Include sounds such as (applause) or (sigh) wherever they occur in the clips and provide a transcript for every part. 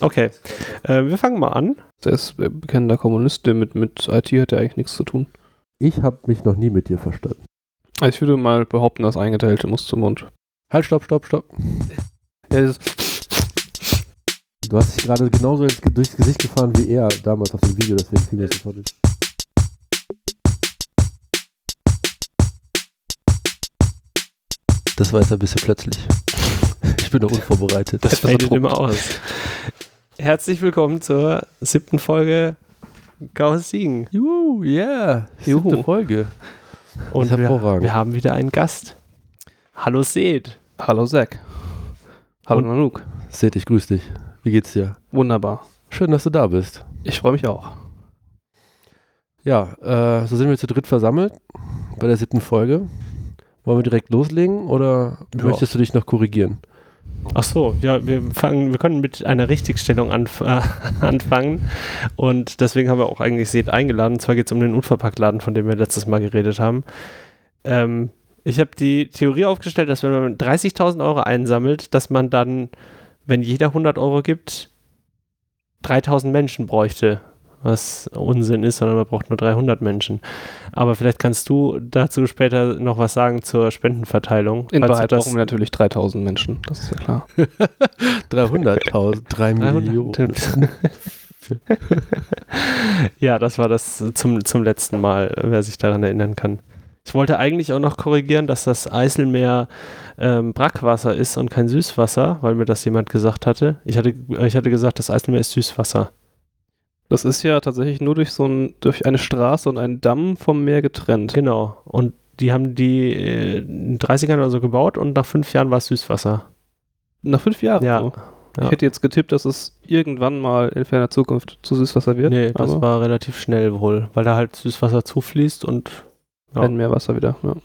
okay, äh, wir fangen mal an. Der ist äh, bekennender Kommunist, der mit, mit IT hat ja eigentlich nichts zu tun. Ich habe mich noch nie mit dir verstanden. Also ich würde mal behaupten, das Eingeteilte muss zum Mund. Halt, stopp, stopp, stopp. Ja, Du hast dich gerade genauso ins, durchs Gesicht gefahren wie er damals auf dem Video, deswegen fiel mir das sofort. Das war jetzt ein bisschen plötzlich. Ich bin noch unvorbereitet. Das fadet immer aus. Herzlich willkommen zur siebten Folge Chaos Siegen. Juhu, yeah. Juhu. Siebte Folge. Und Das ist wir, hervorragend. wir haben wieder einen Gast. Hallo Seth. Hallo Zack. Hallo Und- Nanook. Seth, ich grüß dich. Wie geht's dir? Wunderbar. Schön, dass du da bist. Ich freue mich auch. Ja, äh, so sind wir zu dritt versammelt bei der siebten Folge. Wollen wir direkt loslegen oder Ja. möchtest du dich noch korrigieren? Ach so, ja, wir fangen, wir können mit einer Richtigstellung anf äh, (laughs) anfangen. Und deswegen haben wir auch eigentlich Seth eingeladen. Und zwar geht es um den Unverpacktladen, von dem wir letztes Mal geredet haben. Ähm, ich habe die Theorie aufgestellt, dass wenn man 30.000 Euro einsammelt, dass man dann, wenn jeder 100 Euro gibt, 3.000 Menschen bräuchte. Was Unsinn ist, sondern man braucht nur 300 Menschen. Aber vielleicht kannst du dazu später noch was sagen zur Spendenverteilung. In Wahrheit brauchen wir natürlich 3000 Menschen, das ist ja klar. (laughs) 300.000, 3 Millionen. 300. (laughs) ja, das war das zum, zum letzten Mal, wer sich daran erinnern kann. Ich wollte eigentlich auch noch korrigieren, dass das Eiselmeer ähm, Brackwasser ist und kein Süßwasser, weil mir das jemand gesagt hatte. Ich hatte, ich hatte gesagt, das Eiselmeer ist Süßwasser. Das ist ja tatsächlich nur durch so ein, durch eine Straße und einen Damm vom Meer getrennt. Genau. Und die haben die äh, in den 30ern oder so gebaut und nach fünf Jahren war es Süßwasser. Nach fünf Jahren. Ja. so. Ja. Ich hätte jetzt getippt, dass es irgendwann mal in ferner Zukunft zu Süßwasser wird. Nee, das war relativ schnell wohl, weil da halt Süßwasser zufließt und ja. kein Meerwasser wieder. Ja.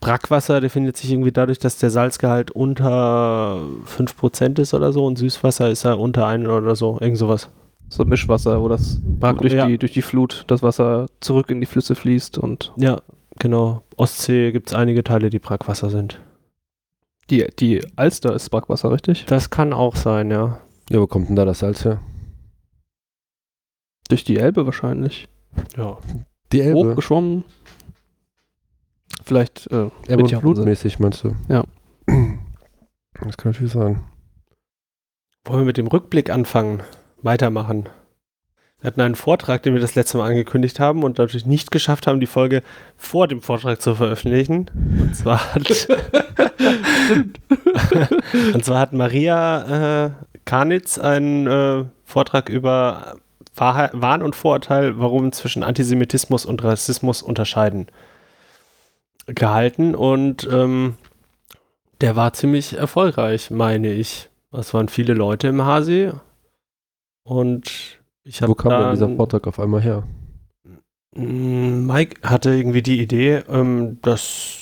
Brackwasser definiert sich irgendwie dadurch, dass der Salzgehalt unter 5% ist oder so und Süßwasser ist ja unter 1 oder so, irgend sowas. So Mischwasser, wo das Brack- durch, ja. die, durch die Flut das Wasser zurück in die Flüsse fließt und Ja, genau. Ostsee gibt es einige Teile, die Brackwasser sind. die, die Alster ist Brackwasser, richtig? Das kann auch sein, ja. Ja, wo kommt denn da das Salz her? Durch die Elbe wahrscheinlich. Ja. Die Elbe. Hochgeschwommen. Vielleicht äh, Elbe mit blutmäßig, meinst du? Ja. Das kann natürlich sein. Wollen wir mit dem Rückblick anfangen? Weitermachen. Wir hatten einen Vortrag, den wir das letzte Mal angekündigt haben und natürlich nicht geschafft haben, die Folge vor dem Vortrag zu veröffentlichen. Und zwar hat, (laughs) (laughs) und zwar hat Maria äh, Karnitz einen äh, Vortrag über Wahrheit, Wahn und Vorurteil, warum zwischen Antisemitismus und Rassismus unterscheiden, gehalten. Und ähm, der war ziemlich erfolgreich, meine ich. Es waren viele Leute im Hasi. Und ich habe Wo kam denn dieser Vortrag auf einmal her? Mike hatte irgendwie die Idee, ähm, dass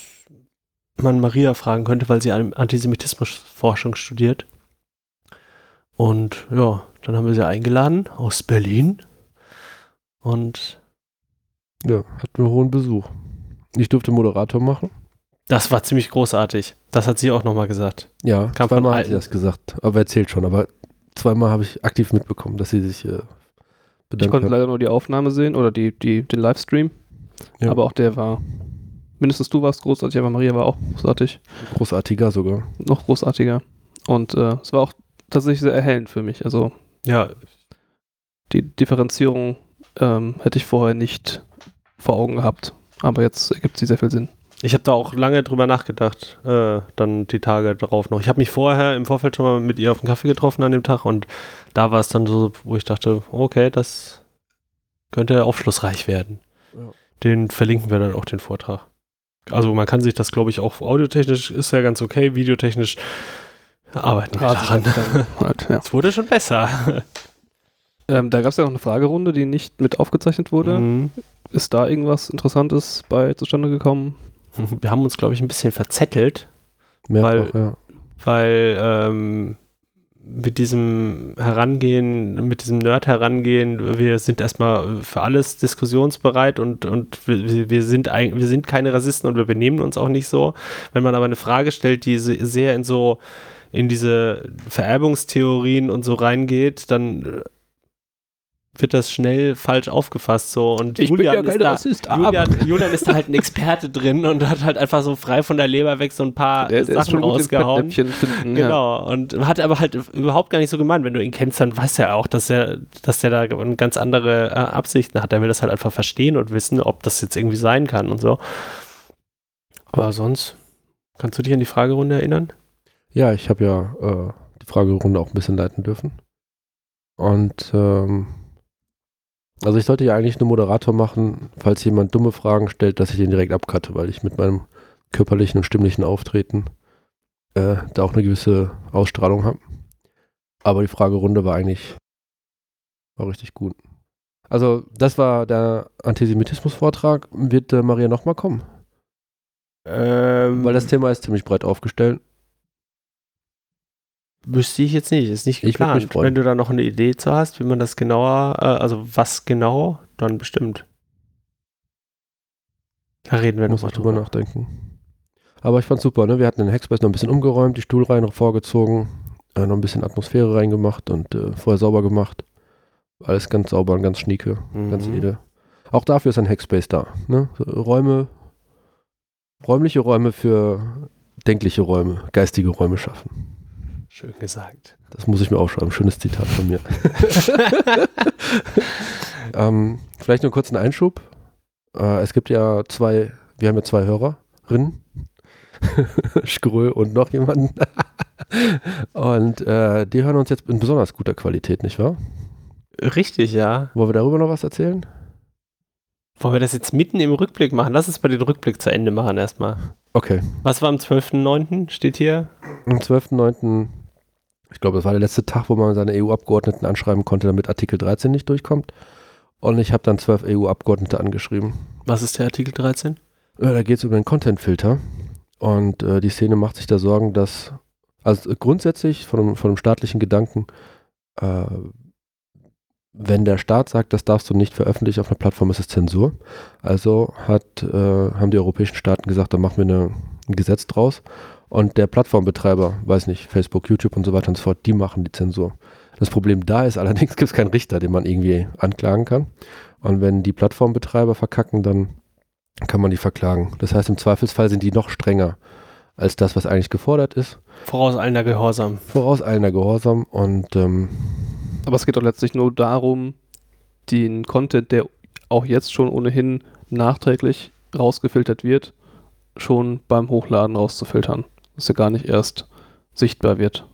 man Maria fragen könnte, weil sie an- Antisemitismusforschung studiert. Und ja, dann haben wir sie eingeladen aus Berlin. Und Ja, hatten wir hohen Besuch. Ich durfte Moderator machen. das war ziemlich großartig. Das hat sie auch nochmal gesagt. Ja, Kam von zweimal hat sie das gesagt. Aber erzählt schon. Aber zweimal habe ich aktiv mitbekommen, dass sie sich äh, Ich bedankt konnte hat. leider nur die Aufnahme sehen oder die, die, den Livestream. Ja. Aber auch der war. Mindestens du warst großartig, aber Maria war auch großartig. Großartiger sogar. Noch großartiger. Und äh, es war auch tatsächlich sehr erhellend für mich. Also Ja, die Differenzierung ähm, hätte ich vorher nicht vor Augen gehabt. Aber jetzt ergibt sie sehr viel Sinn. Ich habe da auch lange drüber nachgedacht, äh, dann die Tage darauf noch. Ich habe mich vorher im Vorfeld schon mal mit ihr auf einen Kaffee getroffen an dem Tag und da war es dann so, wo ich dachte, okay, das könnte aufschlussreich werden. Ja. Den verlinken wir dann auch den Vortrag. Also man kann sich das, glaube ich, auch audiotechnisch ist ja ganz okay, videotechnisch arbeiten wir daran. (laughs) ja. Es wurde schon besser. (laughs) ähm, da gab es ja noch eine Fragerunde, die nicht mit aufgezeichnet wurde. Mhm. Ist da irgendwas Interessantes bei zustande gekommen? (laughs) Wir haben uns, glaube ich, ein bisschen verzettelt. Mehrfach, ja. weil ähm, mit diesem Herangehen, mit diesem Nerd herangehen, wir sind erstmal für alles diskussionsbereit und, und wir, wir, sind ein, wir sind keine Rassisten und wir benehmen uns auch nicht so. Wenn man aber eine Frage stellt, die se- sehr in so in diese Vererbungstheorien und so reingeht, dann äh, wird das schnell falsch aufgefasst so und Ich Julian, ja ist da, Rassist, Julian, Julian ist da halt ein Experte drin und hat halt einfach so frei von der Leber weg so ein paar Der, der Sachen rausgehauen. Finden. Ja. Genau, und hat aber halt überhaupt gar nicht so gemeint. Wenn du ihn kennst, dann weißt du ja auch, dass er, dass der da ganz andere äh, Absichten hat. Er will das halt einfach verstehen und wissen, ob das jetzt irgendwie sein kann und so. Aber sonst, kannst du dich an die Fragerunde erinnern? Ja, ich habe ja äh, die Fragerunde auch ein bisschen leiten dürfen. Und ähm, also ich sollte ja eigentlich nur Moderator machen, falls jemand dumme Fragen stellt, dass ich den direkt abcutte, weil ich mit meinem körperlichen und stimmlichen Auftreten äh, da auch eine gewisse Ausstrahlung habe. Aber die Fragerunde war eigentlich war richtig gut. Also das war der Antisemitismus-Vortrag. Wird äh, Maria nochmal kommen? Ähm, Weil das Thema ist ziemlich breit aufgestellt. Wüsste ich jetzt nicht, ist nicht geplant. Wenn du da noch eine Idee zu hast, wie man das genauer, äh, also was genau, dann bestimmt. Da reden wir nochmal drüber drüber. nachdenken. Aber ich fand's super, ne? Wir hatten den Hackspace noch ein bisschen umgeräumt, die Stuhlreihen vorgezogen, äh, noch ein bisschen Atmosphäre reingemacht und äh, vorher sauber gemacht. Alles ganz sauber und ganz schnieke, ganz Mhm. edel. Auch dafür ist ein Hackspace da. Ne? So Räume, räumliche Räume für denkliche Räume, geistige Räume schaffen. Schön gesagt. Das muss ich mir aufschreiben. Schönes Zitat von mir. (laughs) ähm, vielleicht nur kurz einen Einschub. Äh, es gibt ja zwei, wir haben ja zwei Hörerinnen. (laughs) Skrö und noch jemanden. (laughs) und äh, die hören uns jetzt in besonders guter Qualität, nicht wahr? Richtig, ja. Wollen wir darüber noch was erzählen? Wollen wir das jetzt mitten im Rückblick machen? Lass uns mal den Rückblick zu Ende machen erstmal. Okay. Was war am 12.09. steht hier? Am 12.09., ich glaube, das war der letzte Tag, wo man seine EU-Abgeordneten anschreiben konnte, damit Artikel 13 nicht durchkommt. Und ich habe dann zwölf EU-Abgeordnete angeschrieben. Was ist der Artikel 13? Ja, da geht es um den Content-Filter. Und äh, die Szene macht sich da Sorgen, dass, also grundsätzlich von einem, von einem staatlichen Gedanken, äh, wenn der Staat sagt, das darfst du nicht veröffentlichen auf einer Plattform, ist es Zensur. Also hat, äh, haben die europäischen Staaten gesagt, da machen wir eine, ein Gesetz draus. Und der Plattformbetreiber, weiß nicht, Facebook, YouTube und so weiter und so fort, die machen die Zensur. Das Problem da ist (laughs) allerdings, gibt es keinen Richter, den man irgendwie anklagen kann. Und wenn die Plattformbetreiber verkacken, dann kann man die verklagen. Das heißt, im Zweifelsfall sind die noch strenger als das, was eigentlich gefordert ist. Vorauseilender Gehorsam. Vorauseilender Gehorsam und ähm, Aber es geht doch letztlich nur darum, den Content, der auch jetzt schon ohnehin nachträglich rausgefiltert wird, schon beim Hochladen rauszufiltern. Dass er gar nicht erst sichtbar wird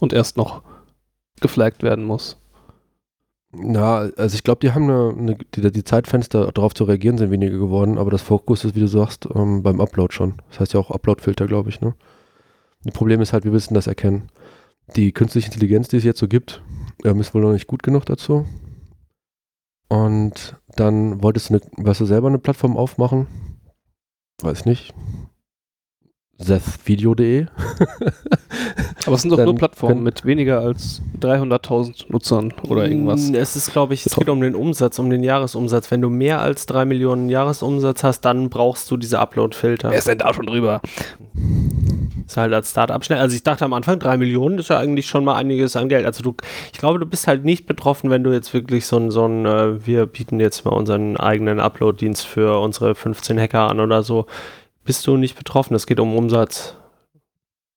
und erst noch geflaggt werden muss. na, also ich glaube, die haben eine, eine die, die Zeitfenster darauf zu reagieren sind weniger geworden, aber das Fokus ist, wie du sagst, ähm, beim Upload schon. Das heißt ja auch Uploadfilter, glaube ich. Ne? Das Problem ist halt, wir wissen das erkennen. Die künstliche Intelligenz, die es jetzt so gibt, ähm, ist wohl noch nicht gut genug dazu. Und dann wolltest du, eine, weißt du selber eine Plattform aufmachen? Weiß nicht. Sethvideo.de. (laughs) Aber es sind doch nur Plattformen mit weniger als 300.000 Nutzern oder irgendwas. Mm, Es ist, glaube ich, es geht um den Umsatz, um den Jahresumsatz. Wenn du mehr als drei Millionen Jahresumsatz hast, dann brauchst du diese Upload-Filter. Wer ist denn da schon drüber? Ist halt als Startup schnell. Also ich dachte am Anfang, drei Millionen ist ja eigentlich schon mal einiges an Geld. Also du, ich glaube, du bist halt nicht betroffen, wenn du jetzt wirklich so ein, so ein äh, wir bieten jetzt mal unseren eigenen Upload-Dienst für unsere 15 Hacker an oder so. Bist du nicht betroffen. Es geht um Umsatz.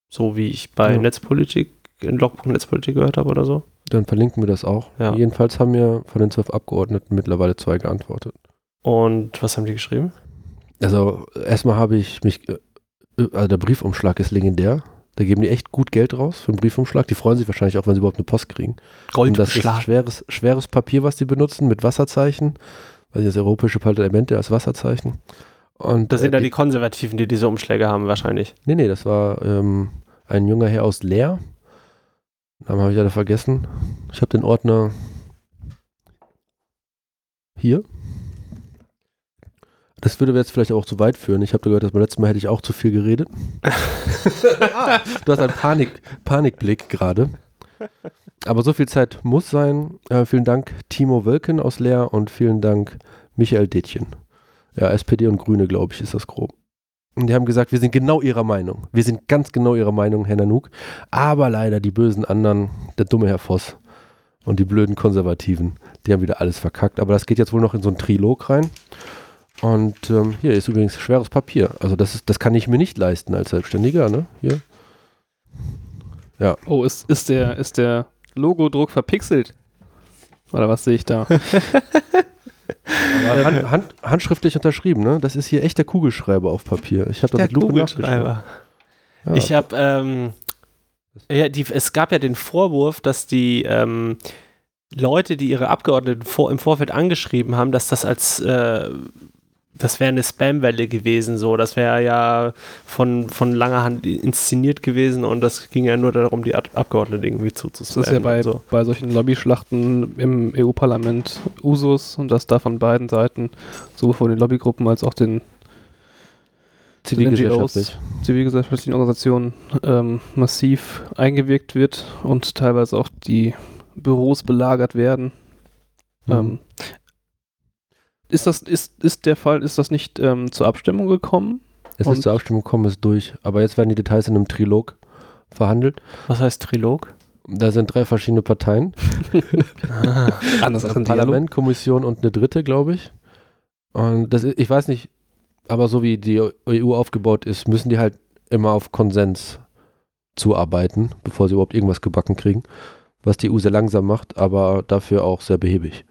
So wie ich bei Ja. Netzpolitik, in Logbuch Netzpolitik gehört habe oder so. Dann verlinken wir das auch. Ja. Jedenfalls haben mir von den zwölf Abgeordneten mittlerweile zwei geantwortet. Und was haben die geschrieben? Also erstmal habe ich mich, äh, also der Briefumschlag ist legendär. Da geben die echt gut Geld raus für einen Briefumschlag. Die freuen sich wahrscheinlich auch, wenn sie überhaupt eine Post kriegen. Und das ist schweres, schweres Papier, was die benutzen, mit Wasserzeichen. Also das europäische Parlament als Wasserzeichen. Und Das sind äh, ja die Konservativen, die diese Umschläge haben wahrscheinlich. Nee, nee, das war ähm, ein junger Herr aus Leer. Namen habe ich leider vergessen. Ich habe den Ordner hier. Das würde jetzt vielleicht auch zu weit führen. Ich habe gehört, dass beim letzten Mal hätte ich auch zu viel geredet. (laughs) du hast einen Panik, Panikblick gerade. Aber so viel Zeit muss sein. Äh, vielen Dank Timo Wölken aus Leer und vielen Dank Michael Detjen. Ja, SPD und Grüne, glaube ich, ist das grob. Und die haben gesagt, wir sind genau ihrer Meinung. Wir sind ganz genau ihrer Meinung, Herr Nanook. Aber leider die bösen anderen, der dumme Herr Voss und die blöden Konservativen, die haben wieder alles verkackt. Aber das geht jetzt wohl noch in so einen Trilog rein. Und ähm, hier ist übrigens schweres Papier. Also das, ist, das kann ich mir nicht leisten als Selbstständiger. Ne? Hier. Ja. Oh, ist, ist der, ist der Logodruck verpixelt? Oder was sehe ich da? (laughs) Hand, hand, handschriftlich unterschrieben, ne? Das ist hier echt der Kugelschreiber auf Papier. Ich habe das mit Lupe Kugelschreiber. Ja. Ich habe, ähm, ja, die, es gab ja den Vorwurf, dass die ähm, Leute, die ihre Abgeordneten vor, im Vorfeld angeschrieben haben, dass das als, äh, das wäre eine Spamwelle gewesen, so. Das wäre ja von, von langer Hand inszeniert gewesen und das ging ja nur darum, die Ab Abgeordneten irgendwie Das zuzuspammen. ist ja bei, so. bei solchen Lobbyschlachten im EU-Parlament Usus und dass da von beiden Seiten, sowohl von den Lobbygruppen als auch den Zivilgesellschaftlich. zivilgesellschaftlichen Organisationen ähm, massiv eingewirkt wird und teilweise auch die Büros belagert werden. Mhm. Ähm, ist das, ist, ist der Fall, ist das nicht ähm, zur Abstimmung gekommen? Es ist zur Abstimmung gekommen, ist durch. Aber jetzt werden die Details in einem Trilog verhandelt. Was heißt Trilog? Da sind drei verschiedene Parteien. (laughs) Anders Also Parlament, Kommission und eine dritte, glaube ich. Und das ist, ich weiß nicht, aber so wie die EU aufgebaut ist, müssen die halt immer auf Konsens zuarbeiten, bevor sie überhaupt irgendwas gebacken kriegen. Was die EU sehr langsam macht, aber dafür auch sehr behäbig.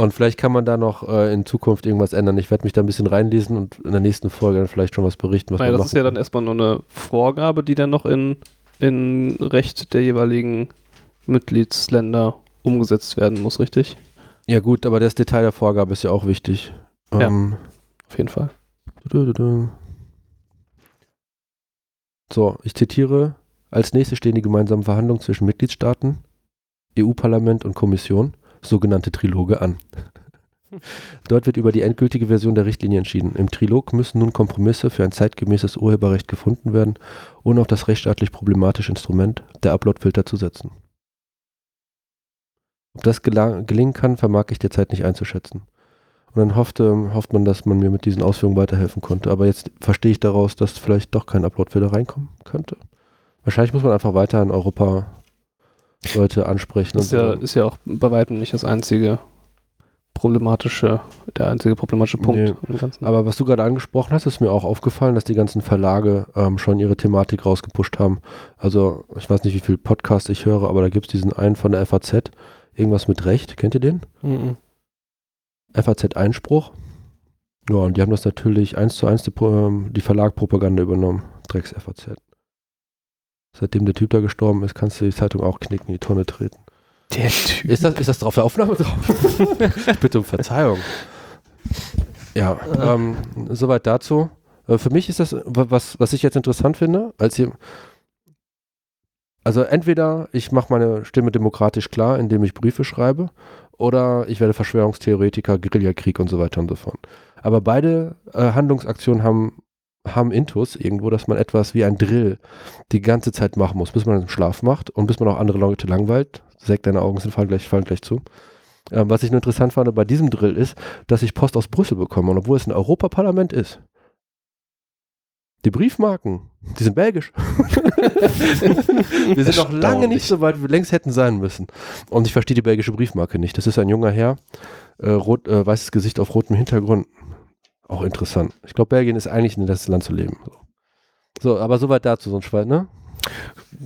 Und vielleicht kann man da noch äh, in Zukunft irgendwas ändern. Ich werde mich da ein bisschen reinlesen und in der nächsten Folge dann vielleicht schon was berichten, was Naja, das ist ja dann erstmal nur eine Vorgabe, die dann noch in, in Recht der jeweiligen Mitgliedsländer umgesetzt werden muss, richtig? Ja gut, aber das Detail der Vorgabe ist ja auch wichtig. Ja. Ähm, Auf jeden Fall. So, ich zitiere. Als nächstes stehen die gemeinsamen Verhandlungen zwischen Mitgliedstaaten, EU-Parlament und Kommission, sogenannte Triloge, an. (laughs) Dort wird über die endgültige Version der Richtlinie entschieden. Im Trilog müssen nun Kompromisse für ein zeitgemäßes Urheberrecht gefunden werden, ohne auf das rechtsstaatlich problematische Instrument der Uploadfilter zu setzen. Ob das gelingen kann, vermag ich derzeit nicht einzuschätzen. Und dann hoffte, hofft man, dass man mir mit diesen Ausführungen weiterhelfen konnte. Aber jetzt verstehe ich daraus, dass vielleicht doch kein Upload-Filter reinkommen könnte. Wahrscheinlich muss man einfach weiter in Europa Leute ansprechen. Ist ja, ist ja auch bei weitem nicht das einzige problematische, der einzige problematische Punkt Nee. im Ganzen. aber was du gerade angesprochen hast, ist mir auch aufgefallen, dass die ganzen Verlage ähm, schon ihre Thematik rausgepusht haben. Also ich weiß nicht, wie viel Podcasts ich höre, aber da gibt es diesen einen von der FAZ, irgendwas mit Recht. Kennt ihr den? Mhm. FAZ-Einspruch. Ja, und die haben das natürlich eins zu eins die, ähm, die Verlagpropaganda übernommen. Drecks FAZ. Seitdem der Typ da gestorben ist, kannst du die Zeitung auch knicken, in die Tonne treten. Der Typ. Ist das, ist das drauf der Aufnahme drauf? (laughs) Bitte um Verzeihung. Ja, ähm, soweit dazu. Äh, für mich ist das, wa- was, was ich jetzt interessant finde, als ihr, also entweder ich mache meine Stimme demokratisch klar, indem ich Briefe schreibe, oder ich werde Verschwörungstheoretiker, Guerillakrieg und so weiter und so fort. Aber beide äh, Handlungsaktionen haben, haben Intus irgendwo, dass man etwas wie ein Drill die ganze Zeit machen muss, bis man einen Schlaf macht und bis man auch andere Leute langweilt. Sekt, deine Augen sind fallen gleich, fallen gleich zu. Ähm, was ich nur interessant fand bei diesem Drill ist, dass ich Post aus Brüssel bekomme und obwohl es ein Europaparlament ist. Die Briefmarken, die sind belgisch. (laughs) wir sind noch lange nicht so weit, wie wir längst hätten sein müssen. Und ich verstehe die belgische Briefmarke nicht. Das ist ein junger Herr, äh, rot, äh, weißes Gesicht auf rotem Hintergrund. Auch interessant. Ich glaube, Belgien ist eigentlich ein nettes Land zu leben. So, so aber soweit dazu, so ein Schwein, ne?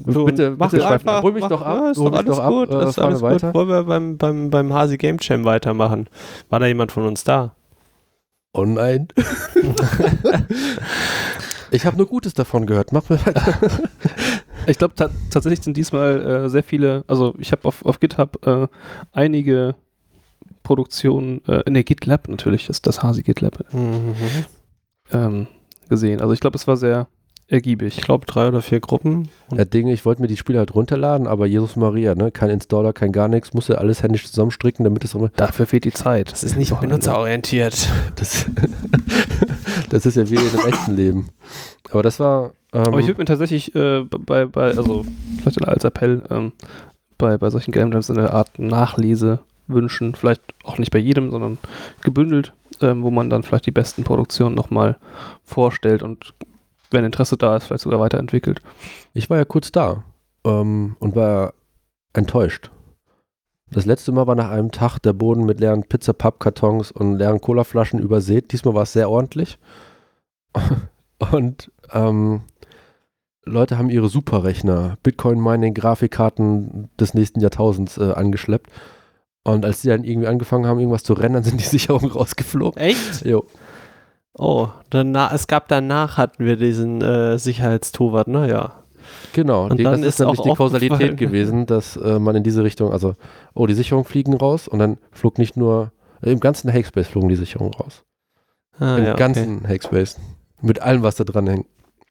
So, bitte, mach bitte schweif- einfach, hol mich mach- doch ab, Ja, ist hol doch alles doch ab, gut, äh, ist alles wir gut. weiter. Wollen wir beim, beim, beim Hasi Game Jam weitermachen? War da jemand von uns da? Oh nein. (laughs) ich habe nur Gutes davon gehört. Mach mir weiter. (laughs) Ich glaube ta tatsächlich sind diesmal äh, sehr viele, also ich habe auf, auf GitHub äh, einige Produktionen, äh, ne, GitLab natürlich, das, das Hasi GitLab Mhm. ähm, gesehen. Also ich glaube, es war sehr ergiebig. Ich glaube drei oder vier Gruppen. Und Ja, Ding, ich wollte mir die Spiele halt runterladen, aber Jesus Maria, ne? Kein Installer, kein gar nichts, musste alles händisch zusammenstricken, damit es immer. Dafür fehlt die Zeit. das ist nicht Wochenende. benutzerorientiert. Das, (laughs) das ist ja wie in dem echten Leben. Aber das war. Ähm, Aber ich würde mir tatsächlich äh, bei, bei, also vielleicht als Appell, ähm, bei, bei solchen Game Jams eine Art Nachlese wünschen. Vielleicht auch nicht bei jedem, sondern gebündelt. ähm, wo man dann vielleicht die besten Produktionen nochmal vorstellt und wenn Interesse da ist, vielleicht sogar weiterentwickelt. Ich war ja kurz da ähm, und war enttäuscht. Das letzte Mal war nach einem Tag der Boden mit leeren Pizza-Pappkartons und leeren Colaflaschen übersät. Diesmal war es sehr ordentlich. (laughs) Und ähm, Leute haben ihre Superrechner, Bitcoin-Mining, Grafikkarten des nächsten Jahrtausends äh, angeschleppt. Und als die dann irgendwie angefangen haben, irgendwas zu rennen, dann sind die (laughs) Sicherungen rausgeflogen. Echt? Jo. Oh, danach, es gab danach hatten wir diesen äh, Sicherheitstowart, ne? Ja. Genau, Und die, dann das ist ist nämlich die Kausalität (laughs) gewesen, dass äh, man in diese Richtung, also, oh, die Sicherungen fliegen raus und dann flog nicht nur, äh, im ganzen Hackspace flogen die Sicherungen raus. Ah, Im ja, okay. ganzen Hackspace. Mit allem, was da dran hängt.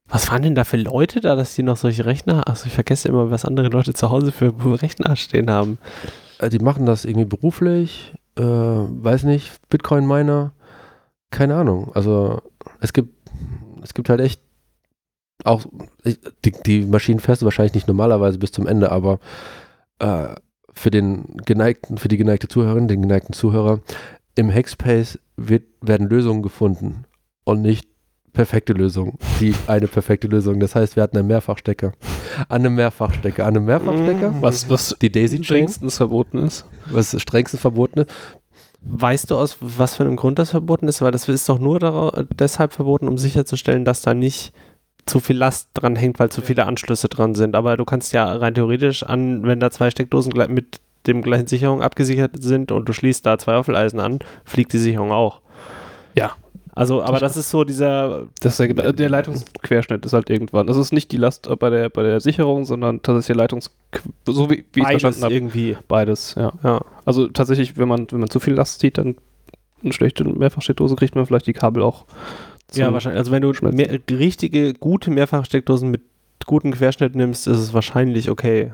Was waren denn da für Leute da, dass die noch solche Rechner? Achso, ich vergesse immer, was andere Leute zu Hause für Rechner stehen haben. Äh, die machen das irgendwie beruflich, äh, weiß nicht, Bitcoin-Miner, keine Ahnung. Also es gibt, es gibt halt echt auch, die, die Maschinen fährst du wahrscheinlich nicht normalerweise bis zum Ende, aber äh, für den geneigten, für die geneigte Zuhörerin, den geneigten Zuhörer, im Hackspace wird, werden Lösungen gefunden und nicht perfekte Lösungen. Die eine perfekte Lösung. Das heißt, wir hatten einen Mehrfachstecker. An einem Mehrfachstecker. An einem Mehrfachstecker. Mhm. Was, was Die Daisy Chain, strengstens verboten ist. was strengstens verboten ist. Weißt du aus was für einem Grund das verboten ist? Weil das ist doch nur deshalb verboten, um sicherzustellen, dass da nicht zu viel Last dran hängt, weil zu viele Anschlüsse dran sind. Aber du kannst ja rein theoretisch an, wenn da zwei Steckdosen mit dem gleichen Sicherung abgesichert sind und du schließt da zwei Waffeleisen an, fliegt die Sicherung auch. Ja. Also, aber das ist so dieser, Das der, der Leitungsquerschnitt ist halt irgendwann. Das ist nicht die Last bei der, bei der Sicherung, sondern tatsächlich der Leitungs... So wie, wie ich verstanden habe. irgendwie. Beides, ja. Ja. Also tatsächlich, wenn man, wenn man zu viel Last zieht, dann eine schlechte Mehrfachsteckdose kriegt man vielleicht die Kabel auch. Ja, wahrscheinlich. Also wenn du mehr, richtige, gute Mehrfachsteckdosen mit gutem Querschnitt nimmst, ist es wahrscheinlich okay.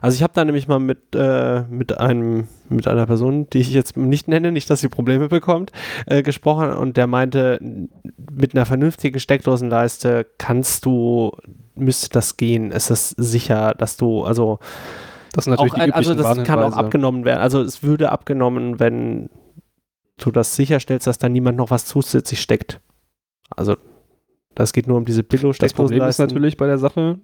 Also ich habe da nämlich mal mit, äh, mit einem, mit einer Person, die ich jetzt nicht nenne, nicht, dass sie Probleme bekommt, äh, gesprochen und der meinte, mit einer vernünftigen Steckdosenleiste kannst du, müsste das gehen. Ist sicher, dass du, also Das sind natürlich auch, die also das kann auch abgenommen werden. Also es würde abgenommen, wenn du das sicherstellst, dass da niemand noch was zusätzlich steckt. Also das geht nur um diese billo Das Problem ist natürlich bei der Sache,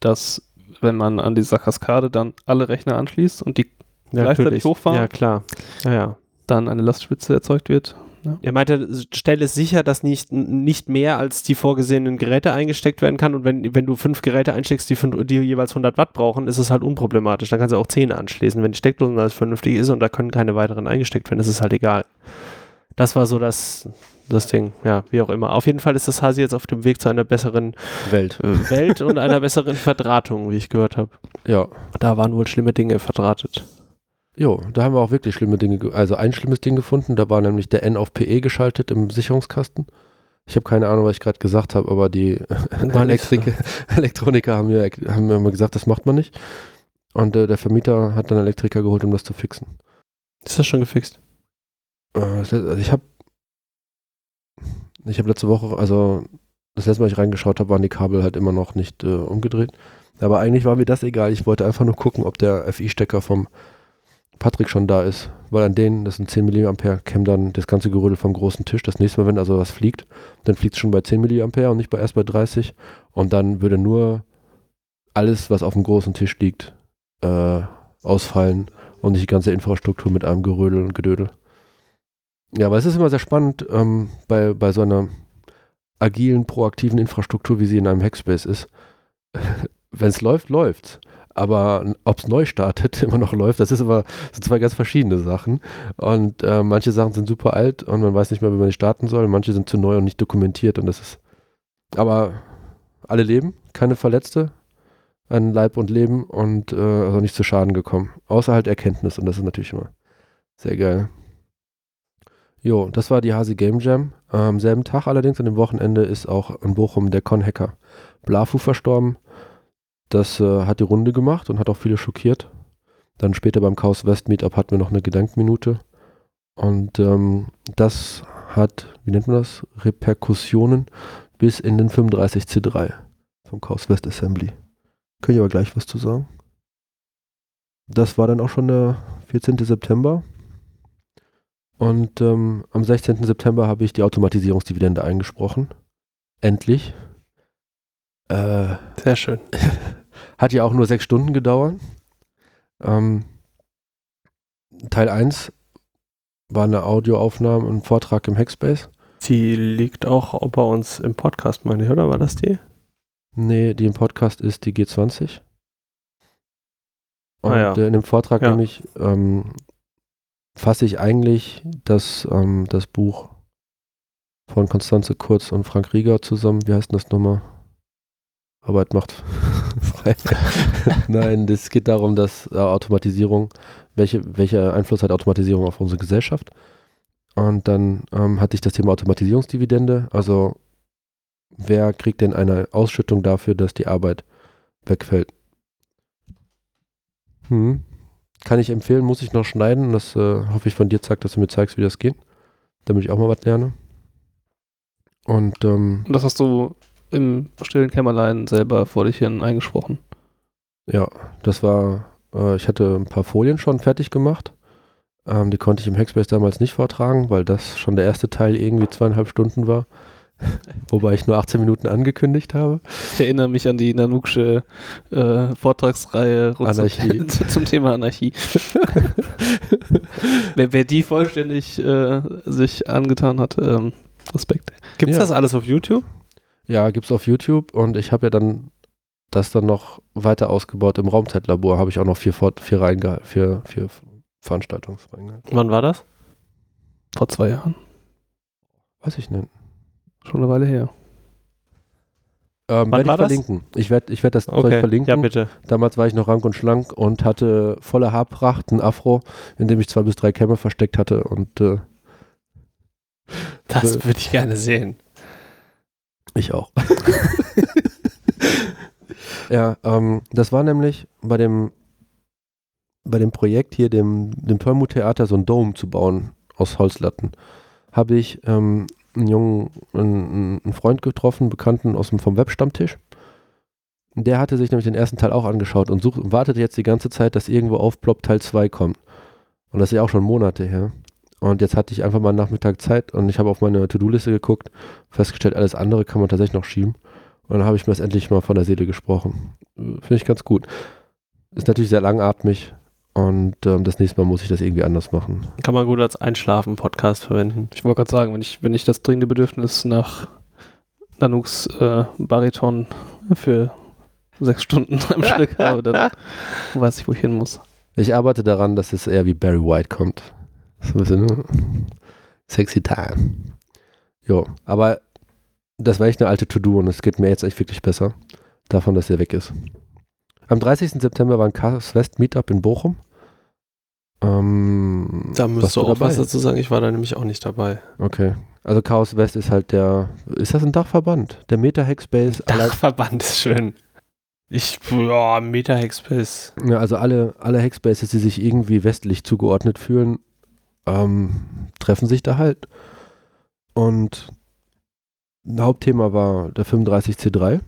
dass wenn man an dieser Kaskade dann alle Rechner anschließt und die gleichzeitig hochfahren. Ja, klar. Ja, ja. dann eine Lastspitze erzeugt wird. Er meinte, stelle sicher, dass nicht, nicht mehr als die vorgesehenen Geräte eingesteckt werden kann. Und wenn, wenn du fünf Geräte einsteckst, die, fün- die jeweils 100 Watt brauchen, ist es halt unproblematisch. Dann kannst du auch 10 anschließen. Wenn die Steckdose alles vernünftig ist und da können keine weiteren eingesteckt werden, ist es halt egal. Das war so das, das Ding. Ja, wie auch immer. Auf jeden Fall ist das Hasi jetzt auf dem Weg zu einer besseren Welt. äh, Welt und einer besseren Verdrahtung, wie ich gehört habe. Ja. Da waren wohl schlimme Dinge verdrahtet. Jo, da haben wir auch wirklich schlimme Dinge, ge- also ein schlimmes Ding gefunden, da war nämlich der N auf PE geschaltet im Sicherungskasten. Ich habe keine Ahnung, was ich gerade gesagt habe, aber die (laughs) Gar nichts. Elektrik Elektroniker haben mir, haben mir immer gesagt, das macht man nicht. Und äh, der Vermieter hat dann Elektriker geholt, um das zu fixen. Ist das schon gefixt? Äh, also ich habe ich habe letzte Woche, also das letzte Mal, ich reingeschaut habe, waren die Kabel halt immer noch nicht äh, umgedreht. Aber eigentlich war mir das egal. Ich wollte einfach nur gucken, ob der FI-Stecker vom Patrick schon da ist. Weil an denen, das sind 10 mA, käme dann das ganze Gerödel vom großen Tisch. Das nächste Mal, wenn also was fliegt, dann fliegt es schon bei 10 mA und nicht bei, erst bei 30. Und dann würde nur alles, was auf dem großen Tisch liegt, äh, ausfallen und nicht die ganze Infrastruktur mit einem Gerödel und Gedödel. Ja, aber es ist immer sehr spannend ähm, bei, bei so einer agilen, proaktiven Infrastruktur, wie sie in einem Hackspace ist. (laughs) Wenn es läuft, läuft's. Aber ob es neu startet, (laughs) immer noch läuft, das ist aber sind zwei ganz verschiedene Sachen. Und äh, manche Sachen sind super alt und man weiß nicht mehr, wie man die starten soll. Manche sind zu neu und nicht dokumentiert und das ist. Aber alle leben, keine Verletzte an Leib und Leben und äh, also nicht zu Schaden gekommen. Außer halt Erkenntnis und das ist natürlich immer sehr geil. Jo, das war die Hasi Game Jam. Am selben Tag allerdings, an dem Wochenende, ist auch in Bochum der Con-Hacker Blafu verstorben. Das äh, hat die Runde gemacht und hat auch viele schockiert. Dann später beim Chaos West Meetup hatten wir noch eine Gedankminute. Und ähm, das hat, wie nennt man das? Reperkussionen bis in den 35C3 vom Chaos West Assembly. Kann ich aber gleich was zu sagen. Das war dann auch schon der 14. September. Und ähm, am 16. September habe ich die Automatisierungsdividende eingesprochen. Endlich. Äh, Sehr schön. (laughs) hat ja auch nur sechs Stunden gedauert. Ähm, Teil 1 war eine Audioaufnahme und ein Vortrag im Hackspace. Die liegt auch bei uns im Podcast, meine ich, oder? War das die? Nee, die im Podcast ist die G20. Und Ah ja. äh, in dem Vortrag Ja. nämlich ähm, fasse ich eigentlich das, ähm, das Buch von Konstanze Kurz und Frank Rieger zusammen. Wie heißt denn das nochmal? Arbeit macht (laughs) frei. (laughs) Nein, es geht darum, dass äh, Automatisierung, welche, welcher Einfluss hat Automatisierung auf unsere Gesellschaft? Und dann ähm, hatte ich das Thema Automatisierungsdividende, also wer kriegt denn eine Ausschüttung dafür, dass die Arbeit wegfällt? Hm. Kann ich empfehlen, muss ich noch schneiden. Das äh, hoffe ich von dir, Zack, dass du mir zeigst, wie das geht, damit ich auch mal was lerne. Und ähm, Und das hast du im stillen Kämmerlein selber vor dich hin eingesprochen. ja, das war, äh, ich hatte ein paar Folien schon fertig gemacht. Ähm, die konnte ich im Hackspace damals nicht vortragen, weil das schon der erste Teil irgendwie zweieinhalb Stunden war. (laughs) Wobei ich nur 18 Minuten angekündigt habe. Ich erinnere mich an die Nanuksche äh, Vortragsreihe zum- Anarchie. (laughs) zum Thema Anarchie. (laughs) wer, wer die vollständig äh, sich angetan hat, ähm, Respekt. Gibt's Ja. das alles auf YouTube? Ja, gibt's auf YouTube und ich habe ja dann das dann noch weiter ausgebaut im Raumzeitlabor. Habe ich auch noch vier, Fort vier, Reinge vier, vier Veranstaltungsreihen gehabt. Wann war das? Vor zwei Jahren. Weiß ich nicht. Schon eine Weile her. Ähm, Wann werde war ich das? verlinken. Ich werde ich werd das Zeug Okay, verlinken. ja bitte. Damals war ich noch rank und schlank und hatte volle Haarpracht, ein Afro, in dem ich zwei bis drei Kämme versteckt hatte und äh, Das Äh, würde ich gerne sehen. ich auch. (laughs) ja, ähm, das war nämlich bei dem bei dem Projekt hier, dem, dem Permu-Theater, so ein Dome zu bauen aus Holzlatten, habe ich ähm, einen jungen, einen, einen Freund getroffen, Bekannten aus dem vom Webstammtisch. Der hatte sich nämlich den ersten Teil auch angeschaut und sucht, wartet jetzt die ganze Zeit, dass irgendwo aufploppt Teil 2 kommt. Und das ist ja auch schon Monate her. Und jetzt hatte ich einfach mal einen Nachmittag Zeit und ich habe auf meine To-Do-Liste geguckt, festgestellt, alles andere kann man tatsächlich noch schieben. Und dann habe ich mir das endlich mal von der Seele gesprochen. Äh, Finde ich ganz gut. Ist natürlich sehr langatmig und ähm, das nächste Mal muss ich das irgendwie anders machen. Kann man gut als Einschlafen-Podcast verwenden. Ich wollte gerade sagen, wenn ich, wenn ich das dringende Bedürfnis nach Nanuks äh, Bariton für sechs Stunden am (laughs) Stück habe, dann weiß ich, wo ich hin muss. Ich arbeite daran, dass es eher wie Barry White kommt. So ein bisschen, ne? Sexy Time. Jo, aber das war echt eine alte To-Do und es geht mir jetzt echt wirklich besser, davon, dass er weg ist. Am 30. September war ein Chaos West Meetup in Bochum. Ähm, Da warst müsst du auch was dabei? dazu sagen. Ich war da nämlich auch nicht dabei. Okay. Also Chaos West ist halt der, ist das ein Dachverband? Der Meta-Hackspace (laughs) aller, Dachverband ist schön. Ich, ja, Meta Hackspace. Ja, also alle, alle Hackspaces, die sich irgendwie westlich zugeordnet fühlen, ähm, treffen sich da halt. Und ein Hauptthema war der 35C3.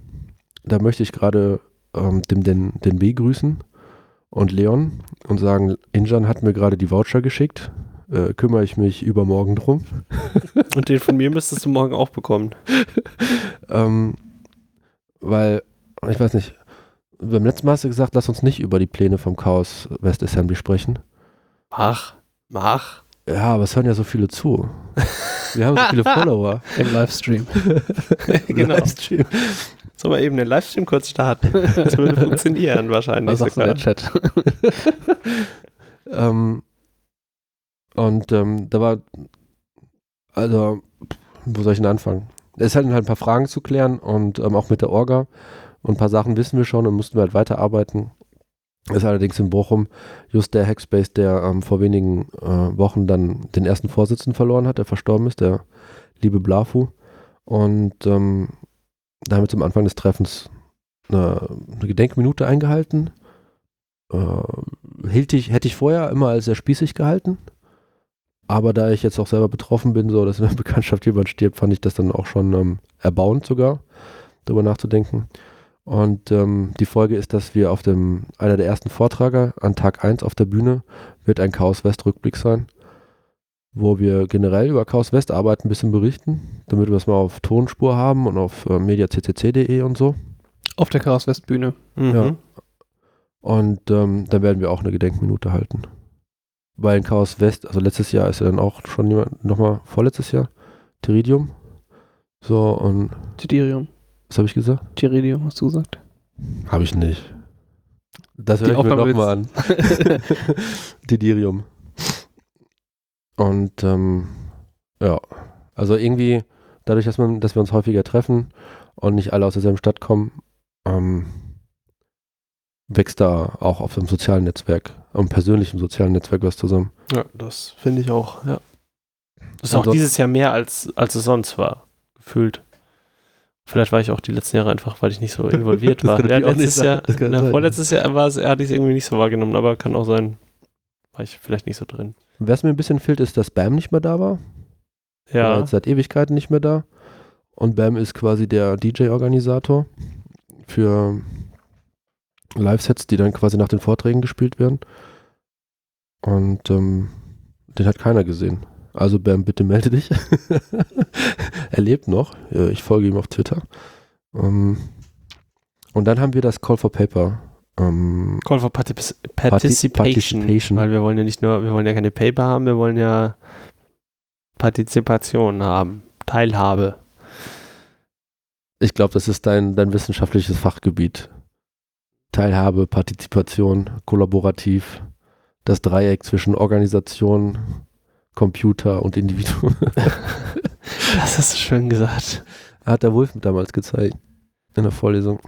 Da möchte ich gerade ähm, dem den, den B grüßen und Leon und sagen, Injan hat mir gerade die Voucher geschickt. Äh, kümmere ich mich übermorgen drum. (laughs) Und den von mir müsstest du morgen auch bekommen. (laughs) Ähm, weil, ich weiß nicht, beim letzten Mal hast du gesagt, lass uns nicht über die Pläne vom Chaos West Assembly sprechen. Mach, mach. Ja, aber es hören ja so viele zu. (laughs) Wir haben so viele Follower. Im Livestream. (laughs) genau. Livestream. Sollen wir eben den Livestream kurz starten? (laughs) Das würde funktionieren wahrscheinlich Was sagst du in sogar. der Chat? ähm, und ähm, da war, also, wo soll ich denn anfangen? Es hatten halt ein paar Fragen zu klären und ähm, auch mit der Orga. Und ein paar Sachen wissen wir schon und mussten wir halt weiterarbeiten. Ist allerdings in Bochum just der Hackspace, der ähm, vor wenigen äh, Wochen dann den ersten Vorsitzenden verloren hat, der verstorben ist, der liebe Blafu. Und ähm, da haben wir zum Anfang des Treffens eine, eine Gedenkminute eingehalten. Äh, hielt ich, hätte ich vorher immer als sehr spießig gehalten. Aber da ich jetzt auch selber betroffen bin, so dass in der (laughs) Bekanntschaft jemand stirbt, fand ich das dann auch schon ähm, erbauend sogar, darüber nachzudenken. Und ähm, die Folge ist, dass wir auf dem, einer der ersten Vortrager an Tag 1 auf der Bühne wird ein Chaos West Rückblick sein. wo wir generell über Chaos West Arbeit ein bisschen berichten, damit wir es mal auf Tonspur haben und auf äh, mediaccc.de und so. Auf der Chaos West Bühne. Mhm. Ja. Und ähm, dann werden wir auch eine Gedenkminute halten. Weil in Chaos West, also letztes Jahr ist ja dann auch schon jemand, nochmal vorletztes Jahr, Teridium. So, und Tidirium. Was habe ich gesagt? Tiridium, hast du gesagt? Habe ich nicht. Das höre ich mir nochmal an. (laughs) Tidirium. Und ähm, ja, also irgendwie, dadurch, dass, man, dass wir uns häufiger treffen und nicht alle aus derselben Stadt kommen, ähm, wächst da auch auf dem sozialen Netzwerk, am persönlichen sozialen Netzwerk was zusammen. Ja, das finde ich auch, ja. Das ist auch Also- dieses Jahr mehr, als, als es sonst war, gefühlt. Vielleicht war ich auch die letzten Jahre einfach, weil ich nicht so (laughs) involviert war. Ja, letztes Jahr, na, vorletztes Jahr war es, hatte ich es irgendwie nicht so wahrgenommen, aber kann auch sein, war ich vielleicht nicht so drin. Was mir ein bisschen fehlt, ist, dass Bam nicht mehr da war. War Ja, jetzt seit Ewigkeiten nicht mehr da. Und Bam ist quasi der DJ-Organisator für Live-Sets, die dann quasi nach den Vorträgen gespielt werden. Und ähm, den hat keiner gesehen. Also Bam, bitte melde dich. (laughs) er lebt noch. Äh, Ich folge ihm auf Twitter. Ähm, und dann haben wir das Call for Paper. Ähm, Call for Particip Participation, Participation. Weil wir wollen ja nicht nur, wir wollen ja keine Paper haben, wir wollen ja Partizipation haben, Teilhabe. Ich glaube, das ist dein, dein wissenschaftliches Fachgebiet. Teilhabe, Partizipation, kollaborativ, das Dreieck zwischen Organisation, Computer und Individuum. (laughs) Das hast du schön gesagt. Hat der Wolf damals gezeigt in der Vorlesung.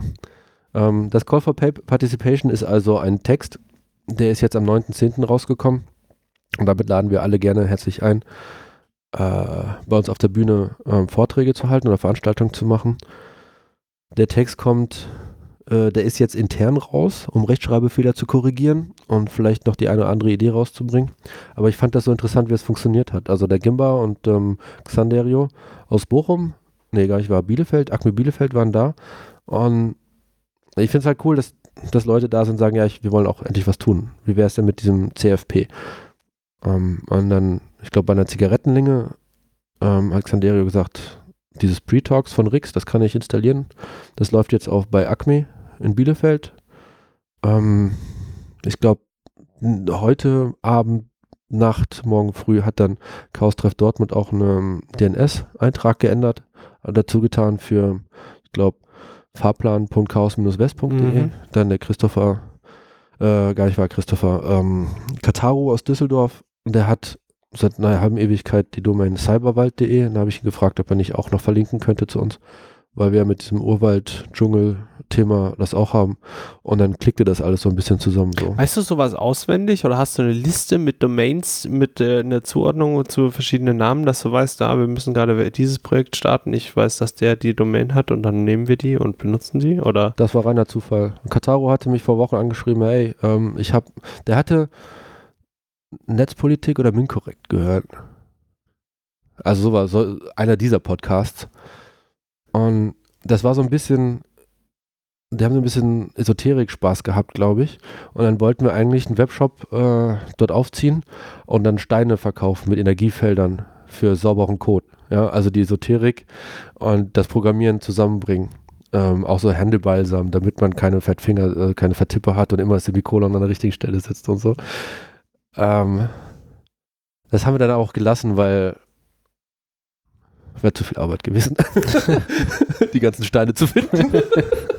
Ähm, das Call for Pa- Participation ist also ein Text, der ist jetzt am 9.10. rausgekommen. Und damit laden wir alle gerne herzlich ein, äh, bei uns auf der Bühne ähm, Vorträge zu halten oder Veranstaltungen zu machen. Der Text kommt, äh, der ist jetzt intern raus, um Rechtschreibfehler zu korrigieren und vielleicht noch die eine oder andere Idee rauszubringen. Aber ich fand das so interessant, wie es funktioniert hat. Also der Gimba und ähm, Xanderio aus Bochum, nee, gar nicht, war Bielefeld, Acme Bielefeld waren da. Und ich finde es halt cool, dass, dass Leute da sind und sagen, ja, ich, wir wollen auch endlich was tun. Wie wäre es denn mit diesem CFP? Ähm, und dann, ich glaube, bei einer Zigarettenlinge ähm, hat Xanderio gesagt, dieses Pre-Talks von Rix, das kann ich installieren. Das läuft jetzt auch bei Acme in Bielefeld. Ähm, ich glaube, heute Abend, Nacht, morgen früh hat dann Chaos Treff Dortmund auch einen DNS-Eintrag geändert, äh, dazu getan für, ich glaube, fahrplan.chaos-west.de. Mhm. Dann der Christopher, äh, gar nicht wahr, Christopher, ähm, Kataru aus Düsseldorf, der hat seit einer halben Ewigkeit die Domain cyberwald.de. Dann habe ich ihn gefragt, ob er nicht auch noch verlinken könnte zu uns, weil wir mit diesem Urwald-Dschungel-Thema das auch haben. Und dann klickte das alles so ein bisschen zusammen. So. Weißt du sowas auswendig oder hast du eine Liste mit Domains, mit äh, einer Zuordnung zu verschiedenen Namen, dass du weißt, da wir müssen gerade dieses Projekt starten, ich weiß, dass der die Domain hat und dann nehmen wir die und benutzen die oder? Das war reiner Zufall. Kataro hatte mich vor Wochen angeschrieben, hey, ähm, ich habe, der hatte Netzpolitik oder Minkorrekt gehört. Also so war so einer dieser Podcasts. Und das war so ein bisschen, die haben so ein bisschen Esoterik-Spaß gehabt, glaube ich. Und dann wollten wir eigentlich einen Webshop äh, dort aufziehen und dann Steine verkaufen mit Energiefeldern für sauberen Code. Ja, also die Esoterik und das Programmieren zusammenbringen. Ähm, auch so Händebalsam, damit man keine Fettfinger, äh, keine Vertippe hat und immer das Semikolon an der richtigen Stelle sitzt und so. Ähm, das haben wir dann auch gelassen, weil wäre zu viel Arbeit gewesen, (laughs) (laughs) die ganzen Steine zu finden. (laughs)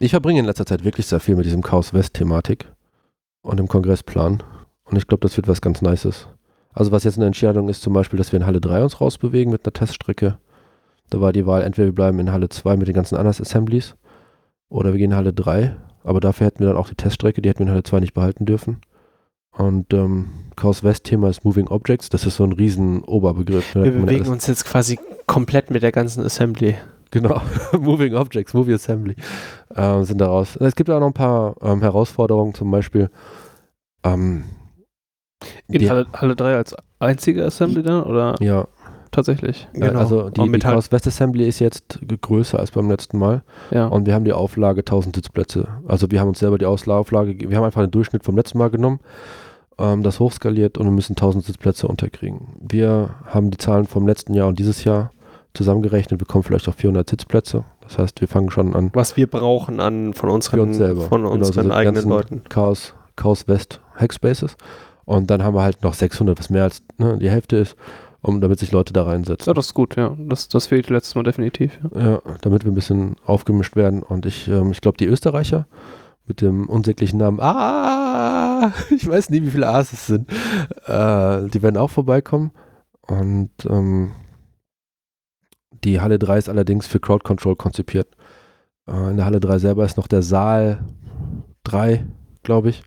ich verbringe in letzter Zeit wirklich sehr viel mit diesem Chaos West-Thematik und dem Kongressplan. Und ich glaube, das wird was ganz Nices. Also was jetzt eine Entscheidung ist, zum Beispiel, dass wir in Halle 3 uns rausbewegen mit einer Teststrecke. Da war die Wahl, entweder wir bleiben in Halle 2 mit den ganzen anderen Assemblies oder wir gehen in Halle 3. Aber dafür hätten wir dann auch die Teststrecke, die hätten wir in Halle 2 nicht behalten dürfen. Und ähm, Chaos West-Thema ist Moving Objects. Das ist so ein riesen Oberbegriff. ne? Wir bewegen uns jetzt quasi komplett mit der ganzen Assembly. Genau, (laughs) Moving Objects, Movie Assembly ähm, sind daraus. Es gibt auch noch ein paar ähm, Herausforderungen, zum Beispiel ähm, In die- Halle, Halle 3 als einzige Assembly dann oder ja, tatsächlich? äh, also die, die Chaos West Assembly ist jetzt größer als beim letzten Mal Ja. und wir haben die Auflage 1000 Sitzplätze. Also wir haben uns selber die Ausla- Auflage, ge- wir haben einfach den Durchschnitt vom letzten Mal genommen ähm, das hochskaliert und wir müssen 1000 Sitzplätze unterkriegen. Wir haben die Zahlen vom letzten Jahr und dieses Jahr zusammengerechnet, wir kommen vielleicht auf 400 Sitzplätze. Das heißt, wir fangen schon an. Was wir brauchen an von unseren, uns selber. von Genau, unseren so die eigenen Leuten. Chaos, Chaos West Hackspaces. Und dann haben wir halt noch 600, was mehr als ne, die Hälfte ist, um, damit sich Leute da reinsetzen. Ja, das ist gut, ja. Das, das fehlt letztes Mal definitiv. Ja. Ja, damit wir ein bisschen aufgemischt werden. Und ich, ähm, ich glaube, die Österreicher mit dem unsäglichen Namen Ah, (laughs) ich weiß nie, wie viele A's es sind. Äh, die werden auch vorbeikommen. Und ähm, die Halle 3 ist allerdings für Crowd Control konzipiert. Äh, in der Halle 3 selber ist noch der Saal 3, glaube ich.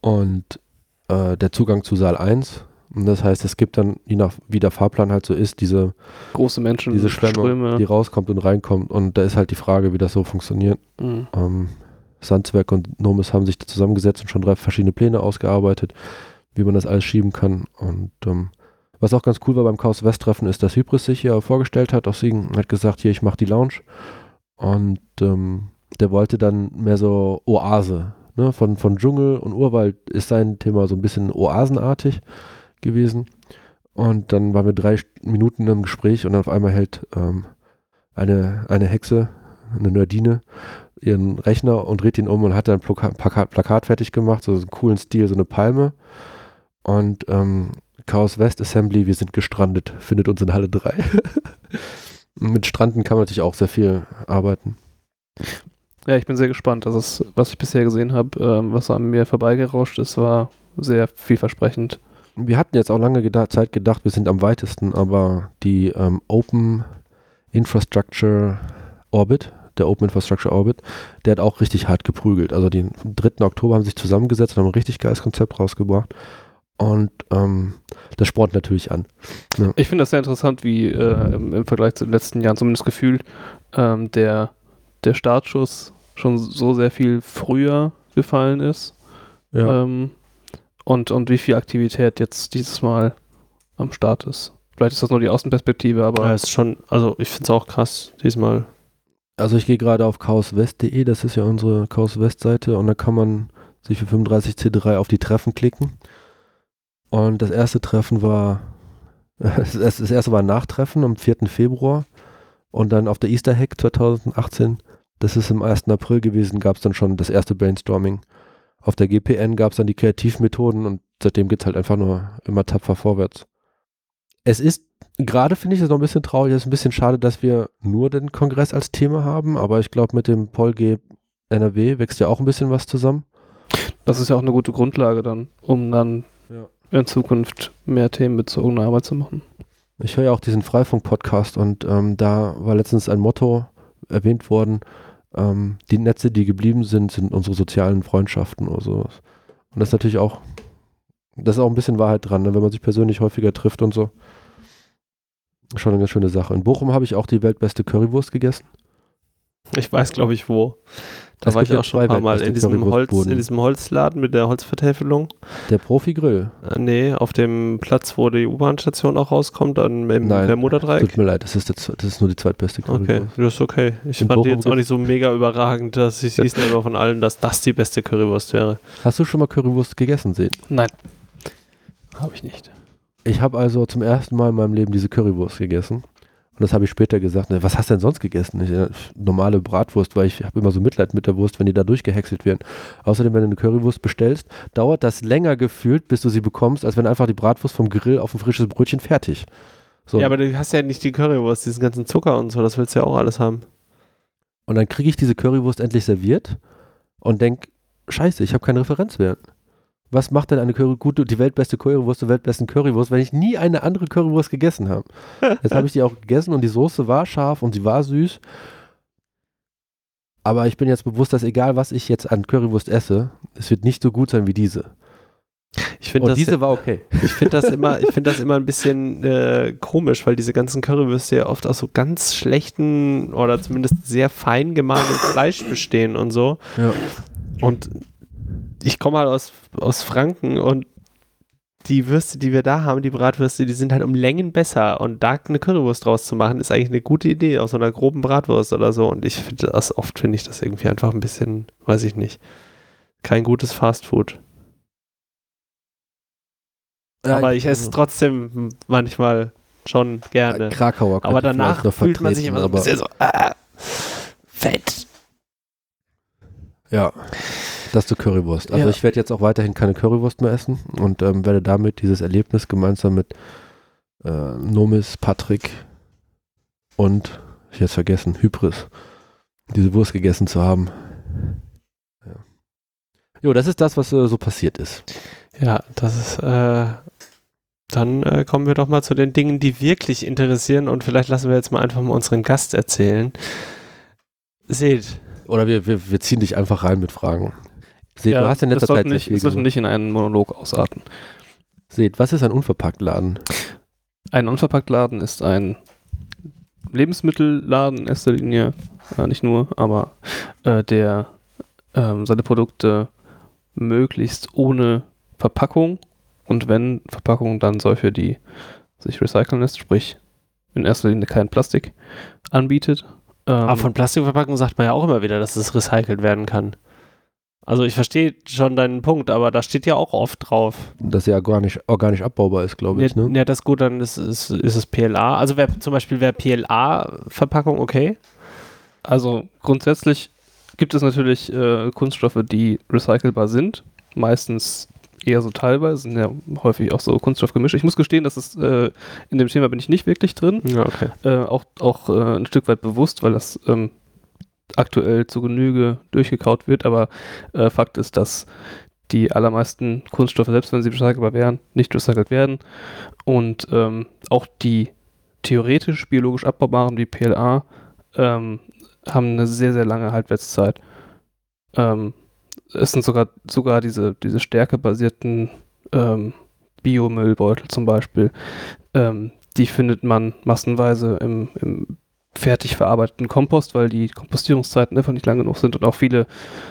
Und äh, der Zugang zu Saal 1. Und das heißt, es gibt dann, je nach wie der Fahrplan halt so ist, diese Große Menschen, diese Schwemme, Ströme. die rauskommt und reinkommt. Und da ist halt die Frage, wie das so funktioniert. Mhm. Ähm, Sandswerk und Nomis haben sich da zusammengesetzt und schon drei verschiedene Pläne ausgearbeitet, wie man das alles schieben kann. Und ähm, was auch ganz cool war beim Chaos West Treffen ist, dass Hybris sich hier vorgestellt hat aus Siegen hat gesagt, hier, ich mache die Lounge. Und ähm, der wollte dann mehr so Oase. Ne? Von, von Dschungel und Urwald ist sein Thema so ein bisschen oasenartig gewesen. Und dann waren wir drei Minuten im Gespräch und auf einmal hält ähm, eine, eine Hexe, eine Nerdine, ihren Rechner und dreht ihn um und hat dann ein Plakat, Plakat, Plakat fertig gemacht, so einen coolen Stil, so eine Palme. Und ähm, Chaos West Assembly, wir sind gestrandet, findet uns in Halle 3. (laughs) Mit Stranden kann man natürlich auch sehr viel arbeiten. Ja, ich bin sehr gespannt. Also, das, was ich bisher gesehen habe, ähm, was an mir vorbeigerauscht ist, war sehr vielversprechend. Wir hatten jetzt auch lange geda Zeit gedacht, wir sind am weitesten, aber die ähm, Open Infrastructure Orbit, der Open Infrastructure Orbit, der hat auch richtig hart geprügelt. Also den 3. Oktober haben sie sich zusammengesetzt und haben ein richtig geiles Konzept rausgebracht. Und ähm, das spornt natürlich an. Ich finde das sehr interessant, wie äh, im, im Vergleich zu den letzten Jahren zumindest gefühlt ähm, der, der Startschuss schon so sehr viel früher gefallen ist. Ja. Ähm, und, und wie viel Aktivität jetzt dieses Mal am Start ist. Vielleicht ist das nur die Außenperspektive, aber Ja, ist schon, also ich finde es auch krass diesmal. Also ich gehe gerade auf chaoswest.de, das ist ja unsere Chaos West Seite und da kann man sich für 35C3 auf die Treffen klicken. Und das erste Treffen war, (laughs) das erste war ein Nachtreffen am 4. Februar und dann auf der Easter Hack 2018, das ist im 1. April gewesen, gab es dann schon das erste Brainstorming. Auf der GPN gab es dann die Kreativmethoden und seitdem geht es halt einfach nur immer tapfer vorwärts. Es ist, gerade finde ich es noch ein bisschen traurig, es ist ein bisschen schade, dass wir nur den Kongress als Thema haben, aber ich glaube, mit dem PolG NRW wächst ja auch ein bisschen was zusammen. das ist ja auch eine gute Grundlage dann, um dann Ja. In Zukunft mehr themenbezogene Arbeit zu machen. Ich höre ja auch diesen Freifunk-Podcast und ähm, da war letztens ein Motto erwähnt worden, ähm, die Netze, die geblieben sind, sind unsere sozialen Freundschaften oder sowas. Und das ist natürlich auch, das ist auch ein bisschen Wahrheit dran, ne? wenn man sich persönlich häufiger trifft und so. Schon eine ganz schöne Sache. In Bochum habe ich auch die weltbeste Currywurst gegessen. Ich weiß, glaube ich, wo. Da Es war ich ja auch schon ein paar Mal in diesem, Holz, in diesem Holzladen mit der Holzvertäfelung. Der Profi-Grill. Äh, nee, auf dem Platz, wo die U-Bahn-Station auch rauskommt, dann im Nein, Bermuda-Dreieck. Tut mir leid, das ist, jetzt, das ist nur die zweitbeste Okay, Currywurst. das ist okay. Ich In fand die Bochum jetzt auch nicht so mega überragend, dass ich hieß immer von allen, dass das die beste Currywurst wäre. Hast du schon mal Currywurst gegessen sehen? Nein. Habe ich nicht. Ich habe also zum ersten Mal in meinem Leben diese Currywurst gegessen. Und das habe ich später gesagt. ne, Was hast du denn sonst gegessen? Ich, normale Bratwurst, weil ich habe immer so Mitleid mit der Wurst, wenn die da durchgehäckselt werden. Außerdem, wenn du eine Currywurst bestellst, dauert das länger gefühlt, bis du sie bekommst, als wenn einfach die Bratwurst vom Grill auf ein frisches Brötchen fertig. So. Ja, aber du hast ja nicht die Currywurst, diesen ganzen Zucker und so, das willst du ja auch alles haben. und dann kriege ich diese Currywurst endlich serviert und denke, scheiße, ich habe keinen Referenzwert. Was macht denn eine Curry gute, die weltbeste Currywurst, die weltbesten Currywurst, wenn ich nie eine andere Currywurst gegessen habe? (laughs) Jetzt habe ich die auch gegessen und die Soße war scharf und sie war süß. Aber ich bin jetzt bewusst, dass egal was ich jetzt an Currywurst esse, es wird nicht so gut sein wie diese. Ich finde Und das, diese war okay. (laughs) ich find das, immer- ich das immer ein bisschen äh, komisch, weil diese ganzen Currywürste ja oft aus so ganz schlechten oder zumindest sehr fein gemahlenem (laughs) Fleisch bestehen und so. Ja. Und ich komme halt aus, aus Franken und die Würste, die wir da haben, die Bratwürste, die sind halt um Längen besser. Und da eine Currywurst draus zu machen, ist eigentlich eine gute Idee, aus so einer groben Bratwurst oder so. Und ich finde das, oft finde ich das irgendwie einfach ein bisschen, weiß ich nicht, kein gutes Fastfood. aber ich esse es trotzdem manchmal schon gerne. Krakauer. aber danach fühlt man sich immer so ein bisschen so, ah, fett. Ja, das zur Currywurst. Also Ja. ich werde jetzt auch weiterhin keine Currywurst mehr essen und ähm, werde damit dieses Erlebnis gemeinsam mit äh, Nomis, Patrick und, ich hätte es vergessen, Hybris, diese Wurst gegessen zu haben. Ja. Jo, das ist das, was äh, so passiert ist. Ja, das ist, äh, dann äh, kommen wir doch mal zu den Dingen, die wirklich interessieren und vielleicht lassen wir jetzt mal einfach mal unseren Gast erzählen. Seht, Oder wir, wir, wir ziehen dich einfach rein mit Fragen. Seht, du hast in das letzter sollte Zeit nicht, viel sollte nicht in einen Monolog ausarten. Seht, was ist ein Unverpacktladen? Ein Unverpacktladen ist ein Lebensmittelladen in erster Linie, äh, nicht nur, aber äh, der ähm, seine Produkte möglichst ohne Verpackung und wenn Verpackung, dann solche, die sich recyceln lässt, sprich in erster Linie kein Plastik anbietet. Ähm, aber von Plastikverpackung sagt man ja auch immer wieder, dass es recycelt werden kann. Also ich verstehe schon deinen Punkt, aber da steht ja auch oft drauf. Das ja organisch, organisch abbaubar ist, glaube ich. ja, Ne? ja, das ist gut, dann ist, ist, ist es PLA. Also wär, zum Beispiel wäre PLA-Verpackung okay. Also grundsätzlich gibt es natürlich äh, Kunststoffe, die recycelbar sind. Meistens eher so teilweise, sind ja häufig auch so Kunststoffgemische. Ich muss gestehen, dass es äh, in dem Thema bin ich nicht wirklich drin. Ja, okay. Äh, auch auch äh, ein Stück weit bewusst, weil das ähm, aktuell zu Genüge durchgekaut wird. Aber äh, Fakt ist, dass die allermeisten Kunststoffe, selbst wenn sie recycelbar wären, nicht recycelt werden. Und ähm, auch die theoretisch biologisch abbaubaren wie PLA ähm, haben eine sehr, sehr lange Halbwertszeit. Ähm, es sind sogar, sogar diese, diese stärkebasierten ähm, Biomüllbeutel zum Beispiel, ähm, die findet man massenweise im, im fertig verarbeiteten Kompost, weil die Kompostierungszeiten einfach nicht lang genug sind und auch viele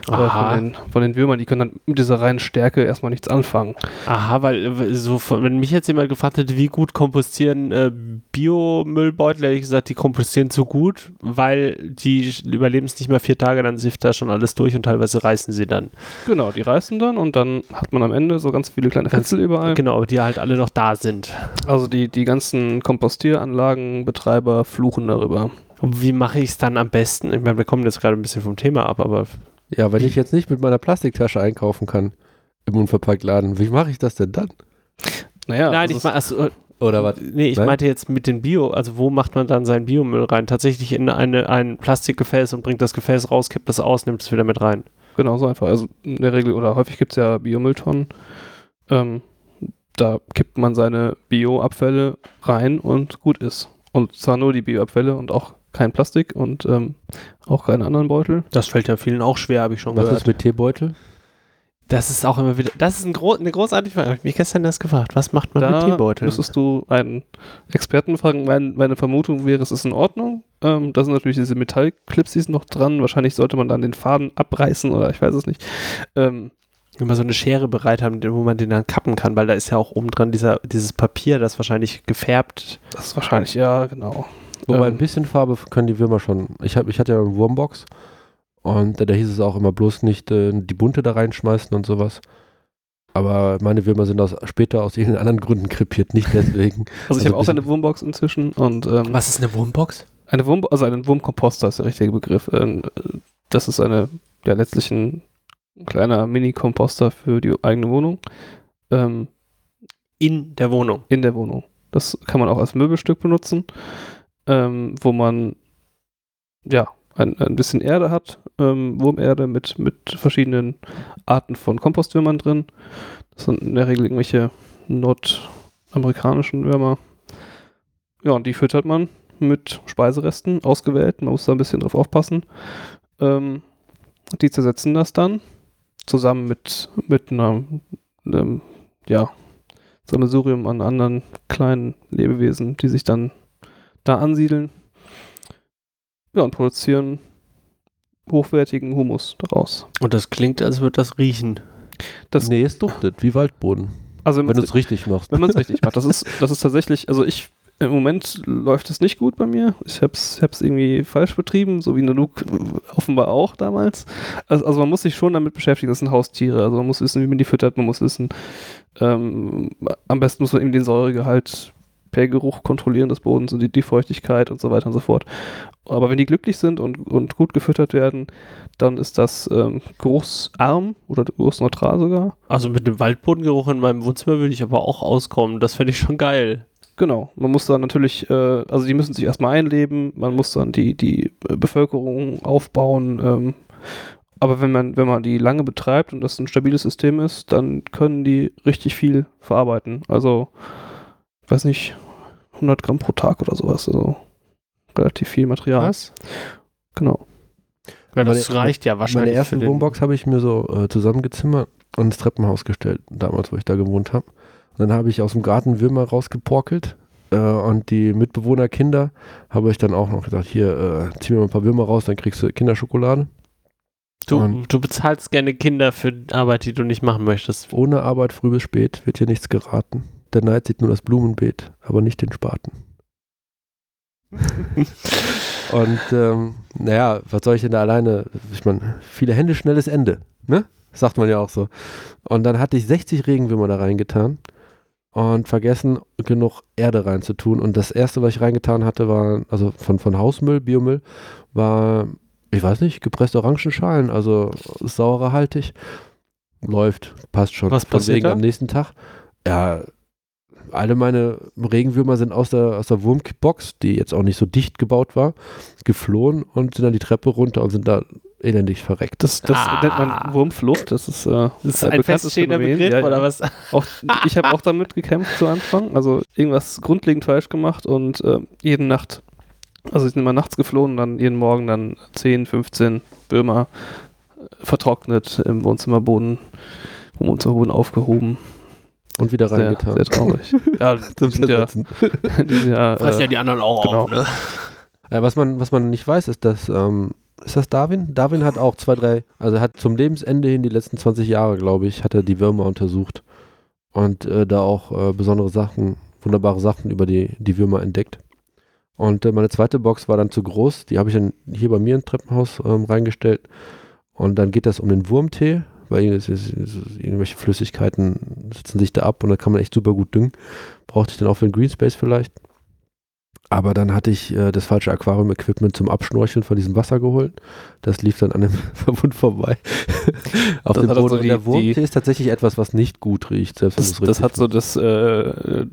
äh, von, den, von den Würmern, die können dann mit dieser reinen Stärke erstmal nichts anfangen. Aha, weil so von, wenn mich jetzt jemand gefragt hätte, wie gut kompostieren äh, Biomüllbeutel, hätte ich gesagt, die kompostieren zu gut, weil die überleben es nicht mehr vier Tage, dann sifft da schon alles durch und teilweise reißen sie dann. Genau, die reißen dann und dann hat man am Ende so ganz viele kleine Fetzel überall. Genau, die halt alle noch da sind. Also die, die ganzen Kompostieranlagenbetreiber fluchen darüber. Und wie mache ich es dann am besten? Ich meine, wir kommen jetzt gerade ein bisschen vom Thema ab, aber Ja, wenn ich jetzt nicht mit meiner Plastiktasche einkaufen kann im Unverpacktladen, wie mache ich das denn dann? Naja, nein, ich, ist- mein, also, Oder was? nee, ich Nein? meinte jetzt mit den Bio, also wo macht man dann seinen Biomüll rein? Tatsächlich in eine, ein Plastikgefäß und bringt das Gefäß raus, kippt das aus, nimmt es wieder mit rein. Genau so einfach. Also in der Regel oder häufig gibt es ja Biomülltonnen. Ähm, da kippt man seine Bioabfälle rein und gut ist. Und zwar nur die Bioabfälle und auch kein Plastik und ähm, auch keine anderen Beutel. Das fällt ja vielen auch schwer, habe ich schon Was gehört. ist mit Teebeutel? Das ist auch immer wieder, das ist ein gro eine großartige Frage. Hab Ich mich gestern das gefragt. Was macht man mit Da Teebeuteln? müsstest du einen Experten fragen. Mein, meine Vermutung wäre, es ist in Ordnung. Ähm, da sind natürlich diese Metallclips, die sind noch dran. Wahrscheinlich sollte man dann den Faden abreißen oder ich weiß es nicht. Ähm, Immer so eine Schere bereit haben, wo man den dann kappen kann, weil da ist ja auch oben dran dieser, dieses Papier, das wahrscheinlich gefärbt. das ist wahrscheinlich, ja, genau. Wobei Ähm, ein bisschen Farbe können die Würmer schon. Ich, hab, ich hatte ja eine Wurmbox und äh, da hieß es auch immer bloß nicht äh, die bunte da reinschmeißen und sowas. Aber meine Würmer sind aus, später aus irgendeinen anderen Gründen krepiert, nicht deswegen. (laughs) Also ich Also habe auch eine Wurmbox inzwischen und ähm, Was ist eine Wurmbox? eine Wurm, also einen Wurmkomposter ist der richtige Begriff. Ähm, das ist eine, ja letztlich ein kleiner Mini-Komposter für die eigene Wohnung. Ähm, In der Wohnung. in der Wohnung. Das kann man auch als Möbelstück benutzen, ähm, wo man ja ein, ein bisschen Erde hat, ähm, Wurmerde mit, mit verschiedenen Arten von Kompostwürmern drin. Das sind in der Regel irgendwelche nordamerikanischen Würmer. Ja, und die füttert man mit Speiseresten, ausgewählt. Man muss da ein bisschen drauf aufpassen. Ähm, die zersetzen das dann zusammen mit, mit einer, einem, ja, Sammelsurium an anderen kleinen Lebewesen, die sich dann da ansiedeln. Ja, und produzieren hochwertigen Humus daraus. Und das klingt, als würde das riechen. Das- nee, es duftet wie Waldboden. Also Wenn du man es richtig machst. wenn man es richtig (laughs) macht, das ist, das ist tatsächlich, also ich, im Moment läuft es nicht gut bei mir. Ich hab's, hab's irgendwie falsch betrieben, so wie Nanook offenbar auch damals. Also, also man muss sich schon damit beschäftigen, das sind Haustiere. Also man muss wissen, wie man die füttert, man muss wissen, Ähm, am besten muss man eben den Säuregehalt per Geruch kontrollieren des Bodens und die, die Feuchtigkeit und so weiter und so fort. Aber wenn die glücklich sind und, und gut gefüttert werden, dann ist das ähm, geruchsarm oder geruchsneutral sogar. Also mit dem Waldbodengeruch in meinem Wohnzimmer würde ich aber auch auskommen. Das fände ich schon geil. Genau, man muss dann natürlich, äh, also die müssen sich erstmal einleben, man muss dann die, die Bevölkerung aufbauen. Ähm, aber wenn man, wenn man die lange betreibt und das ein stabiles System ist, dann können die richtig viel verarbeiten. Also, weiß nicht, 100 Gramm pro Tag oder sowas. Also relativ viel Material. Was? Genau. Ja, das Meine- reicht ja Meine wahrscheinlich. erste für den- Wohnbox habe ich mir so äh, zusammengezimmert und ins Treppenhaus gestellt, damals, wo ich da gewohnt habe. Und dann habe ich aus dem Garten Würmer rausgeporkelt äh, und die Mitbewohnerkinder habe ich dann auch noch gesagt, hier, äh, zieh mir mal ein paar Würmer raus, dann kriegst du Kinderschokolade. Du, Und- du bezahlst gerne Kinder für Arbeit, die du nicht machen möchtest. Ohne Arbeit früh bis spät wird hier nichts geraten. Der Neid sieht nur das Blumenbeet, aber nicht den Spaten. (laughs) Und ähm, naja, was soll ich denn da alleine? Ich meine, viele Hände, schnelles Ende, ne? Sagt man ja auch so. Und dann hatte ich 60 Regenwürmer da reingetan und vergessen, genug Erde reinzutun. Und das erste, was ich reingetan hatte, war, also von, von Hausmüll, Biomüll, war, ich weiß nicht, gepresste Orangenschalen, also sauerhaltig. Läuft, passt schon. Was Von passiert wegen da? am nächsten Tag. Ja, alle meine Regenwürmer sind aus der, aus der Wurmbox, die jetzt auch nicht so dicht gebaut war, geflohen und sind dann die Treppe runter und sind da elendig verreckt. Das, das Ah. nennt man Wurmflucht. Das ist, äh, Das ist ein feststehender. Begriff, Ja, oder was? Auch, ich habe auch damit gekämpft zu Anfang. Also irgendwas grundlegend falsch gemacht und äh, jede Nacht, also sie sind immer nachts geflohen und dann jeden Morgen dann 10, 15 Würmer äh, vertrocknet im Wohnzimmerboden, im Wohnzimmerboden aufgehoben. Und wieder Sehr, reingetan. sehr traurig. ja, die (laughs) sind ja, (laughs) die sind ja, (laughs) Fressen ja äh, die anderen auch genau. auf, ne? Ja, was, man, was man nicht weiß, ist, dass, ähm, ist das Darwin? Darwin hat auch zwei, drei, also er hat zum Lebensende hin die letzten 20 Jahre, glaube ich, hat er die Würmer untersucht und äh, da auch äh, besondere Sachen, wunderbare Sachen über die, die Würmer entdeckt. Und äh, meine zweite Box war dann zu groß, die habe ich dann hier bei mir im Treppenhaus ähm, reingestellt. Und dann geht das um den Wurmtee, weil es ist, es ist, irgendwelche Flüssigkeiten sitzen sich da ab und da kann man echt super gut düngen. Brauchte ich dann auch für den Greenspace vielleicht. Aber dann hatte ich äh, das falsche Aquarium-Equipment zum Abschnorcheln von diesem Wasser geholt. Das lief dann an dem (laughs) Verbund vorbei. (laughs) Auf Das dem hat Boden. also Und die- der Wurmtee ist tatsächlich etwas, was nicht gut riecht, selbst wenn das, das hat so das, äh,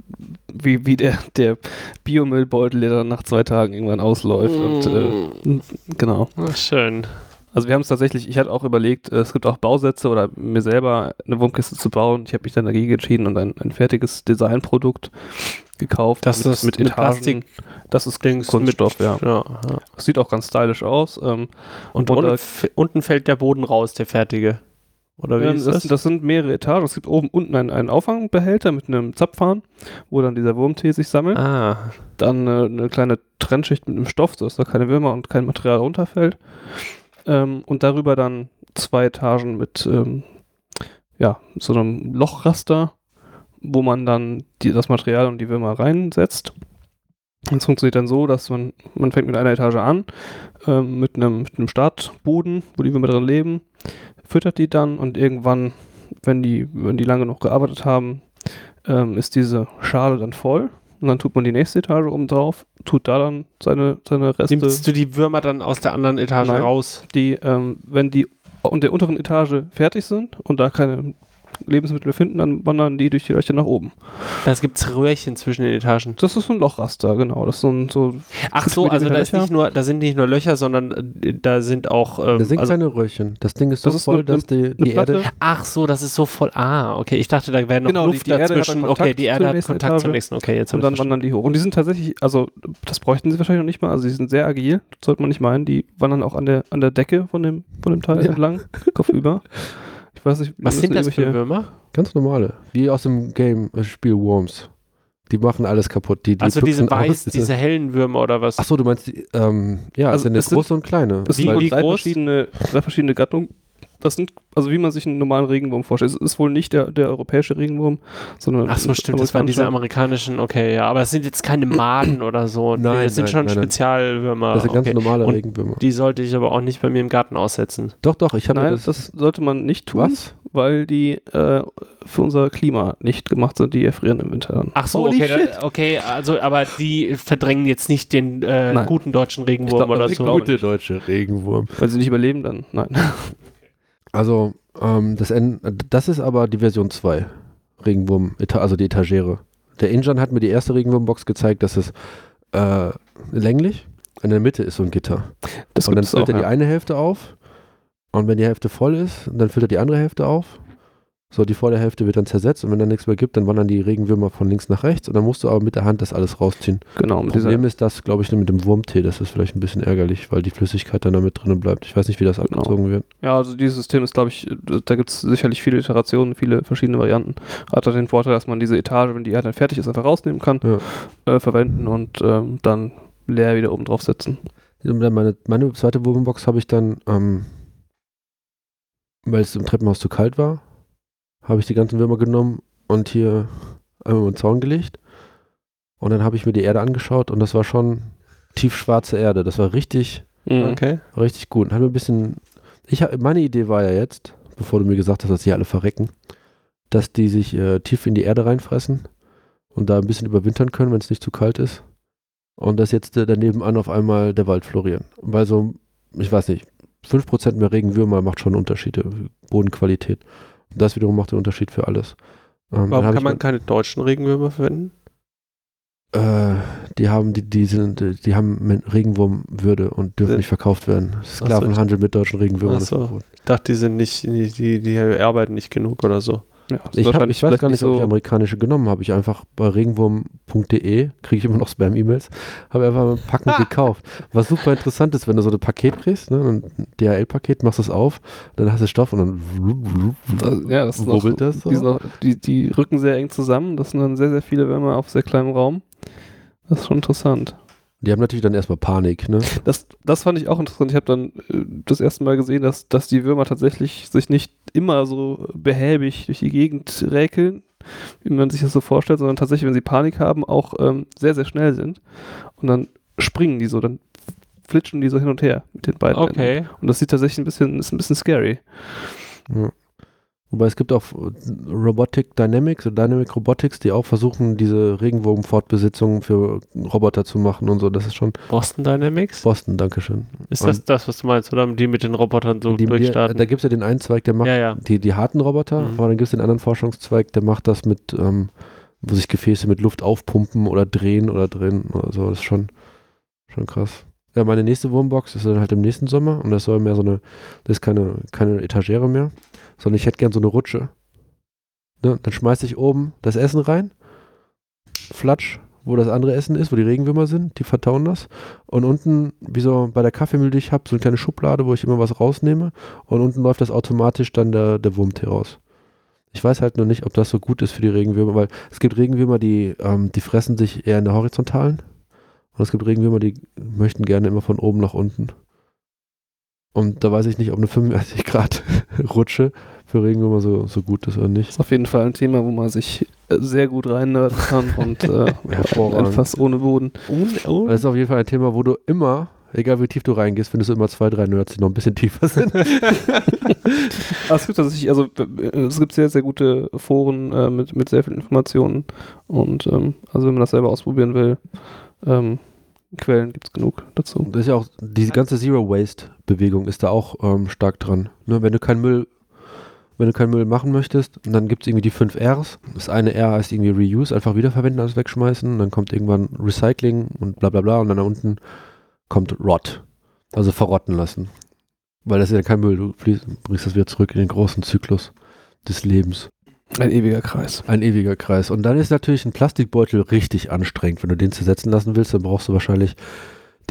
wie, wie der, der Biomüllbeutel, der dann nach zwei Tagen irgendwann ausläuft. Und, äh, genau. Ach, schön. Also wir haben es tatsächlich, ich hatte auch überlegt, äh, es gibt auch Bausätze oder mir selber eine Wurmkiste zu bauen. Ich habe mich dann dagegen entschieden und ein, ein fertiges Designprodukt gekauft. Das ist mit Plastik- Das ist Dings Kunststoff, ja. Ja, ja. Das sieht auch ganz stylisch aus. Ähm, Und, Und unten, da- f- unten fällt der Boden raus, der fertige. Oder wie ähm, ist das, das? das sind mehrere Etagen. Es gibt oben unten einen, einen Auffangbehälter mit einem Zapfhahn, wo dann dieser Wurmtee sich sammelt. ah, Dann äh, eine kleine Trennschicht mit einem Stoff, sodass da keine Würmer und kein Material runterfällt. Ähm, und darüber dann zwei Etagen mit ähm, ja, so einem Lochraster, wo man dann die, das Material und die Würmer reinsetzt. Es funktioniert dann so, dass man, man fängt mit einer Etage an, ähm, mit, einem, mit einem Startboden, wo die Würmer drin leben, füttert die dann und irgendwann, wenn die, wenn die lange noch gearbeitet haben, ähm, ist diese Schale dann voll. Und dann tut man die nächste Etage oben drauf, tut da dann seine, seine Reste. nimmst du die Würmer dann aus der anderen Etage Nein. raus? die, ähm, wenn die in der unteren Etage fertig sind und da keine Lebensmittel finden, dann wandern die durch die Löcher nach oben. Da gibt es Röhrchen zwischen den Etagen. Das ist so ein Lochraster, genau. Das ist so ein, so, Ach so, also da, ist nicht nur, da sind nicht nur Löcher, sondern äh, da sind auch. Ähm, Da sind also, kleine Röhrchen. Das Ding ist so Das ist voll, eine- dass die, die. Erde. ach so, das ist so voll. Ah, okay. Ich dachte, da wäre noch Genau, die- Luft die hat dazwischen. okay, die zur Erde hat Kontakt zum Etage. nächsten. Okay, jetzt und dann wandern die hoch. Und die sind tatsächlich, also das bräuchten sie wahrscheinlich noch nicht mal, also die sind sehr agil, das sollte man nicht meinen. Die wandern auch an der, an der Decke von dem, von dem Teil Ja. entlang, (laughs) kopfüber. Ich weiß nicht, Was sind das für Würmer? Ganz normale. Wie aus dem Game-Spiel Worms. Die machen alles kaputt. Die, die Also diese weiß, (laughs) diese hellen Würmer oder was? Achso, du meinst, die, ähm, ja, Also es sind große und kleine. Es Wie- sind wohl wie drei groß? verschiedene, drei verschiedene Gattungen. Das sind, also wie man sich einen normalen Regenwurm vorstellt. Es ist wohl nicht der, der europäische Regenwurm, sondern. Ach so, stimmt, das waren diese amerikanischen, okay, ja, aber es sind jetzt keine Maden oder so. Nein, das sind nein, schon nein, nein. Spezialwürmer. Das sind ganz okay. normale Regenwürmer. Die sollte ich aber auch nicht bei mir im Garten aussetzen. Doch, doch, ich habe Nein, das, das, sollte man nicht tun, Was? weil die äh, für unser Klima nicht gemacht sind. Die erfrieren im Winter dann. Ach so, Holy okay, shit. da, okay, also, aber die verdrängen jetzt nicht den äh, Nein. guten deutschen Regenwurm glaub, oder so. glaub- gute deutsche Regenwurm. Weil sie nicht überleben dann. Nein. Also, ähm, das, N, das ist aber die Version 2. Regenwurm, also die Etagere. Der Injan hat mir die erste Regenwurmbox gezeigt, dass es äh, länglich, in der Mitte ist so ein Gitter. Das und dann gibt's auch, füllt er die ja. eine Hälfte auf und wenn die Hälfte voll ist, dann füllt er die andere Hälfte auf. So, die volle Hälfte wird dann zersetzt und wenn dann nichts mehr gibt, dann wandern die Regenwürmer von links nach rechts und dann musst du aber mit der Hand das alles rausziehen. Genau, mit Problem ist das, glaube ich, nur mit dem Wurmtee. Das ist vielleicht ein bisschen ärgerlich, weil die Flüssigkeit dann da mit drinnen bleibt. Ich weiß nicht, wie das Genau. abgezogen wird. ja, also dieses System ist, glaube ich, da gibt es sicherlich viele Iterationen, viele verschiedene Varianten. Hat halt den Vorteil, dass man diese Etage, wenn die halt dann fertig ist, einfach rausnehmen kann, Ja. äh, verwenden und ähm, dann leer wieder oben drauf setzen. Meine, meine zweite Wurmbox habe ich dann, ähm, weil es im Treppenhaus zu kalt war, habe ich die ganzen Würmer genommen und hier einmal über den Zaun gelegt. Und dann habe ich mir die Erde angeschaut und das war schon tiefschwarze Erde. Das war richtig, Mhm. Okay. richtig gut. Und hat mir ein bisschen. Ich, hab- meine Idee war ja jetzt, bevor du mir gesagt hast, dass sie alle verrecken, dass die sich äh, tief in die Erde reinfressen und da ein bisschen überwintern können, wenn es nicht zu kalt ist. Und dass jetzt äh, daneben an auf einmal der Wald florieren. Weil so, ich weiß nicht, 5% mehr Regenwürmer macht schon Unterschiede, Bodenqualität. Das wiederum macht den Unterschied für alles. Ähm, Warum kann man keine deutschen Regenwürmer verwenden? äh, die haben die, die sind, äh, die haben Regenwurmwürde und dürfen Äh. nicht verkauft werden. so. Sklavenhandel mit deutschen Regenwürmern. Ach ist so. Ich dachte, die sind nicht, die, die, die arbeiten nicht genug oder so. Ja, Ich, hab, wahrscheinlich ich weiß gar nicht, ob ich so. amerikanische genommen habe. Ich einfach bei regenwurm.de, kriege ich immer noch Spam-E-Mails, habe einfach ein Packen gekauft. Was super interessant ist, wenn du so ein Paket kriegst, ne, ein DHL-Paket, machst es auf, dann hast du Stoff und dann Das, ja, das ist noch, wubbelt das so. die, noch, die, die rücken sehr eng zusammen. Das sind dann sehr, sehr viele Würmer auf sehr kleinem Raum. Das ist schon interessant. Die haben natürlich dann erstmal Panik, ne? Das, das fand ich auch interessant. Ich habe dann äh, das erste Mal gesehen, dass, dass die Würmer tatsächlich sich nicht immer so behäbig durch die Gegend räkeln, wie man sich das so vorstellt, sondern tatsächlich, wenn sie Panik haben, auch ähm, sehr, sehr schnell sind. Und dann springen die so, dann flitschen die so hin und her mit den beiden. Enden. Okay. Und das sieht tatsächlich ein bisschen, ist ein bisschen scary. Ja. Wobei es gibt auch Robotic Dynamics oder Dynamic Robotics, die auch versuchen, diese Regenwurm-Fortbesitzung für Roboter zu machen und so. Das ist schon Boston Dynamics? Boston, Dankeschön. Ist das das, was du meinst, oder? Die mit den Robotern so Die, die, durchstarten? da gibt es ja den einen Zweig, der macht ja, ja. die, die harten Roboter, Mhm. aber dann gibt es den anderen Forschungszweig, der macht das mit, ähm, wo sich Gefäße mit Luft aufpumpen oder drehen oder drehen oder so. Das ist schon, schon krass. Ja, meine nächste Wurmbox ist dann halt im nächsten Sommer und das soll mehr so eine, das ist keine, keine Etagere mehr, sondern ich hätte gern so eine Rutsche. Ne? Dann schmeiße ich oben das Essen rein, flatsch, wo das andere Essen ist, wo die Regenwürmer sind, die vertauen das. Und unten, wie so bei der Kaffeemühle, die ich habe, so eine kleine Schublade, wo ich immer was rausnehme. Und unten läuft das automatisch dann der, der Wurmtee raus. Ich weiß halt nur nicht, ob das so gut ist für die Regenwürmer, weil es gibt Regenwürmer, die, ähm, die fressen sich eher in der horizontalen. Und es gibt Regenwürmer, die möchten gerne immer von oben nach unten. Und da weiß ich nicht, ob eine 35 Grad (laughs) Rutsche für Regenwürmer so, so gut ist oder nicht. Ist auf jeden Fall ein Thema, wo man sich äh, sehr gut reinnörden kann und äh, (laughs) Fass ohne Boden. Das ist auf jeden Fall ein Thema, wo du immer, egal wie tief du reingehst, findest du immer zwei, drei Nerds, die noch ein bisschen tiefer sind. (laughs) Es gibt tatsächlich, also äh, es gibt sehr, sehr gute Foren äh, mit, mit sehr vielen Informationen. Und ähm, also wenn man das selber ausprobieren will, ähm, Quellen gibt es genug dazu. Das ist ja auch, diese ganze Zero-Waste-Bewegung ist da auch ähm, stark dran. Ne, wenn du keinen Müll, wenn du keinen Müll machen möchtest, und dann gibt es irgendwie die fünf Rs. Das eine R heißt irgendwie Reuse, einfach wiederverwenden, alles wegschmeißen. Und dann kommt irgendwann Recycling und bla bla bla. Und dann da unten kommt Rot. Also verrotten lassen. Weil das ist ja kein Müll, du bringst das wieder zurück in den großen Zyklus des Lebens. Ein ewiger Kreis. Ein ewiger Kreis. Und dann ist natürlich ein Plastikbeutel richtig anstrengend. Wenn du den zersetzen lassen willst, dann brauchst du wahrscheinlich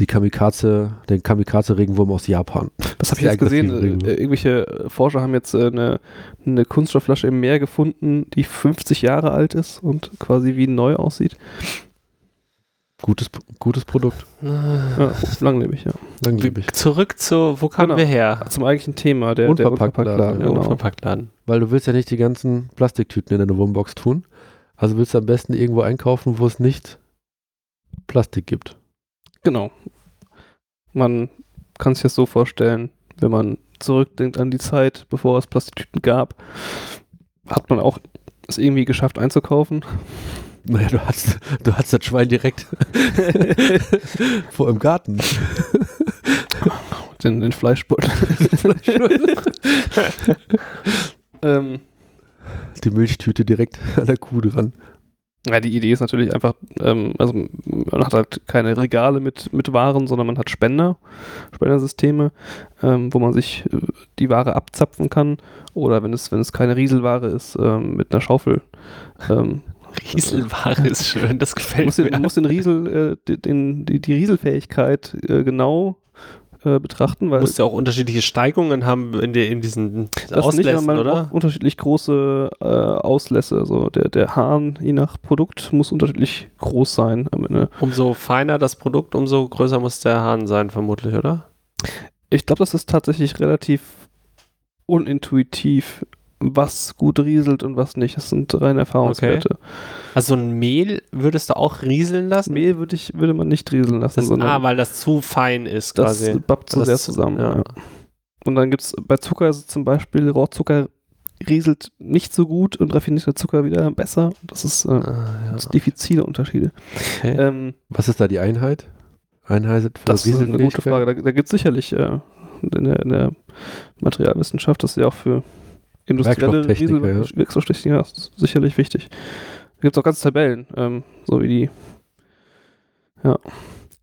die Kamikaze, den Kamikaze-Regenwurm aus Japan. Das habe ich jetzt gesehen. Äh, Regenwurm. irgendwelche Forscher haben jetzt äh, eine, eine Kunststoffflasche im Meer gefunden, die 50 Jahre alt ist und quasi wie neu aussieht. Gutes, gutes Produkt. Ja, langlebig, ja. Langlebig. Zurück zu, wo kamen Genau. wir her? Zum eigentlichen Thema, der, der Unverpacktladen, Unverpacktladen. Der Genau. Unverpacktladen. Weil du willst ja nicht die ganzen Plastiktüten in deine Wohnbox tun. Also willst du am besten irgendwo einkaufen, wo es nicht Plastik gibt. genau. Man kann sich das so vorstellen, wenn man zurückdenkt an die Zeit, bevor es Plastiktüten gab, hat man auch es irgendwie geschafft einzukaufen. Naja, du hast, du hast das Schwein direkt (laughs) vor im Garten. Den, den Fleischbeutel. ähm, Die Milchtüte direkt an der Kuh dran. Ja, die Idee ist natürlich einfach, ähm, also man hat halt keine Regale mit, mit Waren, sondern man hat Spender, Spendersysteme, ähm, wo man sich äh, die Ware abzapfen kann oder wenn es, wenn es keine Rieselware ist, ähm, mit einer Schaufel. Rieselware ist schön, das gefällt muss mir. man muss den Riesel, äh, die- den, die, die Rieselfähigkeit äh, genau äh, betrachten, weil musst ja auch unterschiedliche Steigungen haben in, der, in diesen das nicht, Auslässen, man oder? unterschiedlich große äh, Auslässe. Also der, der Hahn, je nach Produkt, muss unterschiedlich groß sein am Ende. Umso feiner das Produkt, umso größer muss der Hahn sein, vermutlich, oder? Ich glaube, das ist tatsächlich relativ unintuitiv, was gut rieselt und was nicht. Das sind reine Erfahrungswerte. Also ein Mehl würdest du auch rieseln lassen? Mehl würde, ich, würde man nicht rieseln lassen, Das, sondern ah, weil das zu fein ist das quasi. bappt zu Das- sehr zusammen. ja. Ja. Und dann gibt es bei Zucker ist zum Beispiel, Rohrzucker rieselt nicht so gut und raffinierter Zucker wieder besser. Das ist äh, Ah, ja. das diffizile Unterschiede. Okay. Ähm, Was ist da die Einheit? Einheit für Das ist eine gute? Frage. Da, da gibt es sicherlich äh, in, der, in der Materialwissenschaft, das ist ja auch für industrielle Riesel- Werkstofftechniker ist sicherlich wichtig. Da gibt es auch ganze Tabellen, ähm, so wie die. Ja.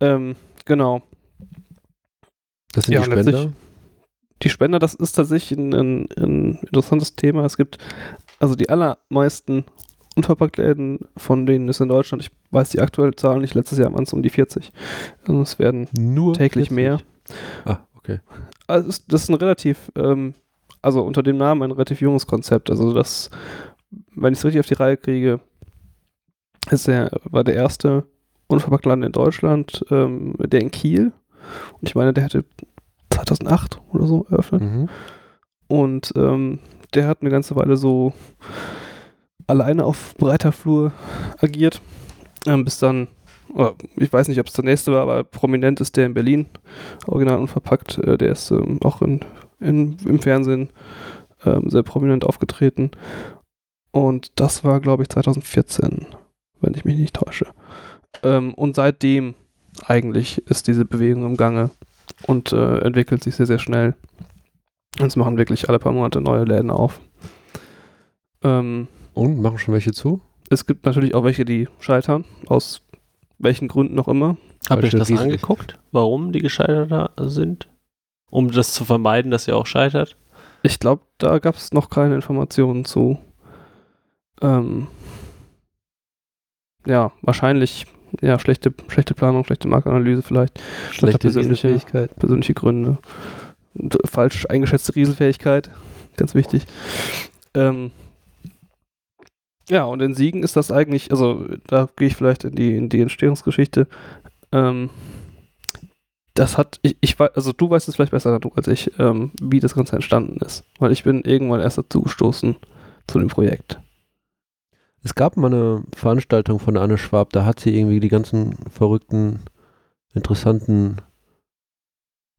Ähm, genau. Das sind Ja, die Spender. Die Spender, das ist tatsächlich ein, ein, ein interessantes Thema. Es gibt also die allermeisten Unverpacktläden, von denen es in Deutschland, ich weiß die aktuelle Zahl nicht, letztes Jahr waren es um die 40. Also es werden Nur täglich 40. mehr. Ah, okay. Also das ist ein relativ, ähm, also unter dem Namen ein relativ junges Konzept. Also das, wenn ich es richtig auf die Reihe kriege, ist der, war der erste Unverpacktladen in Deutschland, ähm, der in Kiel. Und ich meine, der hatte 2008 oder so eröffnet. Mhm. Und ähm, der hat eine ganze Weile so alleine auf breiter Flur agiert. Ähm, bis dann, ich weiß nicht, ob es der nächste war, aber prominent ist der in Berlin, original unverpackt. Äh, der ist ähm, auch in, in, im Fernsehen ähm, sehr prominent aufgetreten. Und das war, glaube ich, 2014, wenn ich mich nicht täusche. Ähm, und seitdem eigentlich ist diese Bewegung im Gange und äh, entwickelt sich sehr, sehr schnell. Und es machen wirklich alle paar Monate neue Läden auf. Ähm, Und machen schon welche zu? es gibt natürlich auch welche, die scheitern, aus welchen Gründen auch immer. Habt ihr euch Falsche das angeguckt, warum die gescheitert sind? Um das zu vermeiden, dass ihr auch scheitert? Ich glaube, da gab es noch keine Informationen zu. Ähm, ja, wahrscheinlich ja, schlechte, schlechte Planung, schlechte Marktanalyse vielleicht, Schlechte persönliche- Rieselfähigkeit. persönliche Gründe. Und, äh, falsch eingeschätzte Rieselfähigkeit, ganz wichtig. Ähm, ja, und in Siegen ist das eigentlich, also da gehe ich vielleicht in die, in die Entstehungsgeschichte. Ähm, das hat, ich, ich weiß, also du weißt es vielleicht besser als ich, ähm, wie das Ganze entstanden ist. Weil ich bin irgendwann erst dazu gestoßen zu dem Projekt. Es gab mal eine Veranstaltung von Anne Schwab, da hat sie irgendwie die ganzen verrückten, interessanten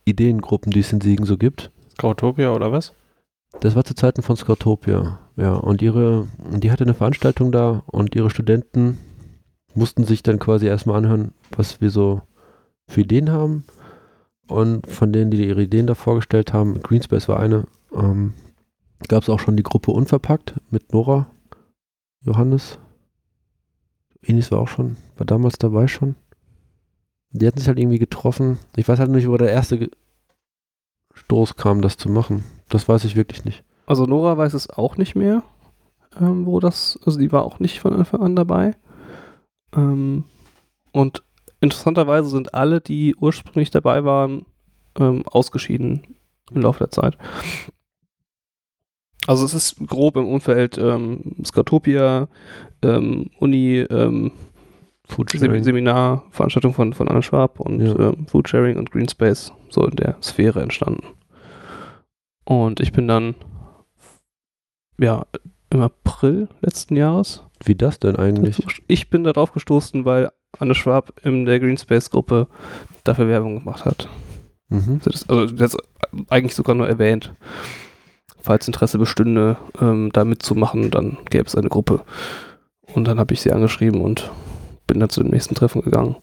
Ideengruppen, die es in Siegen so gibt. Scoutopia oder was? Das war zu Zeiten von Scoutopia, ja. Und ihre, die hatte eine Veranstaltung da und ihre Studenten mussten sich dann quasi erstmal anhören, was wir so für Ideen haben. Und von denen, die ihre Ideen da vorgestellt haben, Greenspace war eine, ähm, gab es auch schon die Gruppe Unverpackt mit Nora, Johannes. Enis war auch schon, war damals dabei schon. Die hatten sich halt irgendwie getroffen. Ich weiß halt nicht, wo der erste Stoß kam, das zu machen. Das weiß ich wirklich nicht. Also Nora weiß es auch nicht mehr, ähm, wo das, also die war auch nicht von Anfang an dabei. Ähm, und interessanterweise sind alle, die ursprünglich dabei waren, ähm, ausgeschieden im Laufe der Zeit. Also es ist grob im Umfeld ähm, Skatopia, ähm, Uni, ähm, Sem Seminarveranstaltung von, von Anna Schwab und Ja. ähm, Foodsharing und Greenspace so in der Sphäre entstanden. Und ich bin dann ja im April letzten Jahres. Wie das denn eigentlich? Ich bin darauf gestoßen, weil Anne Schwab in der Greenspace-Gruppe dafür Werbung gemacht hat. Mhm. Das, also das eigentlich sogar nur erwähnt. Falls Interesse bestünde, ähm, da mitzumachen, dann gäbe es eine Gruppe. Und dann habe ich sie angeschrieben und bin dann zu dem nächsten Treffen gegangen.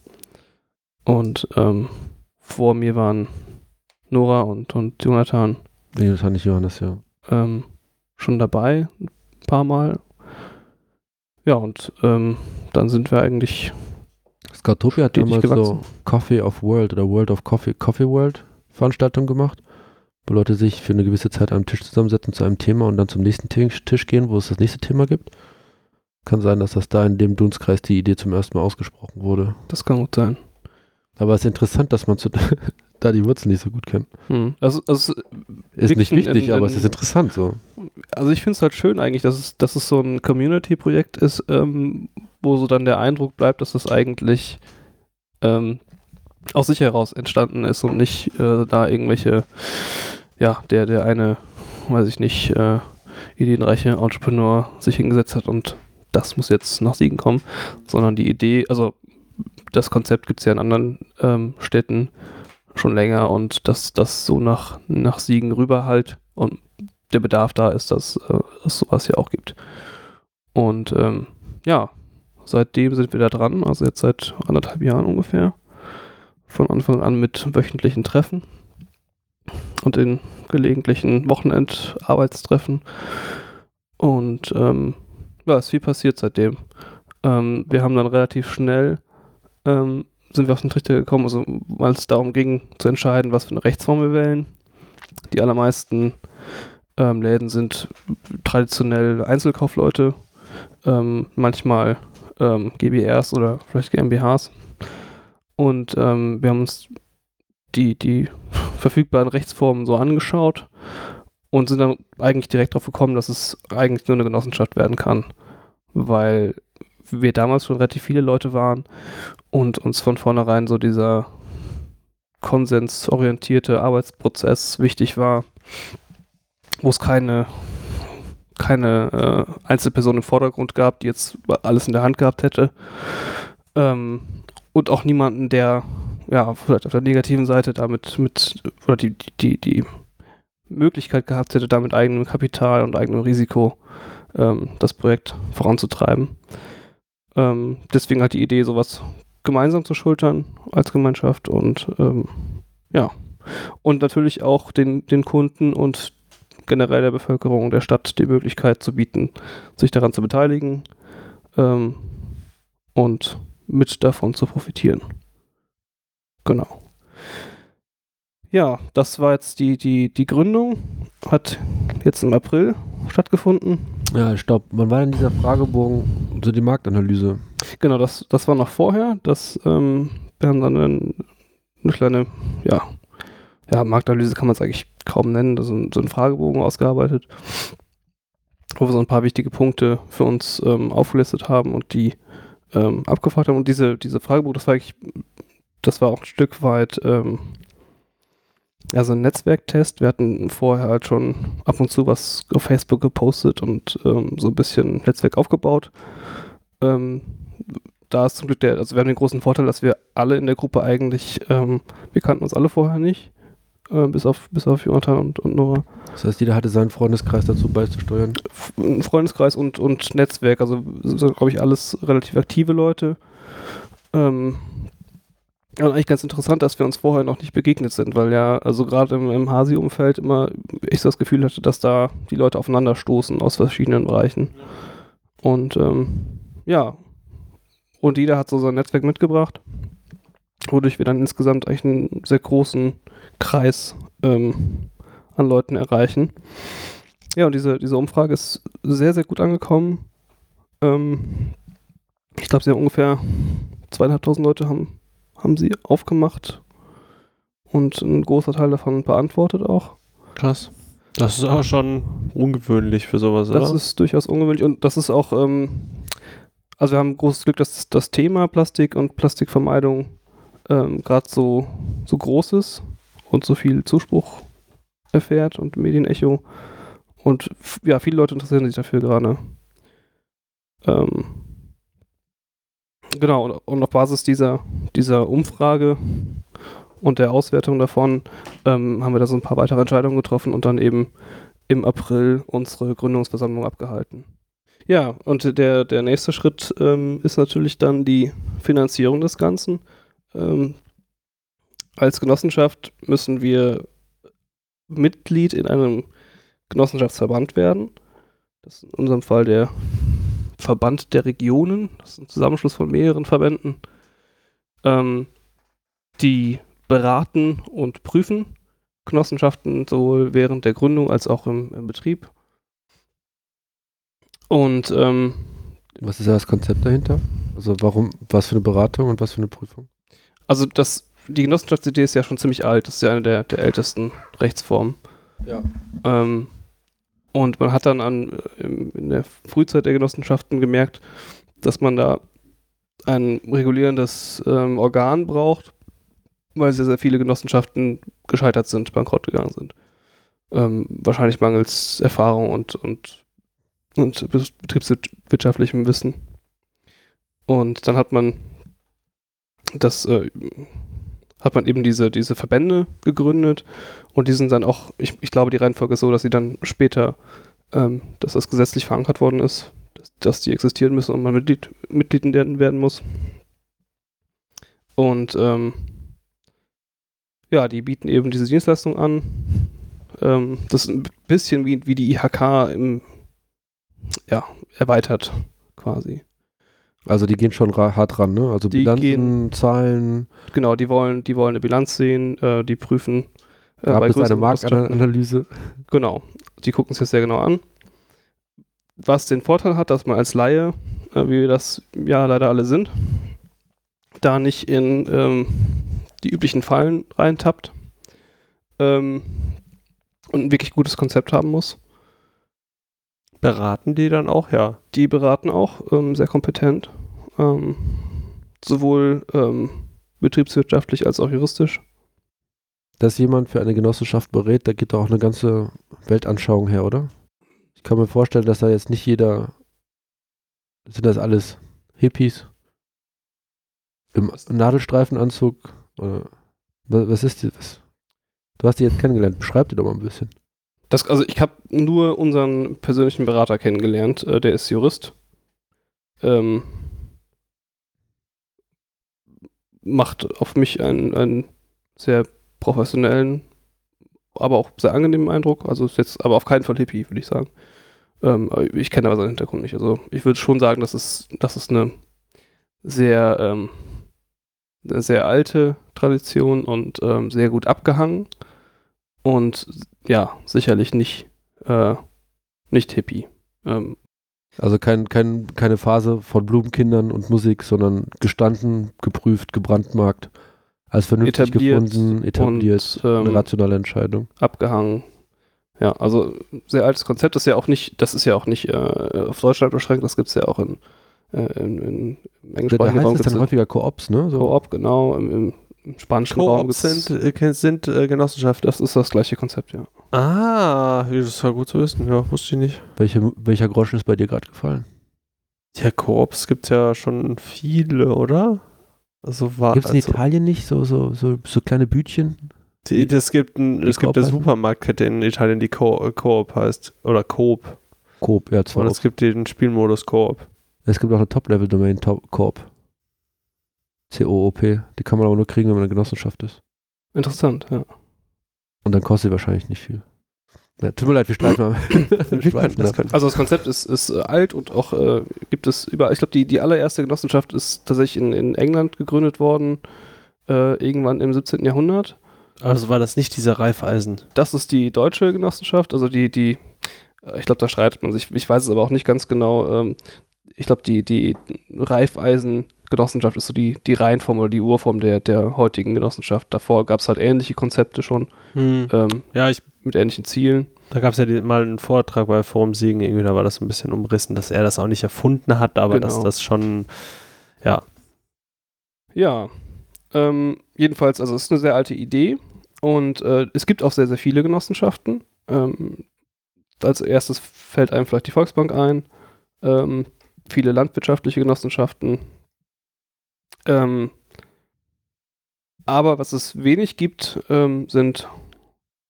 Und ähm, vor mir waren Nora und, und Jonathan fand ich Johannes, ja. ähm, schon dabei, ein paar Mal. Ja, und ähm, dann sind wir eigentlich Skatopia hat damals so. Coffee of World oder World of Coffee, Coffee World Veranstaltungen gemacht, wo Leute sich für eine gewisse Zeit am Tisch zusammensetzen zu einem Thema und dann zum nächsten Tisch, gehen, wo es das nächste Thema gibt. Kann sein, dass das da in dem Dunstkreis die Idee zum ersten Mal ausgesprochen wurde. Das kann gut sein. Aber es ist interessant, dass man zu, (laughs) da die Wurzeln nicht so gut kennt. Hm. Also, also, Ist Wirklich nicht wichtig, ein- aber es ist interessant so. also ich finde es halt schön eigentlich, dass es, dass es so ein Community-Projekt ist, ähm, wo so dann der Eindruck bleibt, dass es eigentlich ähm, aus sich heraus entstanden ist und nicht äh, da irgendwelche, ja, der, der eine, weiß ich nicht, äh, ideenreiche Entrepreneur sich hingesetzt hat und das muss jetzt nach Siegen kommen, sondern die Idee, also das Konzept gibt es ja in anderen ähm, Städten schon länger und dass das so nach, nach Siegen rüber halt und der Bedarf da ist, dass äh, es sowas hier auch gibt. Und ähm, ja, seitdem sind wir da dran, also jetzt seit anderthalb Jahren ungefähr. Von Anfang an mit wöchentlichen Treffen und in gelegentlichen Wochenendarbeitstreffen. Und ähm, ja, ist viel passiert seitdem. Ähm, wir haben dann relativ schnell ähm, sind wir auf den Trichter gekommen, also weil es darum ging zu entscheiden, was für eine Rechtsform wir wählen. Die allermeisten ähm, Läden sind traditionell Einzelkaufleute, ähm, manchmal ähm, GBRs oder vielleicht GmbHs. Und ähm, wir haben uns die, die (laughs) verfügbaren Rechtsformen so angeschaut und sind dann eigentlich direkt darauf gekommen, dass es eigentlich nur eine Genossenschaft werden kann, weil wir damals schon relativ viele Leute waren und uns von vornherein so dieser konsensorientierte Arbeitsprozess wichtig war, wo es keine, keine äh, Einzelperson im Vordergrund gab, die jetzt alles in der Hand gehabt hätte. Ähm, und auch niemanden, der ja vielleicht auf der negativen Seite damit mit oder die, die, die, Möglichkeit gehabt hätte, da mit eigenem Kapital und eigenem Risiko ähm, das Projekt voranzutreiben. Ähm, deswegen halt die Idee, sowas gemeinsam zu schultern als Gemeinschaft und ähm, ja. Und natürlich auch den, den Kunden und generell der Bevölkerung der Stadt die Möglichkeit zu bieten, sich daran zu beteiligen ähm, und mit davon zu profitieren. Genau. Ja, das war jetzt die, die, die Gründung. Hat jetzt im April stattgefunden. Ja, stopp. Wann war denn dieser Fragebogen, so die Marktanalyse? Genau, das, das war noch vorher. Das, ähm, wir haben dann ein, eine kleine, ja, ja, Marktanalyse kann man es eigentlich kaum nennen, ist ein, so ein Fragebogen ausgearbeitet, wo wir so ein paar wichtige Punkte für uns ähm, aufgelistet haben und die ähm, abgefragt haben. Und diese, diese Fragebogen, das war eigentlich, das war auch ein Stück weit, ähm, ja, so ein Netzwerktest. Wir hatten vorher halt schon ab und zu was auf Facebook gepostet und ähm, so ein bisschen Netzwerk aufgebaut. Ähm, da ist zum Glück der, also wir haben den großen Vorteil, dass wir alle in der Gruppe eigentlich, ähm, wir kannten uns alle vorher nicht, äh, bis auf bis auf Jonathan und, und Nora. Das heißt, jeder hatte seinen Freundeskreis dazu beizusteuern. F- Freundeskreis und, und Netzwerk, also so, glaube ich, alles relativ aktive Leute. Ähm, und eigentlich ganz interessant, dass wir uns vorher noch nicht begegnet sind, weil ja, also gerade im, im Hasi-Umfeld immer ich so das Gefühl hatte, dass da die Leute aufeinander stoßen aus verschiedenen Bereichen. Und ähm, ja, und jeder hat so sein Netzwerk mitgebracht, wodurch wir dann insgesamt eigentlich einen sehr großen Kreis ähm, an Leuten erreichen. Ja, und diese, diese Umfrage ist sehr, sehr gut angekommen. Ähm, ich glaube, sie haben ungefähr zweieinhalbtausend Leute haben, haben sie aufgemacht und ein großer Teil davon beantwortet auch. Krass. Das ist auch schon ungewöhnlich für sowas, Das oder? ist durchaus ungewöhnlich und das ist auch, ähm, Also wir haben großes Glück, dass das Thema Plastik und Plastikvermeidung ähm, gerade so, so groß ist und so viel Zuspruch erfährt und Medienecho. Und ja, viele Leute interessieren sich dafür gerade. Ähm, genau, und, und auf Basis dieser, dieser Umfrage und der Auswertung davon ähm, haben wir da so ein paar weitere Entscheidungen getroffen und dann eben im April unsere Gründungsversammlung abgehalten. Ja, und der, der nächste Schritt ähm, ist natürlich dann die Finanzierung des Ganzen. Ähm, als Genossenschaft müssen wir Mitglied in einem Genossenschaftsverband werden. Das ist in unserem Fall der Verband der Regionen. Das ist ein Zusammenschluss von mehreren Verbänden, ähm, die beraten und prüfen Genossenschaften sowohl während der Gründung als auch im, im Betrieb. Und ähm, Was ist da das Konzept dahinter? Also warum, was für eine Beratung und was für eine Prüfung? also das, die Genossenschaftsidee ist ja schon ziemlich alt. Das ist ja eine der, der ältesten Rechtsformen. Ja. Ähm, und man hat dann an, äh, im- in der Frühzeit der Genossenschaften gemerkt, dass man da ein regulierendes ähm, Organ braucht, weil sehr, sehr viele Genossenschaften gescheitert sind, bankrott gegangen sind. Ähm, wahrscheinlich mangels Erfahrung und, und, und be- betriebswirtschaftlichem Wissen. Und dann hat man das, äh, hat man eben diese, diese Verbände gegründet und die sind dann auch, ich, ich glaube, die Reihenfolge ist so, dass sie dann später, ähm, dass das gesetzlich verankert worden ist, dass, dass die existieren müssen und man Mitglied, Mitglied werden muss. Und ähm, ja, die bieten eben diese Dienstleistung an. Ähm, das ist ein bisschen wie, wie die IHK im, ja, erweitert quasi. Also die gehen schon hart ran, ne? Also Die Bilanzen, gehen- Zahlen, Genau, die wollen, die wollen eine Bilanz sehen, äh, die prüfen. Äh, gab bei es eine. Marktanalyse? Genau. Die gucken sich das sehr genau an. Was den Vorteil hat, dass man als Laie, äh, wie wir das ja leider alle sind, da nicht in ähm, die üblichen Fallen reintappt ähm, und ein wirklich gutes Konzept haben muss. Beraten die dann auch, ja. Die beraten auch ähm, sehr kompetent, ähm, sowohl ähm, betriebswirtschaftlich als auch juristisch. Dass jemand für eine Genossenschaft berät, da geht doch auch eine ganze Weltanschauung her, oder? Ich kann mir vorstellen, dass da jetzt nicht jeder, sind das alles Hippies im Nadelstreifenanzug? Oder was, ist die, was? Du hast die jetzt kennengelernt, beschreib die doch mal ein bisschen. Das, also ich habe nur unseren persönlichen Berater kennengelernt, äh, der ist Jurist. Ähm, macht auf mich einen, einen sehr professionellen, aber auch sehr angenehmen Eindruck. Also ist jetzt aber auf keinen Fall Hippie, würde ich sagen. Ähm, ich kenne aber seinen Hintergrund nicht. Also ich würde schon sagen, dass es, dass es eine sehr, ähm, eine sehr alte Tradition und ähm, sehr gut abgehangen. Und ja, sicherlich nicht, äh, nicht Hippie. Ähm, Also kein, kein, keine Phase von Blumenkindern und Musik, sondern gestanden, geprüft, gebrandmarkt, als vernünftig Etabliert gefunden, etabliert, und, ähm, eine rationale Entscheidung. abgehangen. Ja, also sehr altes Konzept, das ist ja auch nicht, das ist ja auch nicht äh, auf Deutschland beschränkt, das gibt es ja auch in, äh, in, in, im Da, englischsprachigen heißt Raum gibt's dann häufiger Koops, ne? So. Koop, genau, im, im, im spanischen Raum sind, äh, sind äh, Genossenschaften. das ist das gleiche Konzept, ja. Ah, das war gut zu wissen. Ja, wusste ich nicht. Welche, welcher Groschen ist bei dir gerade gefallen? Ja, Koops gibt es ja schon viele, oder? Also war Gibt es in also, Italien nicht so, so, so, so kleine Bütchen? die, das gibt ein, es gibt eine? Supermarktkette in Italien, die Co Coop heißt. Oder Coop. Coop, ja, zwar. Und es gibt den Spielmodus Coop. Es gibt auch eine Top-Level-Domain, Top Coop. C-O-O-P. Die kann man aber nur kriegen, wenn man eine Genossenschaft ist. Interessant, ja. Und dann kostet sie wahrscheinlich nicht viel. Ja, tut mir leid, wir streifen mal. (laughs) Wir das ab. Also das Konzept ist, ist äh, alt und auch äh, gibt es überall. Ich glaube, die, die allererste Genossenschaft ist tatsächlich in, in England gegründet worden, äh, irgendwann im 17. Jahrhundert. Also war das nicht dieser Reifeisen. Das ist die deutsche Genossenschaft, also die, die, äh, ich glaube, da streitet man sich, ich weiß es aber auch nicht ganz genau. Ähm, ich glaube, die, die Reifeisen-Genossenschaft ist so die, die Reihenform oder die Urform der, der heutigen Genossenschaft. Davor gab es halt ähnliche Konzepte schon Hm. ähm, Ja, ich mit ähnlichen Zielen. Da gab es ja die, mal einen Vortrag bei Forum Siegen, irgendwie, da war das so ein bisschen umrissen, dass er das auch nicht erfunden hat, aber Genau. dass das schon, ja, Ja, ähm, jedenfalls, also es ist eine sehr alte Idee und äh, es gibt auch sehr, sehr viele Genossenschaften. Ähm, als erstes fällt einem vielleicht die Volksbank ein, ähm, viele landwirtschaftliche Genossenschaften. Ähm, aber was es wenig gibt, ähm, sind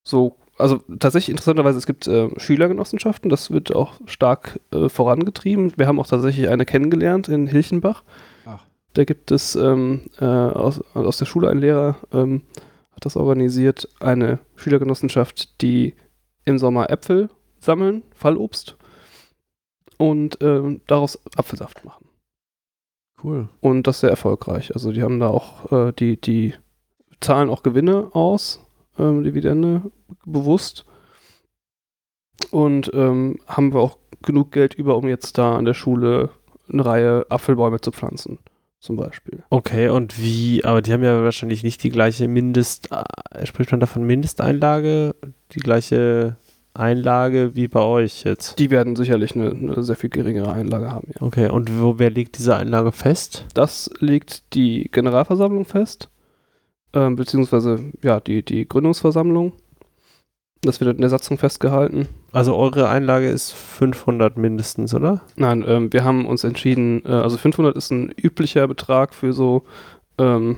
so, also tatsächlich interessanterweise, es gibt äh, Schülergenossenschaften, das wird auch stark äh, vorangetrieben. Wir haben auch tatsächlich eine kennengelernt in Hilchenbach. Ach. Da gibt es ähm, äh, aus, aus der Schule ein Lehrer, ähm, hat das organisiert, eine Schülergenossenschaft, die im Sommer Äpfel sammeln, Fallobst und ähm, daraus Apfelsaft machen. Cool. Und das sehr erfolgreich. Also die haben da auch, äh, die, die zahlen auch Gewinne aus, ähm, Dividende bewusst. Und ähm, haben wir auch genug Geld über, um jetzt da an der Schule eine Reihe Apfelbäume zu pflanzen, zum Beispiel. okay, und wie, aber die haben ja wahrscheinlich nicht die gleiche Mindest, äh, spricht man davon Mindesteinlage, die gleiche Einlage wie bei euch jetzt? Die werden sicherlich eine, eine sehr viel geringere Einlage haben, ja. Okay, und wo, wer legt diese Einlage fest? Das legt die Generalversammlung fest, ähm, beziehungsweise ja, die, die Gründungsversammlung. Das wird in der Satzung festgehalten. Also eure Einlage ist 500 mindestens, oder? Nein, ähm, wir haben uns entschieden, äh, also 500 ist ein üblicher Betrag für so, ähm,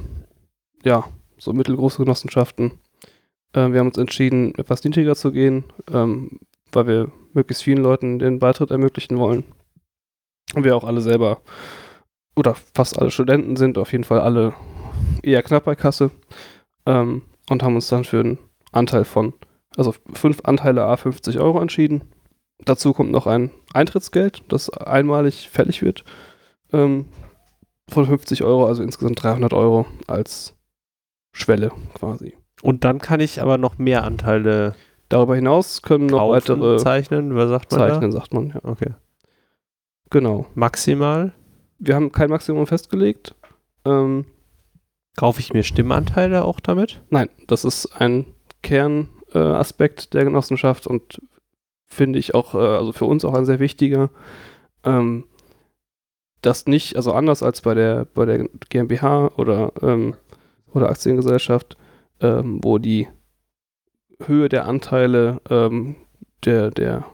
ja, so mittelgroße Genossenschaften. Äh, wir haben uns entschieden, etwas niedriger zu gehen, ähm, weil wir möglichst vielen Leuten den Beitritt ermöglichen wollen. Und wir auch alle selber, oder fast alle Studenten sind, auf jeden Fall alle eher knapp bei Kasse. Ähm, und haben uns dann für einen Anteil von, also fünf Anteile A 50 Euro entschieden. Dazu kommt noch ein Eintrittsgeld, das einmalig fällig wird, ähm, von 50 Euro, also insgesamt 300 Euro als Schwelle quasi. Und dann kann ich aber noch mehr Anteile Darüber hinaus können noch kaufen, weitere zeichnen, was sagt man zeichnen, sagt man. Ja. da? Okay. Genau. Maximal Wir haben kein Maximum festgelegt. Ähm, kaufe ich mir Stimmanteile auch damit? nein, das ist ein Kernaspekt äh, der Genossenschaft und finde ich auch, äh, also für uns auch ein sehr wichtiger. Ähm, das nicht, also anders als bei der, bei der GmbH oder, ähm, oder Aktiengesellschaft, ähm, wo die Höhe der Anteile ähm, der, der,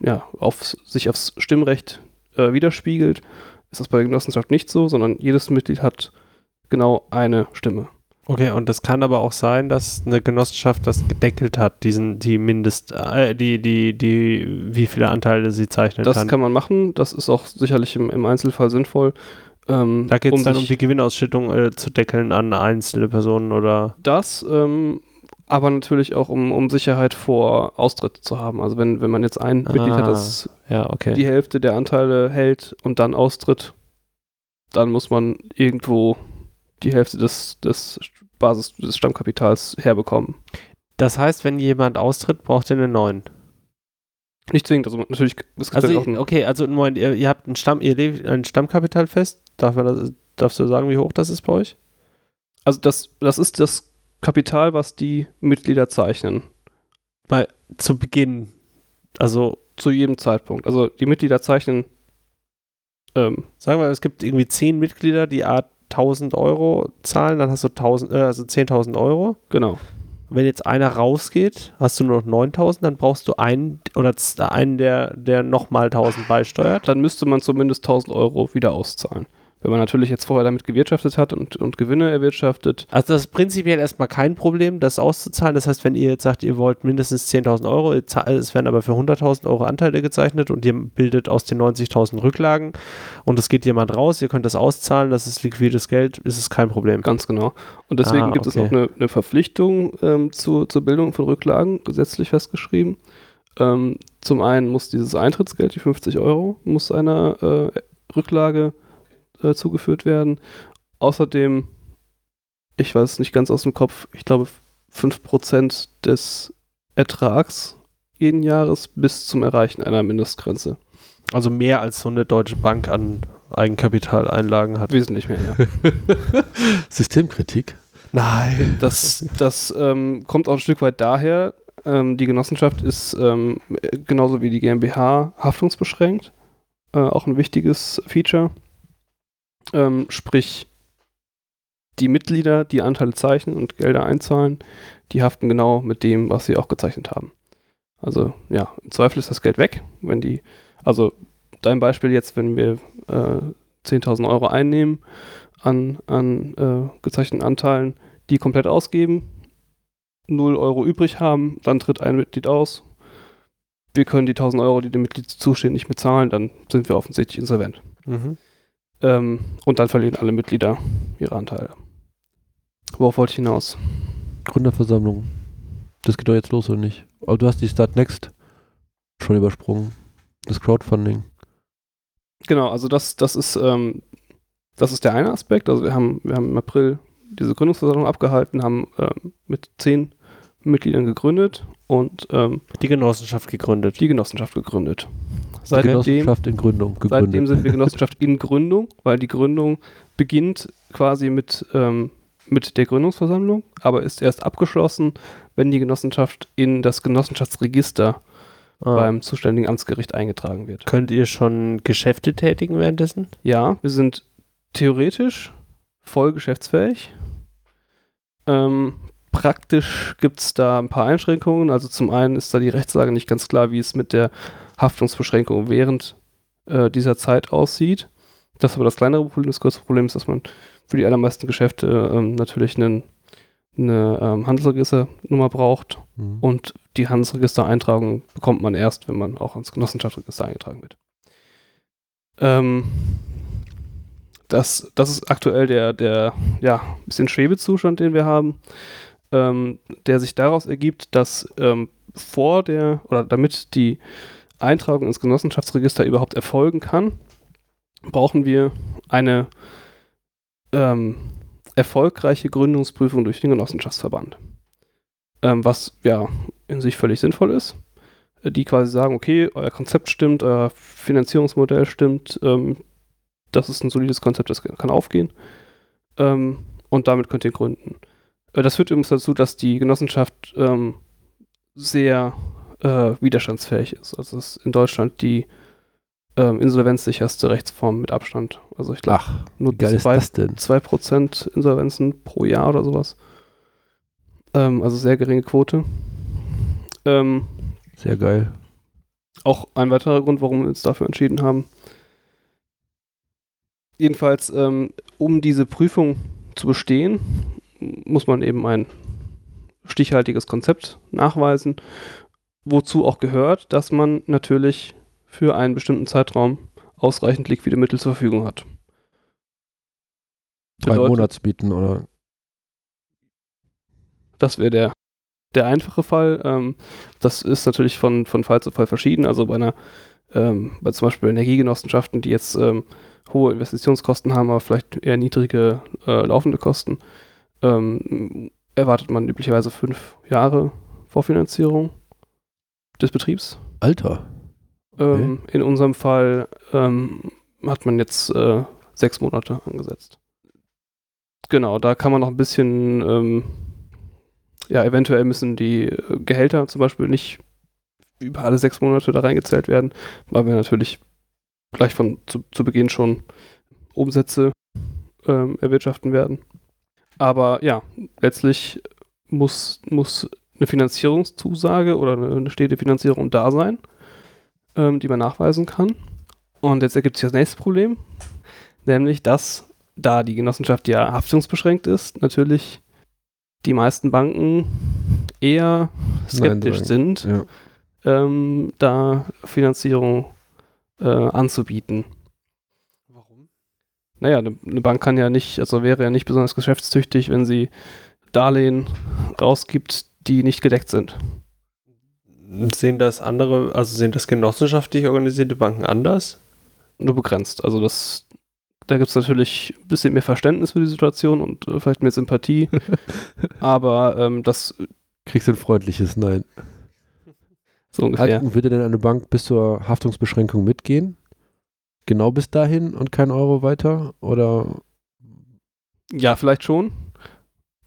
ja, auf, sich aufs Stimmrecht äh, widerspiegelt, ist das bei der Genossenschaft nicht so, sondern jedes Mitglied hat genau eine Stimme. Okay, und das kann aber auch sein, dass eine Genossenschaft das gedeckelt hat, diesen, die Mindest, äh, die, die, die, wie viele Anteile sie zeichnen Das kann. kann man machen, das ist auch sicherlich im, im Einzelfall sinnvoll. Ähm, da geht es dann um die Gewinnausschüttung äh, zu deckeln an einzelne Personen oder. das, ähm, aber natürlich auch um, um Sicherheit vor Austritt zu haben. Also wenn, wenn man jetzt ein Mitglied hat, das Ja, okay. die Hälfte der Anteile hält und dann austritt, dann muss man irgendwo die Hälfte des, des Basis des Stammkapitals herbekommen. Das heißt, wenn jemand austritt, braucht ihr einen neuen. Nicht zwingend, also natürlich, es gibt Also, auch okay, also ihr, ihr habt ein, Stamm, ihr lebt ein Stammkapital fest. Darf man das, darfst du sagen, wie hoch das ist bei euch? also das, das ist das Kapital, was die Mitglieder zeichnen. Zu Beginn. Also, Zu jedem Zeitpunkt. Also die Mitglieder zeichnen ähm, sagen wir, es gibt irgendwie zehn Mitglieder, die A 1000 Euro zahlen, dann hast du 1000, äh, also 10.000 Euro. genau. Wenn jetzt einer rausgeht, hast du nur noch 9000, dann brauchst du einen oder einen, der, der nochmal 1000 beisteuert. Dann müsste man zumindest 1000 Euro wieder auszahlen. Wenn man natürlich jetzt vorher damit gewirtschaftet hat und, und Gewinne erwirtschaftet, Also das ist prinzipiell erstmal kein Problem, das auszuzahlen. Das heißt, wenn ihr jetzt sagt, ihr wollt mindestens 10.000 Euro, es werden aber für 100.000 Euro Anteile gezeichnet und ihr bildet aus den 90.000 Rücklagen und es geht jemand raus, ihr könnt das auszahlen, das ist liquides Geld, ist es kein Problem. ganz genau. Und deswegen Ah, gibt es noch eine, eine Verpflichtung ähm, zu, zur Bildung von Rücklagen, gesetzlich festgeschrieben. Ähm, zum einen muss dieses Eintrittsgeld, die 50 Euro, muss einer äh, Rücklage äh, zugeführt werden. Außerdem, ich weiß es nicht ganz aus dem Kopf, ich glaube 5% des Ertrags jeden Jahres bis zum Erreichen einer Mindestgrenze. Also mehr als so eine Deutsche Bank an Eigenkapitaleinlagen hat. Wesentlich mehr, ja. (laughs) Systemkritik. Nein. Das, das ähm, kommt auch ein Stück weit daher, Ähm, die Genossenschaft ist ähm, genauso wie die GmbH haftungsbeschränkt. Äh, auch ein wichtiges Feature. Ähm, sprich, die Mitglieder, die Anteile zeichnen und Gelder einzahlen, die haften genau mit dem, was sie auch gezeichnet haben. Also ja, im Zweifel ist das Geld weg, wenn die, also dein Beispiel jetzt, wenn wir äh, 10.000 Euro einnehmen an, an äh, gezeichneten Anteilen, die komplett ausgeben, 0 Euro übrig haben, dann tritt ein Mitglied aus. Wir können die 1000 Euro, die dem Mitglied zustehen, nicht bezahlen, dann sind wir offensichtlich insolvent. Mhm. Ähm, und dann verlieren alle Mitglieder ihre Anteile. Worauf wollte ich hinaus? Gründerversammlung. Das geht doch jetzt los, oder nicht? Aber du hast die Start Next schon übersprungen. Das Crowdfunding. Genau, also das, das ist, ähm, das ist der eine Aspekt. Also wir haben, wir haben im April diese Gründungsversammlung abgehalten, haben ähm, mit zehn Mitgliedern gegründet und ähm, Die Genossenschaft gegründet. die Genossenschaft gegründet. Seitdem, Genossenschaft in Gründung gegründet. seitdem sind wir Genossenschaft in Gründung, weil die Gründung beginnt quasi mit, ähm, mit der Gründungsversammlung, aber ist erst abgeschlossen, wenn die Genossenschaft in das Genossenschaftsregister Ah. beim zuständigen Amtsgericht eingetragen wird. Könnt ihr schon Geschäfte tätigen währenddessen? Ja, wir sind theoretisch voll geschäftsfähig. Ähm, praktisch gibt es da ein paar Einschränkungen. Also zum einen ist da die Rechtslage nicht ganz klar, wie es mit der Haftungsbeschränkung während äh, dieser Zeit aussieht. Das ist aber das kleinere Problem. Das größere Problem ist, dass man für die allermeisten Geschäfte ähm, natürlich einen, eine ähm, Handelsregisternummer braucht. Mhm. Und die Handelsregistereintragung bekommt man erst, wenn man auch ins Genossenschaftsregister eingetragen wird. Ähm, das, das ist aktuell der, der ja, bisschen Schwebezustand, den wir haben, ähm, der sich daraus ergibt, dass ähm, vor der oder damit die Eintragung ins Genossenschaftsregister überhaupt erfolgen kann, brauchen wir eine ähm, erfolgreiche Gründungsprüfung durch den Genossenschaftsverband ähm, was ja in sich völlig sinnvoll ist. Die quasi sagen, okay, euer Konzept stimmt, euer Finanzierungsmodell stimmt, ähm, das ist ein solides Konzept, das kann aufgehen. Ähm, und damit könnt ihr gründen. Äh, das führt übrigens dazu, dass die Genossenschaft ähm, sehr äh, widerstandsfähig ist. Also es ist in Deutschland die ähm, insolvenzsicherste Rechtsform mit Abstand. Also ich glaube, Ach, nur zwei, das denn? 2% Insolvenzen pro Jahr oder sowas. Ähm, also sehr geringe Quote. Ähm, Sehr geil. auch ein weiterer Grund, warum wir uns dafür entschieden haben. Jedenfalls, ähm, um diese Prüfung zu bestehen, muss man eben ein stichhaltiges Konzept nachweisen, wozu auch gehört, dass man natürlich für einen bestimmten Zeitraum ausreichend liquide Mittel zur Verfügung hat. Drei Bedeutet- Monatsmieten oder Das wäre der, der einfache Fall. Ähm, das ist natürlich von, von Fall zu Fall verschieden. Also bei einer, ähm, bei zum Beispiel Energiegenossenschaften, die jetzt ähm, hohe Investitionskosten haben, aber vielleicht eher niedrige äh, laufende Kosten, ähm, erwartet man üblicherweise fünf Jahre Vorfinanzierung des Betriebs. Alter. Ähm, in unserem Fall ähm, hat man jetzt äh, sechs Monate angesetzt. Genau, da kann man noch ein bisschen, ähm, ja, eventuell müssen die äh, Gehälter zum Beispiel nicht über alle sechs Monate da reingezählt werden, weil wir natürlich gleich von zu, zu Beginn schon Umsätze ähm, erwirtschaften werden. Aber ja, letztlich muss, muss eine Finanzierungszusage oder eine, stete Finanzierung da sein ähm, die man nachweisen kann. Und jetzt ergibt sich das nächste Problem, nämlich dass, da die Genossenschaft ja haftungsbeschränkt ist, natürlich die meisten Banken eher skeptisch sagen. sind, Ja. ähm, da Finanzierung äh, anzubieten. Naja, eine eine Bank kann ja nicht, also wäre ja nicht besonders geschäftstüchtig, wenn sie Darlehen rausgibt, die nicht gedeckt sind. Sehen das andere, also sehen das genossenschaftlich organisierte Banken anders? nur begrenzt. Also das, da gibt es natürlich ein bisschen mehr Verständnis für die Situation und äh, vielleicht mehr Sympathie. (laughs) aber ähm, das Kriegst du ein freundliches Nein. so ungefähr. Halten, würde denn eine Bank bis zur Haftungsbeschränkung mitgehen? Genau bis dahin und kein Euro weiter? Oder Ja, vielleicht schon.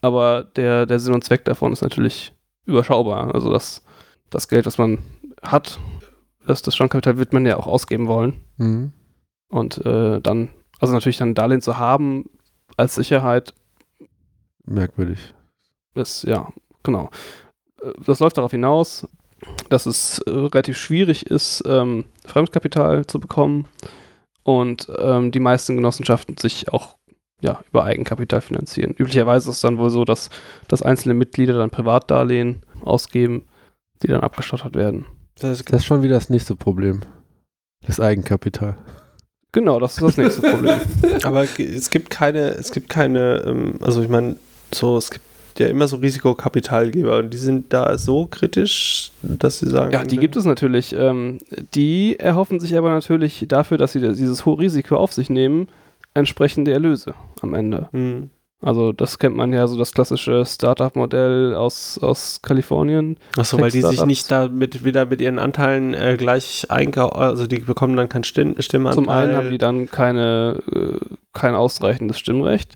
Aber der, der Sinn und Zweck davon ist natürlich überschaubar. Also das, das Geld, was man hat, das, das Stammkapital wird man ja auch ausgeben wollen. Mhm. Und äh, dann, also natürlich dann ein Darlehen zu haben als Sicherheit, Merkwürdig. ist, ja, genau. Das läuft darauf hinaus, dass es äh, relativ schwierig ist, ähm, Fremdkapital zu bekommen und ähm, die meisten Genossenschaften sich auch ja, über Eigenkapital finanzieren. Üblicherweise ist es dann wohl so, dass, dass einzelne Mitglieder dann Privatdarlehen ausgeben, die dann abgestottert werden. Das ist Das ist schon wieder das nächste Problem. Das Eigenkapital. Genau, das ist das nächste Problem. (laughs) Aber es gibt keine, es gibt keine, ähm, also ich meine, so, es gibt ja immer so Risikokapitalgeber und die sind da so kritisch, dass sie sagen. Ja, die gibt es natürlich. Ähm, die erhoffen sich aber natürlich dafür, dass sie dieses hohe Risiko auf sich nehmen, entsprechende Erlöse am Ende. Hm. Also das kennt man ja so das klassische Startup-Modell aus, aus Kalifornien. Achso, weil die sich nicht da mit, wieder mit ihren Anteilen äh, gleich einkaufen, also die bekommen dann kein Stimm Stimmanteil. Zum einen haben die dann keine, äh, kein ausreichendes Stimmrecht.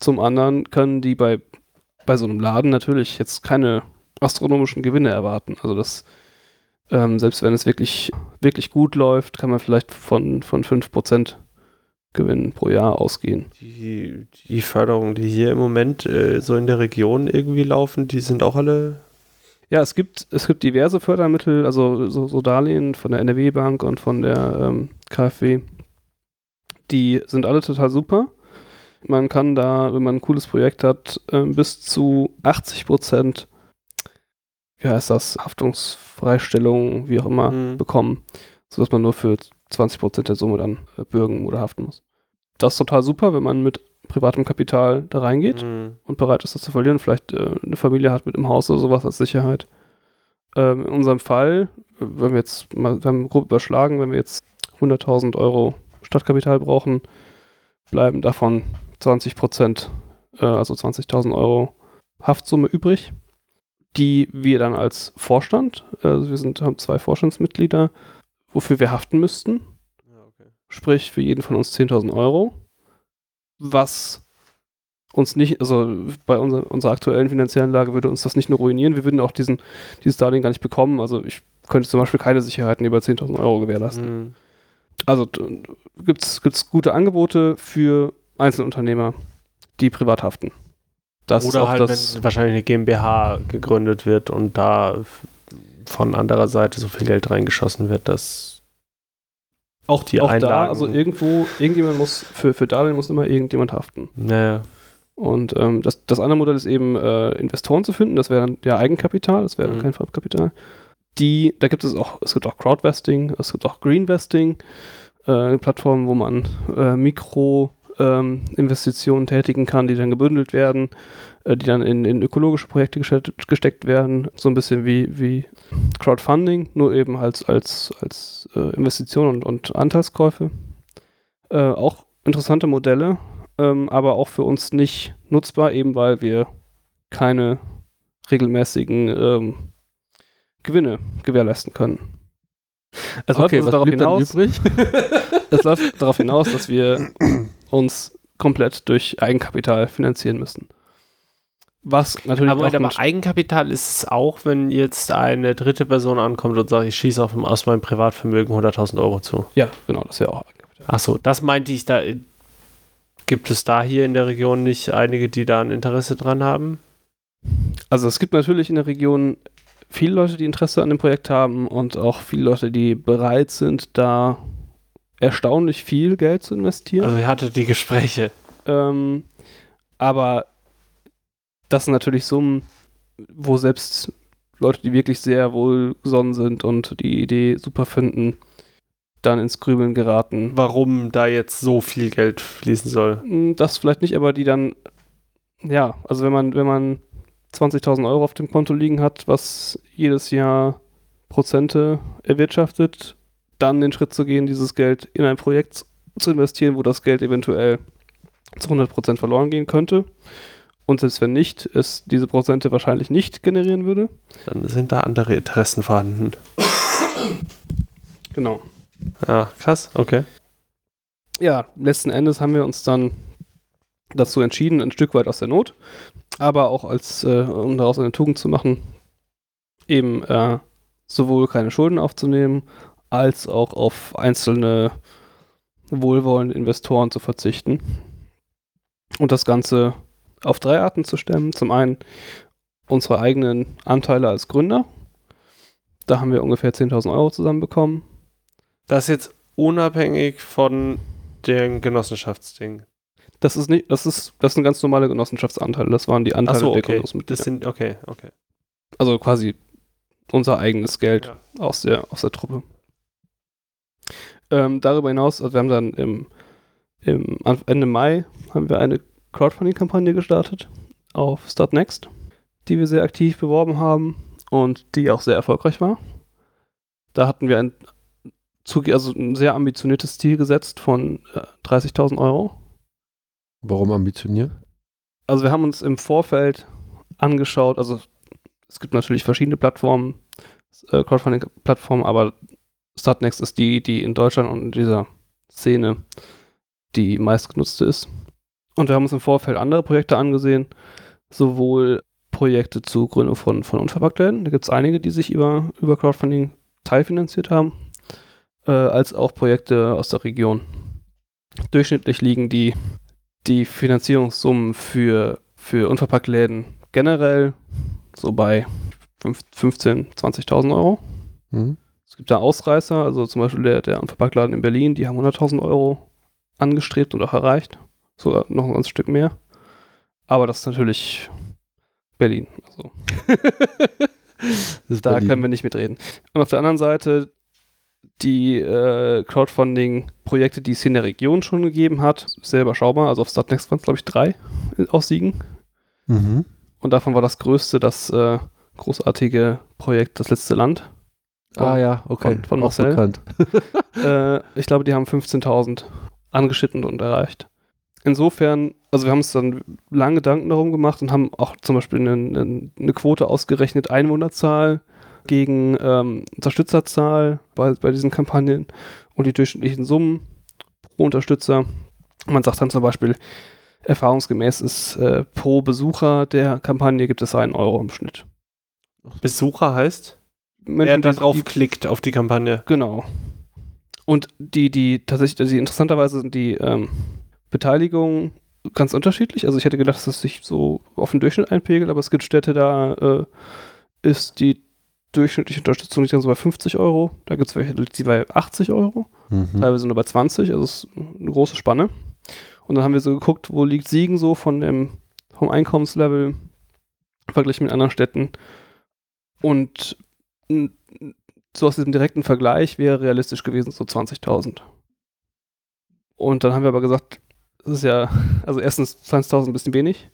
Zum anderen können die bei, bei so einem Laden natürlich jetzt keine astronomischen Gewinne erwarten. Also das, ähm, selbst wenn es wirklich, wirklich gut läuft, kann man vielleicht von, von 5% Gewinn pro Jahr ausgehen. die, die Förderungen, die hier im Moment äh, so in der Region irgendwie laufen, die sind auch alle. Ja, es gibt, es gibt diverse Fördermittel, also so, so Darlehen von der NRW-Bank und von der ähm, KfW. Die sind alle total super. Man kann da, wenn man ein cooles Projekt hat, ähm, bis zu 80 Prozent, wie heißt das, Haftungsfreistellung, wie auch immer, Hm. bekommen, sodass man nur für 20 Prozent der Summe dann äh, bürgen oder haften muss. Das ist total super, wenn man mit privatem Kapital da reingeht Hm. und bereit ist, das zu verlieren, vielleicht äh, eine Familie hat mit im Haus oder sowas als Sicherheit. Ähm, in unserem Fall, wenn wir jetzt mal, wir haben grob überschlagen, wenn wir jetzt 100.000 Euro Stadtkapital brauchen, bleiben davon 20 Prozent, äh, also 20.000 Euro Haftsumme übrig, die wir dann als Vorstand, also wir sind, haben zwei Vorstandsmitglieder, wofür wir haften müssten, Ja, okay. sprich für jeden von uns 10.000 Euro, was uns nicht, also bei unserer, unserer aktuellen finanziellen Lage würde uns das nicht nur ruinieren, wir würden auch diesen, dieses Darlehen gar nicht bekommen. Also ich könnte zum Beispiel keine Sicherheiten über 10.000 Euro gewährleisten. Hm. Also Also gibt es gute Angebote für Einzelunternehmer, die privat haften. Das Oder auch halt, das, wenn wahrscheinlich eine GmbH gegründet wird und da von anderer Seite so viel Geld reingeschossen wird, dass auch, die auch da, Einlagen- also irgendwo, irgendjemand muss, für, für Darlehen muss immer irgendjemand haften. naja, Und ähm, das, das andere Modell ist eben, äh, Investoren zu finden. Das wäre dann ja Eigenkapital, das wäre dann Mhm. kein Fremdkapital. Die, da gibt es auch, es gibt auch Crowdvesting, es gibt auch Greenvesting, äh, Plattformen, wo man äh, Mikro ähm, Investitionen tätigen kann, die dann gebündelt werden, äh, die dann in, in ökologische Projekte gesteckt, gesteckt werden, so ein bisschen wie, wie Crowdfunding, nur eben als, als, als äh, Investition und, und Anteilskäufe. Äh, auch interessante Modelle, ähm, aber auch für uns nicht nutzbar, eben weil wir keine regelmäßigen ähm, Gewinne gewährleisten können. Es läuft also darauf hinaus, (laughs) (laughs) es läuft darauf hinaus, dass wir (clears throat) uns komplett durch Eigenkapital finanzieren müssen. Was natürlich aber, auch aber Eigenkapital ist es auch, wenn jetzt eine dritte Person ankommt und sagt, ich schieße auf, aus meinem Privatvermögen 100.000 Euro zu. ja, genau, das wäre auch Eigenkapital. Achso, das meinte ich da. Gibt es da hier in der Region nicht einige, die da ein Interesse dran haben? Also es gibt natürlich in der Region viele Leute, die Interesse an dem Projekt haben und auch viele Leute, die bereit sind, da erstaunlich viel Geld zu investieren. Also ihr hattet die Gespräche. Ähm, aber das sind natürlich Summen, wo selbst Leute, die wirklich sehr wohlgesonnen sind und die Idee super finden, dann ins Grübeln geraten. Warum da jetzt so viel Geld fließen soll? Hm, Das vielleicht nicht, aber die dann, ja, also wenn man, wenn man 20.000 Euro auf dem Konto liegen hat, was jedes Jahr Prozente erwirtschaftet, dann den Schritt zu gehen, dieses Geld in ein Projekt zu investieren, wo das Geld eventuell zu 100% verloren gehen könnte. Und selbst wenn nicht, es diese Prozente wahrscheinlich nicht generieren würde. Dann sind da andere Interessen vorhanden. Genau. Ja, krass, okay. ja, letzten Endes haben wir uns dann dazu entschieden, ein Stück weit aus der Not, aber auch als, äh, um daraus eine Tugend zu machen, eben äh, sowohl keine Schulden aufzunehmen, als auch auf einzelne wohlwollende Investoren zu verzichten. Und das Ganze auf drei Arten zu stemmen. Zum einen unsere eigenen Anteile als Gründer. Da haben wir ungefähr 10.000 Euro zusammenbekommen. Das ist jetzt unabhängig von dem Genossenschaftsding. Das ist nicht, das ist, das sind ganz normale Genossenschaftsanteile. Das waren die Anteile Achso, der okay. Gründungsmitglieder. Das sind, okay, okay. Also quasi unser eigenes Geld Ja. aus, der, aus der Truppe. Ähm, darüber hinaus, also wir haben dann im, im Ende Mai haben wir eine Crowdfunding-Kampagne gestartet auf Start Next, die wir sehr aktiv beworben haben und die auch sehr erfolgreich war. Da hatten wir ein, also ein sehr ambitioniertes Ziel gesetzt von äh, 30.000 Euro. Warum ambitioniert? Also wir haben uns im Vorfeld angeschaut, also es gibt natürlich verschiedene Plattformen, äh, Crowdfunding-Plattformen, aber Startnext ist die, die in Deutschland und in dieser Szene die meistgenutzte ist. Und wir haben uns im Vorfeld andere Projekte angesehen, sowohl Projekte zur Gründung von, von Unverpacktläden, da gibt es einige, die sich über, über Crowdfunding teilfinanziert haben, äh, als auch Projekte aus der Region. Durchschnittlich liegen die, die Finanzierungssummen für, für Unverpacktläden generell so bei fünf- 15.000, 20.000 Euro. Hm? Es gibt da Ausreißer, also zum Beispiel der, der Unverpacktladen in Berlin, die haben 100.000 Euro angestrebt und auch erreicht. Sogar noch ein ganzes Stück mehr. Aber das ist natürlich Berlin. Also (laughs) da Berlin. können wir nicht mitreden. Und auf der anderen Seite die äh, Crowdfunding-Projekte, die es hier in der Region schon gegeben hat, sehr überschaubar. Also auf Startnext waren es, glaube ich, drei aus Siegen. Mhm. Und davon war das größte das äh, großartige Projekt Das letzte Land. Ah ja, okay. von- von Auch Marcel. bekannt. (laughs) äh, ich glaube, die haben 15.000 angeschnitten und erreicht. Insofern, also wir haben uns dann lange Gedanken darum gemacht und haben auch zum Beispiel eine, eine, eine Quote ausgerechnet, Einwohnerzahl gegen ähm, Unterstützerzahl bei, bei diesen Kampagnen und die durchschnittlichen Summen pro Unterstützer. Man sagt dann zum Beispiel, erfahrungsgemäß ist äh, pro Besucher der Kampagne gibt es einen Euro im Schnitt. Besucher heißt? Wer Menschen, da die- drauf die- klickt auf die Kampagne. Genau. Und die, die tatsächlich, also die interessanterweise sind die ähm, Beteiligungen ganz unterschiedlich. Also ich hätte gedacht, dass es sich so auf den Durchschnitt einpegelt, aber es gibt Städte, da äh, ist die durchschnittliche Unterstützung nicht so bei 50 Euro. Da gibt es welche, die bei 80 Euro, Mhm. teilweise nur bei 20, also es ist eine große Spanne. Und dann haben wir so geguckt, wo liegt Siegen so von dem, vom Einkommenslevel verglichen mit anderen Städten. Und so aus diesem direkten Vergleich wäre realistisch gewesen so 20.000. Und dann haben wir aber gesagt, das ist ja, also erstens 20.000 ein bisschen wenig.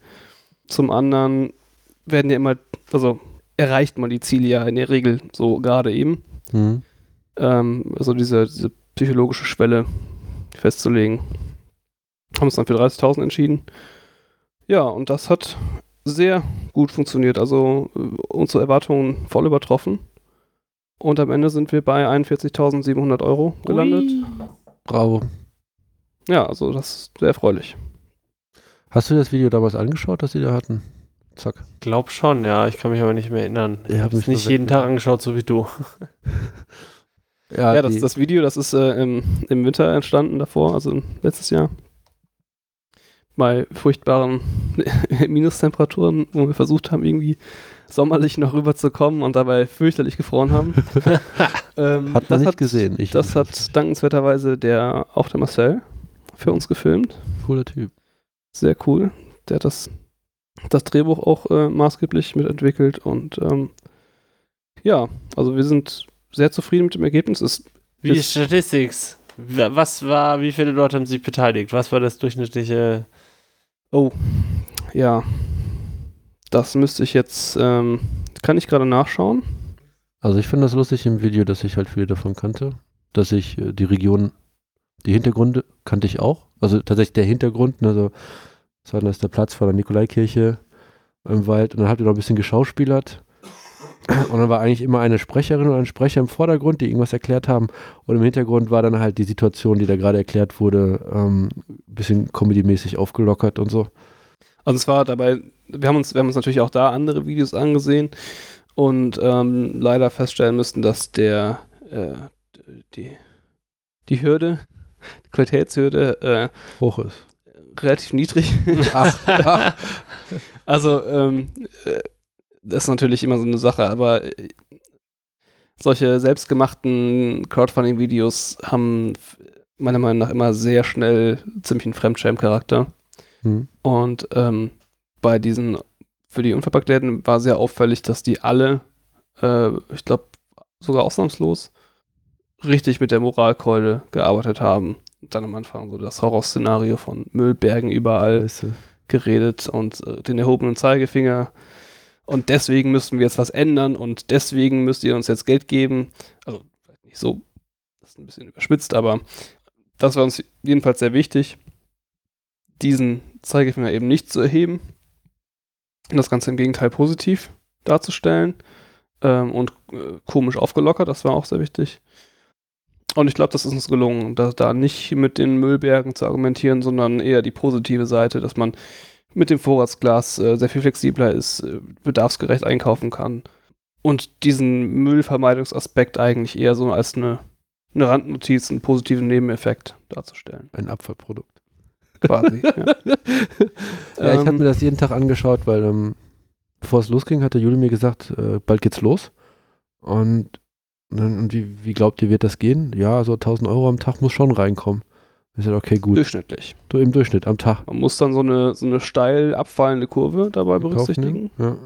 Zum anderen werden ja immer, also erreicht man die Ziele ja in der Regel so gerade eben. Mhm. Ähm, also diese, diese psychologische Schwelle festzulegen. Haben uns dann für 30.000 entschieden. Ja, und das hat sehr gut funktioniert. Also äh, unsere Erwartungen voll übertroffen. Und am Ende sind wir bei 41.700 Euro gelandet. Bravo. Ja, also das ist sehr erfreulich. Hast du das Video damals angeschaut, das sie da hatten? Zack. Glaub schon, ja. Ich kann mich aber nicht mehr erinnern. Ich Ich hab habe es nicht jeden Tag angeschaut, so wie du. (laughs) Ja, das, die- das Video, das ist äh, im, im Winter entstanden davor, also letztes Jahr. Bei furchtbaren (laughs) Minustemperaturen, wo wir versucht haben, irgendwie sommerlich noch rüberzukommen und dabei fürchterlich gefroren haben. (laughs) ähm, hat man das nicht gesehen. Ich, Das hat dankenswerterweise der, auch der Marcel für uns gefilmt. cooler Typ. Sehr cool. Der hat das, das Drehbuch auch äh, maßgeblich mitentwickelt und ähm, ja, also wir sind sehr zufrieden mit dem Ergebnis. Es Wie Ist- ist Statistics? Wa- Was war, wie viele Leute haben sich beteiligt? Was war das durchschnittliche? Oh, ja. Das müsste ich jetzt, ähm, kann ich gerade nachschauen. Also ich finde das lustig im Video, dass ich halt viele davon kannte. Dass ich äh, die Region, die Hintergründe kannte ich auch. Also tatsächlich der Hintergrund, ne, so, das war das der Platz vor der Nikolaikirche im Wald. Und dann habt ihr noch ein bisschen geschauspielert. Und dann war eigentlich immer eine Sprecherin oder ein Sprecher im Vordergrund, die irgendwas erklärt haben. Und im Hintergrund war dann halt die Situation, die da gerade erklärt wurde, ähm, ein bisschen comedymäßig aufgelockert und so. Also es war dabei, wir haben uns, wir haben uns natürlich auch da andere Videos angesehen und ähm, leider feststellen müssten, dass der äh, die, die Hürde, die Qualitätshürde äh, Hoch ist. relativ niedrig. (laughs) Ach, (laughs) also ähm, äh, das ist natürlich immer so eine Sache, aber äh, solche selbstgemachten Crowdfunding-Videos haben meiner Meinung nach immer sehr schnell ziemlich einen Fremdschämen-Charakter. Hm. Und ähm, bei diesen, für die Unverpacktläden war sehr auffällig, dass die alle, äh, ich glaube sogar ausnahmslos, richtig mit der Moralkeule gearbeitet haben. Und dann am Anfang so das Horrorszenario von Müllbergen überall Weißt du. geredet und äh, den erhobenen Zeigefinger. Und deswegen müssen wir jetzt was ändern und deswegen müsst ihr uns jetzt Geld geben. Also vielleicht nicht so, das ist ein bisschen überspitzt, aber das war uns jedenfalls sehr wichtig, diesen Zeigefinger eben nicht zu erheben das Ganze im Gegenteil positiv darzustellen ähm, und äh, komisch aufgelockert, das war auch sehr wichtig. Und ich glaube, das ist uns gelungen, da, da nicht mit den Müllbergen zu argumentieren, sondern eher die positive Seite, dass man mit dem Vorratsglas äh, sehr viel flexibler ist, äh, bedarfsgerecht einkaufen kann. Und diesen Müllvermeidungsaspekt eigentlich eher so als eine, eine Randnotiz, einen positiven Nebeneffekt darzustellen. Ein Abfallprodukt. Quasi. ja. (laughs) Ja, ich habe Ähm, mir das jeden Tag angeschaut, weil ähm, bevor es losging, hatte Juli mir gesagt, äh, bald geht's los. Und, dann- und wie, wie glaubt ihr, wird das gehen? Ja, so 1000 Euro am Tag muss schon reinkommen. Ich sagte, okay, gut. durchschnittlich. Du im Durchschnitt am Tag. Man muss dann so eine, so eine steil abfallende Kurve dabei berücksichtigen. Ja.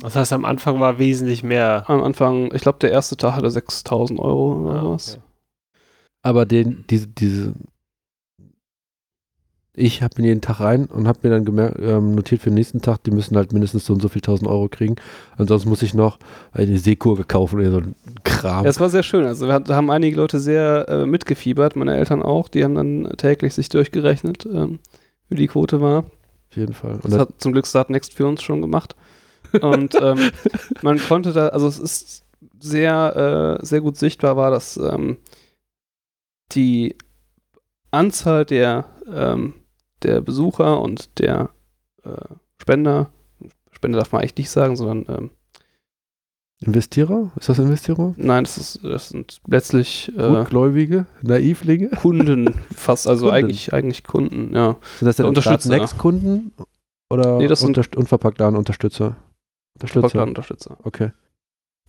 Das heißt, am Anfang war wesentlich mehr. Am Anfang, ich glaube, der erste Tag hatte 6000 Euro oder Ah, was. okay. Aber den, diese, diese, ich habe mir jeden Tag rein und habe mir dann gemerkt, ähm, notiert für den nächsten Tag, die müssen halt mindestens so und so viel 1000 Euro kriegen. Ansonsten muss ich noch eine Seekurve kaufen oder so ein Kram. Ja, es war sehr schön. Also wir hat- haben einige Leute sehr äh, mitgefiebert, meine Eltern auch. Die haben dann täglich sich durchgerechnet, ähm, wie die Quote war. Auf jeden Fall. Und Das hat zum Glück Startnext für uns schon gemacht. Und ähm, (laughs) man konnte da, also es ist sehr, äh, sehr gut sichtbar war, dass ähm, die Anzahl der, ähm, der Besucher und der äh, Spender, Spender darf man eigentlich nicht sagen, sondern ähm, Investierer? Ist das Investierer? nein, das, ist, das sind letztlich äh, Gutgläubige? Naivlinge? Kunden fast, also Kunden. eigentlich, eigentlich Kunden, ja. Sind das denn Unterstützer. Next-Kunden? Oder Nee, das sind- Unterst Unverpacktladen-Unterstützer? Unterstützer. Unterstützer. Okay.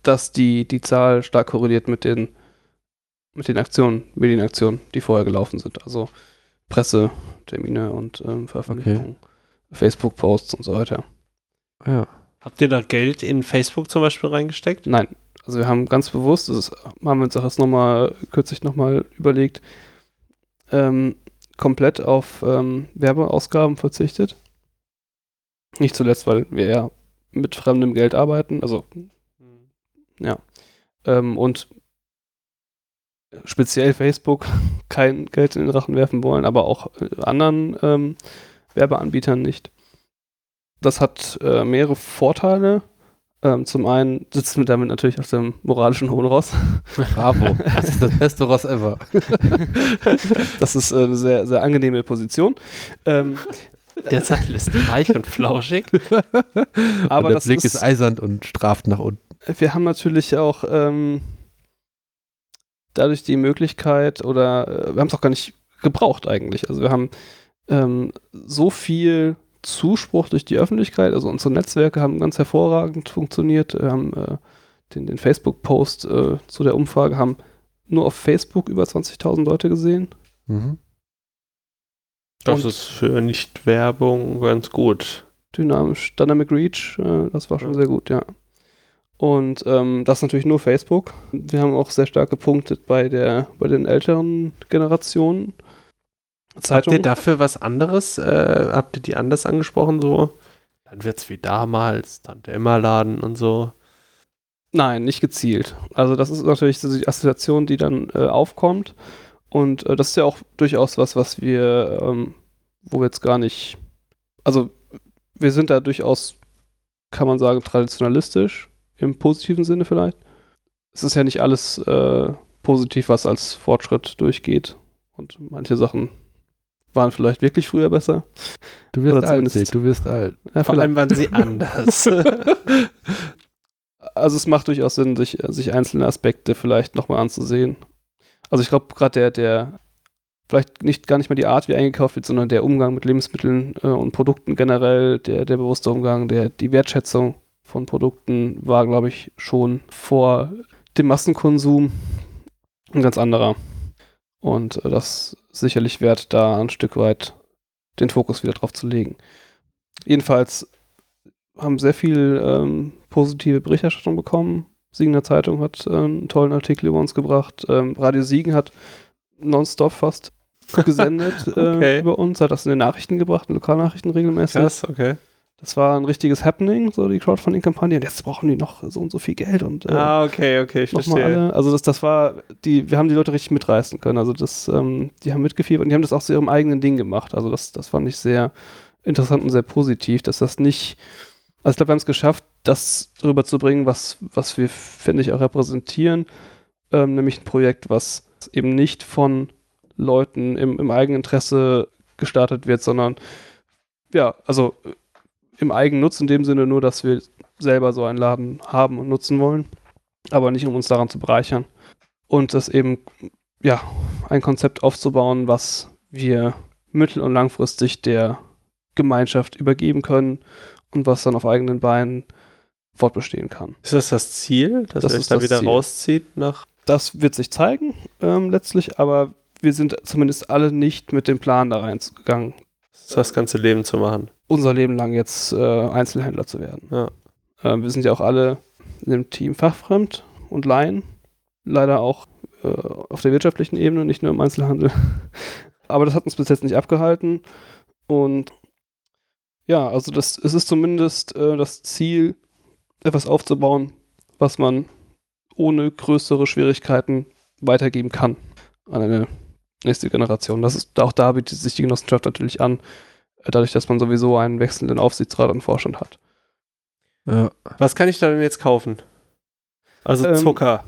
dass die, die Zahl stark korreliert mit den, mit den Aktionen, Medienaktionen, die vorher gelaufen sind. Also Pressetermine und ähm, Veröffentlichungen, Facebook-Posts und so weiter. Ja. Habt ihr da Geld in Facebook zum Beispiel reingesteckt? Nein, also wir haben ganz bewusst, das ist, haben wir uns auch erst nochmal, kürzlich nochmal überlegt, ähm, komplett auf ähm, Werbeausgaben verzichtet. Nicht zuletzt, weil wir ja mit fremdem Geld arbeiten, also ähm, und speziell Facebook (laughs) kein Geld in den Rachen werfen wollen, aber auch äh, anderen ähm, Werbeanbietern nicht. Das hat äh, mehrere Vorteile. Ähm, zum einen sitzen wir damit natürlich auf dem moralischen hohen Ross. (laughs) Bravo. Das ist das beste Ross ever. (laughs) Das ist äh, eine sehr, sehr angenehme Position. Ähm, Der Sattel ist weich und flauschig. aber und der das Blick ist, ist, eisern und straft nach unten. wir haben natürlich auch ähm, dadurch die Möglichkeit oder äh, wir haben es auch gar nicht gebraucht eigentlich. Also wir haben ähm, so viel Zuspruch durch die Öffentlichkeit, also unsere Netzwerke haben ganz hervorragend funktioniert. Wir haben äh, den, den Facebook-Post äh, zu der Umfrage haben nur auf Facebook über 20.000 Leute gesehen. Mhm. Das Und- ist für Nicht-Werbung ganz gut. dynamisch, Dynamic Reach, äh, das war schon Ja. sehr gut, ja. Und ähm, das natürlich nur Facebook. Wir haben auch sehr stark gepunktet bei der, bei den älteren Generationen. Habt Zeitung. ihr dafür was anderes? Äh, habt ihr die anders angesprochen so? Dann wird's wie damals, Tante Emma Laden und so. Nein, nicht gezielt. Also das ist natürlich so die Assoziation, die dann äh, aufkommt. Und äh, das ist ja auch durchaus was, was wir, ähm, wo wir jetzt gar nicht, also wir sind da durchaus, kann man sagen, traditionalistisch, im positiven Sinne vielleicht. Es ist ja nicht alles äh, positiv, was als Fortschritt durchgeht. Und manche Sachen waren vielleicht wirklich früher besser. Du wirst alt, Sig, du wirst alt. Ja, Vor allem waren sie anders. (laughs) also es macht durchaus Sinn, sich, sich einzelne Aspekte vielleicht nochmal anzusehen. Also ich glaube, gerade der, der, vielleicht nicht gar nicht mal die Art, wie eingekauft wird, sondern der Umgang mit Lebensmitteln äh, und Produkten generell, der, der bewusste Umgang, der, die Wertschätzung von Produkten war, glaube ich, schon vor dem Massenkonsum ein ganz anderer. Und äh, das ist sicherlich wert, da ein Stück weit den Fokus wieder drauf zu legen. Jedenfalls haben sehr viel ähm, positive Berichterstattung bekommen. Siegener Zeitung hat äh, einen tollen Artikel über uns gebracht. Ähm, Radio Siegen hat nonstop fast (laughs) gesendet Okay. äh, über uns, hat das in den Nachrichten gebracht, in Lokalnachrichten regelmäßig. Krass, okay. Das war ein richtiges Happening, so die Crowdfunding-Kampagne. Und jetzt brauchen die noch so und so viel Geld und äh, Ah, okay, okay, ich verstehe. alle. Also das, das war, die, wir haben die Leute richtig mitreißen können. Also das, ähm, die haben mitgefiebert und die haben das auch zu ihrem eigenen Ding gemacht. Also das, das fand ich sehr interessant und sehr positiv, dass das nicht, also ich glaube, wir haben es geschafft, das rüberzubringen, was, was wir, finde ich, auch repräsentieren. Ähm, nämlich ein Projekt, was eben nicht von Leuten im, im Eigeninteresse gestartet wird, sondern ja, also äh, im Eigennutz in dem Sinne nur, dass wir selber so einen Laden haben und nutzen wollen, aber nicht um uns daran zu bereichern. Und das eben, ja, ein Konzept aufzubauen, was wir mittel- und langfristig der Gemeinschaft übergeben können und was dann auf eigenen Beinen fortbestehen kann. Ist das das Ziel, dass Das ihr euch da wieder Ziel. rauszieht nach Das wird sich zeigen, ähm, letztlich, aber wir sind zumindest alle nicht mit dem Plan da reingegangen, das ganze Leben zu machen? Unser Leben lang jetzt äh, Einzelhändler zu werden. Ja. Ähm, wir sind ja auch alle in dem Team fachfremd und Laien. Leider auch äh, auf der wirtschaftlichen Ebene, nicht nur im Einzelhandel. (laughs) Aber das hat uns bis jetzt nicht abgehalten. Und ja, also das, es ist zumindest äh, das Ziel, etwas aufzubauen, was man ohne größere Schwierigkeiten weitergeben kann an eine nächste Generation. Das ist, auch da bietet sich die Genossenschaft natürlich an, äh, dadurch, dass man sowieso einen wechselnden Aufsichtsrat und Vorstand hat. Ja. Was kann ich da denn jetzt kaufen? Also Ähm, Zucker,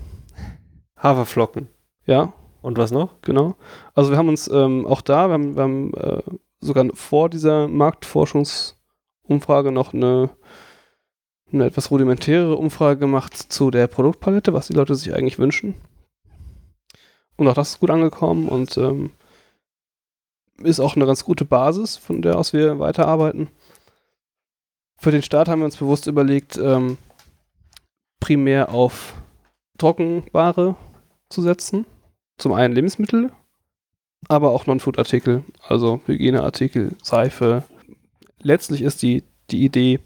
Haferflocken Ja, und was noch? genau. Also wir haben uns ähm, auch da, wir haben, wir haben äh, sogar vor dieser Marktforschungsumfrage noch eine, eine etwas rudimentäre Umfrage gemacht zu der Produktpalette, was die Leute sich eigentlich wünschen. Und auch das ist gut angekommen und ähm, ist auch eine ganz gute Basis, von der aus wir weiterarbeiten. Für den Start haben wir uns bewusst überlegt, ähm, primär auf Trockenware zu setzen. Zum einen Lebensmittel, aber auch Non-Food-Artikel, also Hygieneartikel, Seife. Letztlich ist die, die Idee,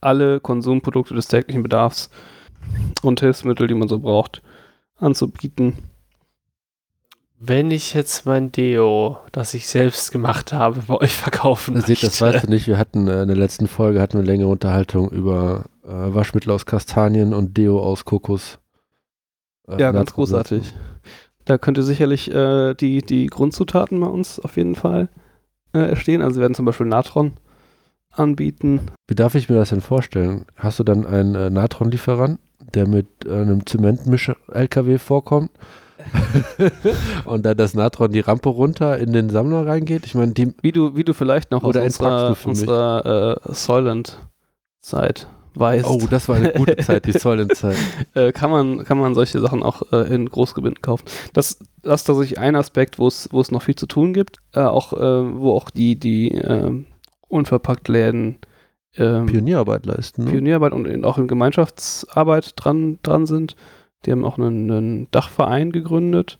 alle Konsumprodukte des täglichen Bedarfs und Hilfsmittel, die man so braucht, anzubieten. Wenn ich jetzt mein Deo, das ich selbst gemacht habe, bei euch verkaufen Das, seht, das möchte. weißt du nicht. Wir hatten äh, in der letzten Folge hatten wir eine längere Unterhaltung über äh, Waschmittel aus Kastanien und Deo aus Kokos. Äh, Ja, ganz großartig. Da könnte sicherlich äh, die, die Grundzutaten bei uns auf jeden Fall äh, erstehen. Also wir werden zum Beispiel Natron anbieten. Wie darf ich mir das denn vorstellen? Hast du dann einen äh, Natronlieferant, der mit äh, einem Zementmisch-LKW vorkommt (laughs) und dann das Natron die Rampe runter in den Sammler reingeht? Ich meine, die Wie du, wie du vielleicht noch Oder aus unserer, unserer äh, Soylent-Zeit weißt, Oh, das war eine gute (laughs) Zeit, die Zollenzeit. äh, kann, man, kann man solche Sachen auch äh, in Großgebinden kaufen. Das, das ist tatsächlich ein Aspekt, wo es wo es noch viel zu tun gibt, äh, auch, äh, wo auch die, die ähm, unverpackt Läden ähm, Pionierarbeit leisten. Ne? Pionierarbeit und in, auch in Gemeinschaftsarbeit dran, dran sind. Die haben auch einen, einen Dachverein gegründet,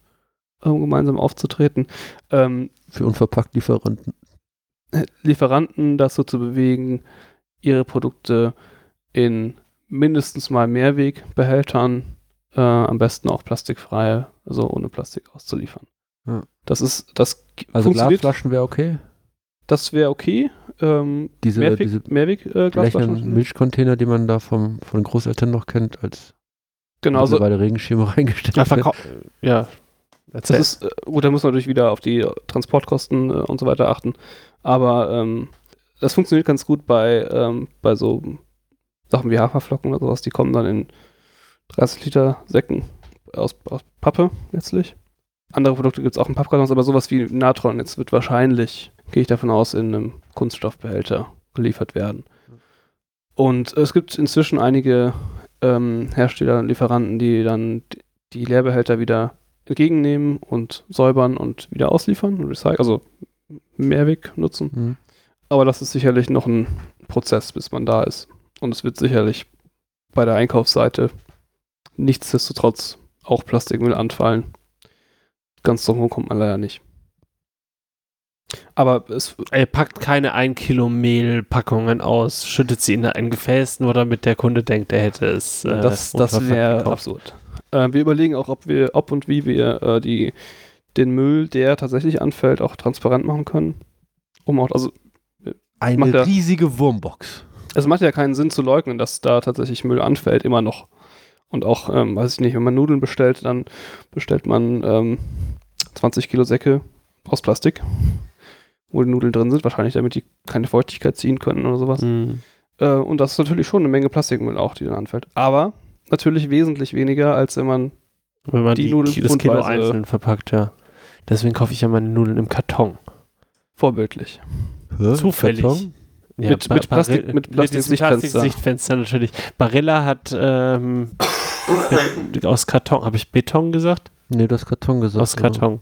um gemeinsam aufzutreten. Ähm, Für unverpackt Lieferanten. Lieferanten dazu zu bewegen, ihre Produkte in mindestens mal Mehrwegbehältern, äh, am besten auch plastikfrei, also ohne Plastik auszuliefern. Ja. Das ist, das Also Glasflaschen wäre okay. das wäre okay. Ähm, Diese, Mehrweg, diese Mehrweg äh. Milchcontainer, den man da vom, von Großeltern noch kennt, als Genau, so, mittlerweile Regenschirme (laughs) reingestellt Ja, verkau- ja. Das ist, äh, gut, da muss man natürlich wieder auf die Transportkosten äh, und so weiter achten. Aber ähm, das funktioniert ganz gut bei, ähm, bei so Sachen wie Haferflocken oder sowas. Die kommen dann in 30 Liter Säcken aus, aus Pappe letztlich. Andere Produkte gibt es auch in Pappkartons, aber sowas wie Natron jetzt wird wahrscheinlich, gehe ich davon aus, in einem Kunststoffbehälter geliefert werden. Und es gibt inzwischen einige ähm, Hersteller und Lieferanten, die dann die Leerbehälter wieder entgegennehmen und säubern und wieder ausliefern und recyceln, also Mehrweg nutzen. Mhm. Aber das ist sicherlich noch ein Prozess, bis man da ist. Und es wird sicherlich bei der Einkaufsseite nichtsdestotrotz auch Plastikmüll anfallen. Ganz drum kommt man leider nicht. Aber es, Er packt keine 1 Kilo Mehlpackungen aus, schüttet sie in ein Gefäß, nur damit der Kunde denkt, er hätte es. äh, das, das wäre absurd. Äh, wir überlegen auch, ob wir, ob und wie wir äh, die, den Müll, der tatsächlich anfällt, auch transparent machen können. Um auch, also Eine Macht er- riesige Wurmbox. es macht ja keinen Sinn zu leugnen, dass da tatsächlich Müll anfällt, immer noch. Und auch, ähm, weiß ich nicht, wenn man Nudeln bestellt, dann bestellt man ähm, 20 Kilo Säcke aus Plastik, wo die Nudeln drin sind, wahrscheinlich damit die keine Feuchtigkeit ziehen können oder sowas. Mhm. Äh, und das ist natürlich schon eine Menge Plastikmüll auch, die dann anfällt. Aber natürlich wesentlich weniger, als wenn man Wenn man Die die, Nudeln das Kilo einzeln verpackt, ja. Deswegen kaufe ich ja meine Nudeln im Karton. vorbildlich. Hä? Zufällig. Karton? Ja, Mit- mit Plastik- Barilla- mit diesem Plastik-Sichtfenster. Plastik-Sichtfenster natürlich. Barilla hat ähm, (coughs) aus Karton, habe ich Beton gesagt? Nee, das Karton gesagt. aus Karton.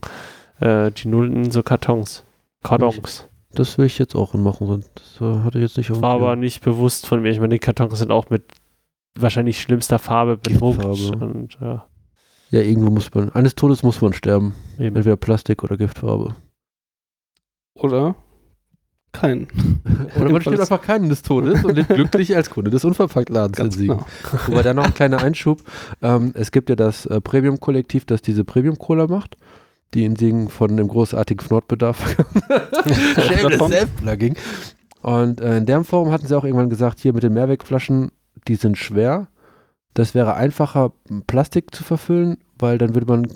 Äh, die Nudeln in so Kartons. Kartons. Das will ich jetzt auch machen, sonst das, hatte ich jetzt nicht War aber nicht bewusst von mir. Ich meine, die Kartons sind auch mit wahrscheinlich schlimmster Farbe bedruckt. Und, ja, Ja, irgendwo muss man, eines Todes muss man sterben. eben. Entweder Plastik oder Giftfarbe. Oder kein. (laughs) Oder man stirbt einfach keinen des Todes und lebt glücklich als Kunde des Unverpacktladens in Ganz Siegen. genau. Wobei da noch ein kleiner Einschub. Ähm, es gibt ja das äh, Premium-Kollektiv, das diese Premium-Cola macht, die in Siegen von dem großartigen Fnordbedarf (laughs) (laughs) Shameless? Self-Plugging. Und äh, in deren Forum hatten sie auch irgendwann gesagt, hier mit den Mehrwegflaschen, die sind schwer. Das wäre einfacher, Plastik zu verfüllen, weil dann würde man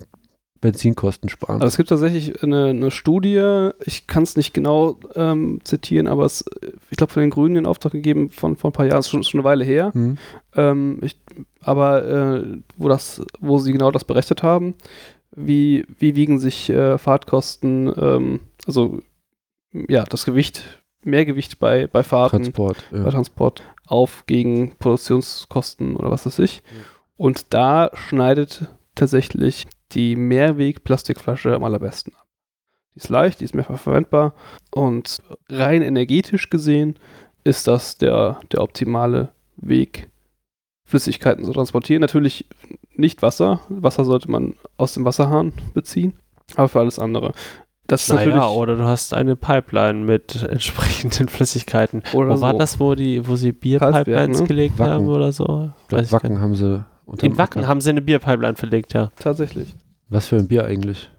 Benzinkosten sparen. Also es gibt tatsächlich eine, eine Studie, ich kann es nicht genau ähm, zitieren, aber es, ich glaube, von den Grünen den Auftrag gegeben von vor ein paar Jahren, ist schon, schon eine Weile her. Hm. Ähm, ich, aber äh, wo, das, wo sie genau das berechnet haben, wie, wie wiegen sich äh, Fahrtkosten, ähm, also ja, das Gewicht, Mehrgewicht bei, bei Fahrten, Transport. bei Ja. Transport auf gegen Produktionskosten oder was weiß ich. Und da schneidet tatsächlich die Mehrweg-Plastikflasche am allerbesten ab. Die ist leicht, die ist mehrfach verwendbar und rein energetisch gesehen ist das der, der optimale Weg, Flüssigkeiten zu transportieren. Natürlich nicht Wasser. Wasser sollte man aus dem Wasserhahn beziehen, aber für alles andere. Das ist Naja, natürlich oder du hast eine Pipeline mit (laughs) entsprechenden Flüssigkeiten. oder Wo war so. das, wo, die, wo sie Bierpipelines ne? gelegt Wacken. haben oder so? Weiß Wacken haben sie. In Wacken Acker. haben sie eine Bierpipeline verlegt, ja. tatsächlich. Was für ein Bier eigentlich?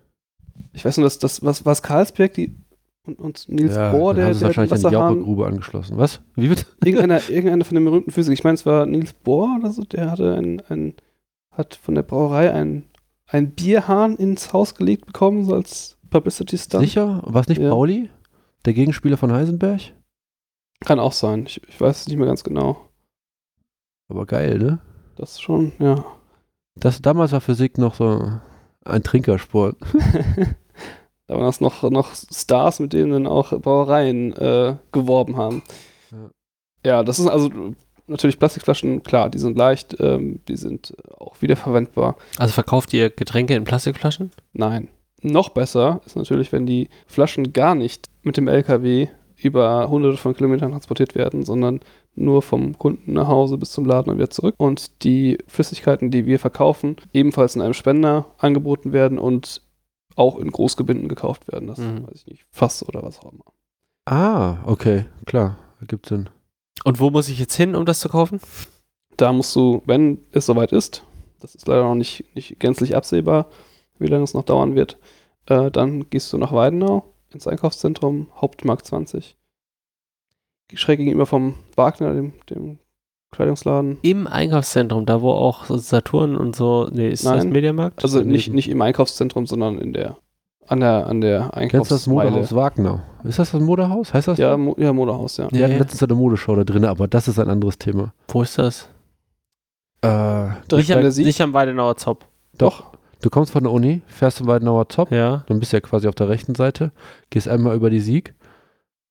Ich weiß nur, dass das was was Karlsberg die und, und Niels ja, Bohr, der, haben der wahrscheinlich eine Wasserhahn, Jauchegrube angeschlossen. Was? Wie bitte? (laughs) irgendeiner, irgendeiner von den berühmten Physikern, ich meine, es war Niels Bohr oder so, der hatte ein, ein hat von der Brauerei ein, ein Bierhahn ins Haus gelegt bekommen, so als Publicity Stunt. Sicher? War es nicht Ja. Pauli? Der Gegenspieler von Heisenberg? Kann auch sein. Ich, ich weiß es nicht mehr ganz genau. Aber geil, ne? Das schon, ja. Das, damals war Physik noch so ein Trinkersport. (laughs) da waren das noch, noch Stars, mit denen dann auch Brauereien äh, geworben haben. Ja. Ja. das ist also natürlich Plastikflaschen, klar, die sind leicht, ähm, die sind auch wiederverwendbar. Also verkauft ihr Getränke in Plastikflaschen? Nein. Noch besser ist natürlich, wenn die Flaschen gar nicht mit dem LKW über hunderte von Kilometern transportiert werden, sondern nur vom Kunden nach Hause bis zum Laden und wieder zurück. Und die Flüssigkeiten, die wir verkaufen, ebenfalls in einem Spender angeboten werden und auch in Großgebinden gekauft werden. Das Mhm. weiß ich nicht, Fass oder was auch immer. Ah, okay, klar. Ergibt Sinn. Und wo muss ich jetzt hin, um das zu kaufen? Da musst du, wenn es soweit ist, das ist leider noch nicht, nicht gänzlich absehbar, wie lange es noch dauern wird, äh, dann gehst du nach Weidenau ins Einkaufszentrum Hauptmarkt 20. Schräg gegenüber vom Wagner, dem, dem Kleidungsladen. Im Einkaufszentrum, da wo auch Saturn und so, nee, ist das Nein. Mediamarkt? Also nicht, nicht im Einkaufszentrum, sondern in der an der an der Kennst du das Einkaufsmeile. Modehaus Wagner? Ist das das Modehaus? Heißt das? Ja? Mo ja, Modehaus, ja. Wir hatten Ja. letztens eine Modeshow da drin, aber das ist ein anderes Thema. Wo ist das? Äh, Direkt nicht, Sieg. nicht am Weidenauer Zopp. Doch. du kommst von der Uni, fährst zum Weidenauer Zopp, Ja. dann bist du ja quasi auf der rechten Seite, gehst einmal über die Sieg,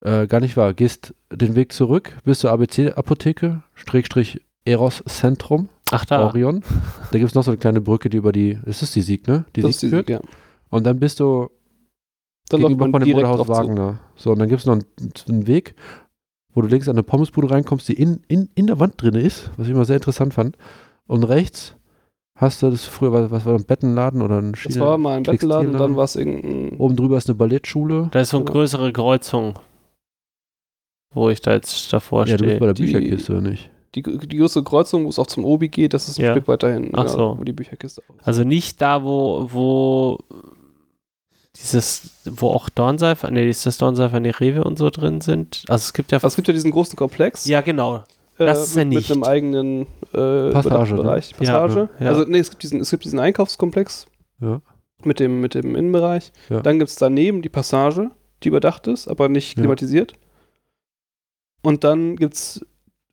äh, gar nicht wahr, gehst den Weg zurück bis zur ABC-Apotheke, Schrägstrich Eros Zentrum. Ach da. Orion. Da gibt es noch so eine kleine Brücke, die über die, ist das die Sieg, ne? Die Das ist Sieg die, führt. ja. Und dann bist du Dann läuft gegenüber man von dem Bruderhaus zu. Wagner. So, und dann gibt es noch einen, einen Weg, wo du links an eine Pommesbude reinkommst, die in, in, in der Wand drin ist, was ich immer sehr interessant fand. Und rechts hast du das früher, was, was war das, ein Bettenladen oder ein Das Schiene- war mal ein Bettenladen dann war es irgendein. Oben drüber ist eine Ballettschule. Da ist so eine größere Kreuzung, wo ich da jetzt davor Ja, du bist bei stehe. der Die- Bücherkiste, oder nicht? Die, die größte Kreuzung, wo es auch zum Obi geht, das ist ein Ja. Stück weiter hinten, Ach so. wo die Bücherkiste ist. Also nicht da, wo, wo dieses, wo auch Dornseifer, nee, ist das Dornseifer, nee, Rewe und so drin sind. Also es gibt ja. Also es gibt ja diesen großen Komplex. ja, genau. äh, das ist er mit, nicht. Mit einem eigenen äh, Passage, ne? Bereich. Ja, Passage. ja. Also nee, es gibt diesen, es gibt diesen Einkaufskomplex Ja. mit dem, mit dem Innenbereich. Ja. Dann gibt es daneben die Passage, die überdacht ist, aber nicht Ja. klimatisiert. Und dann gibt es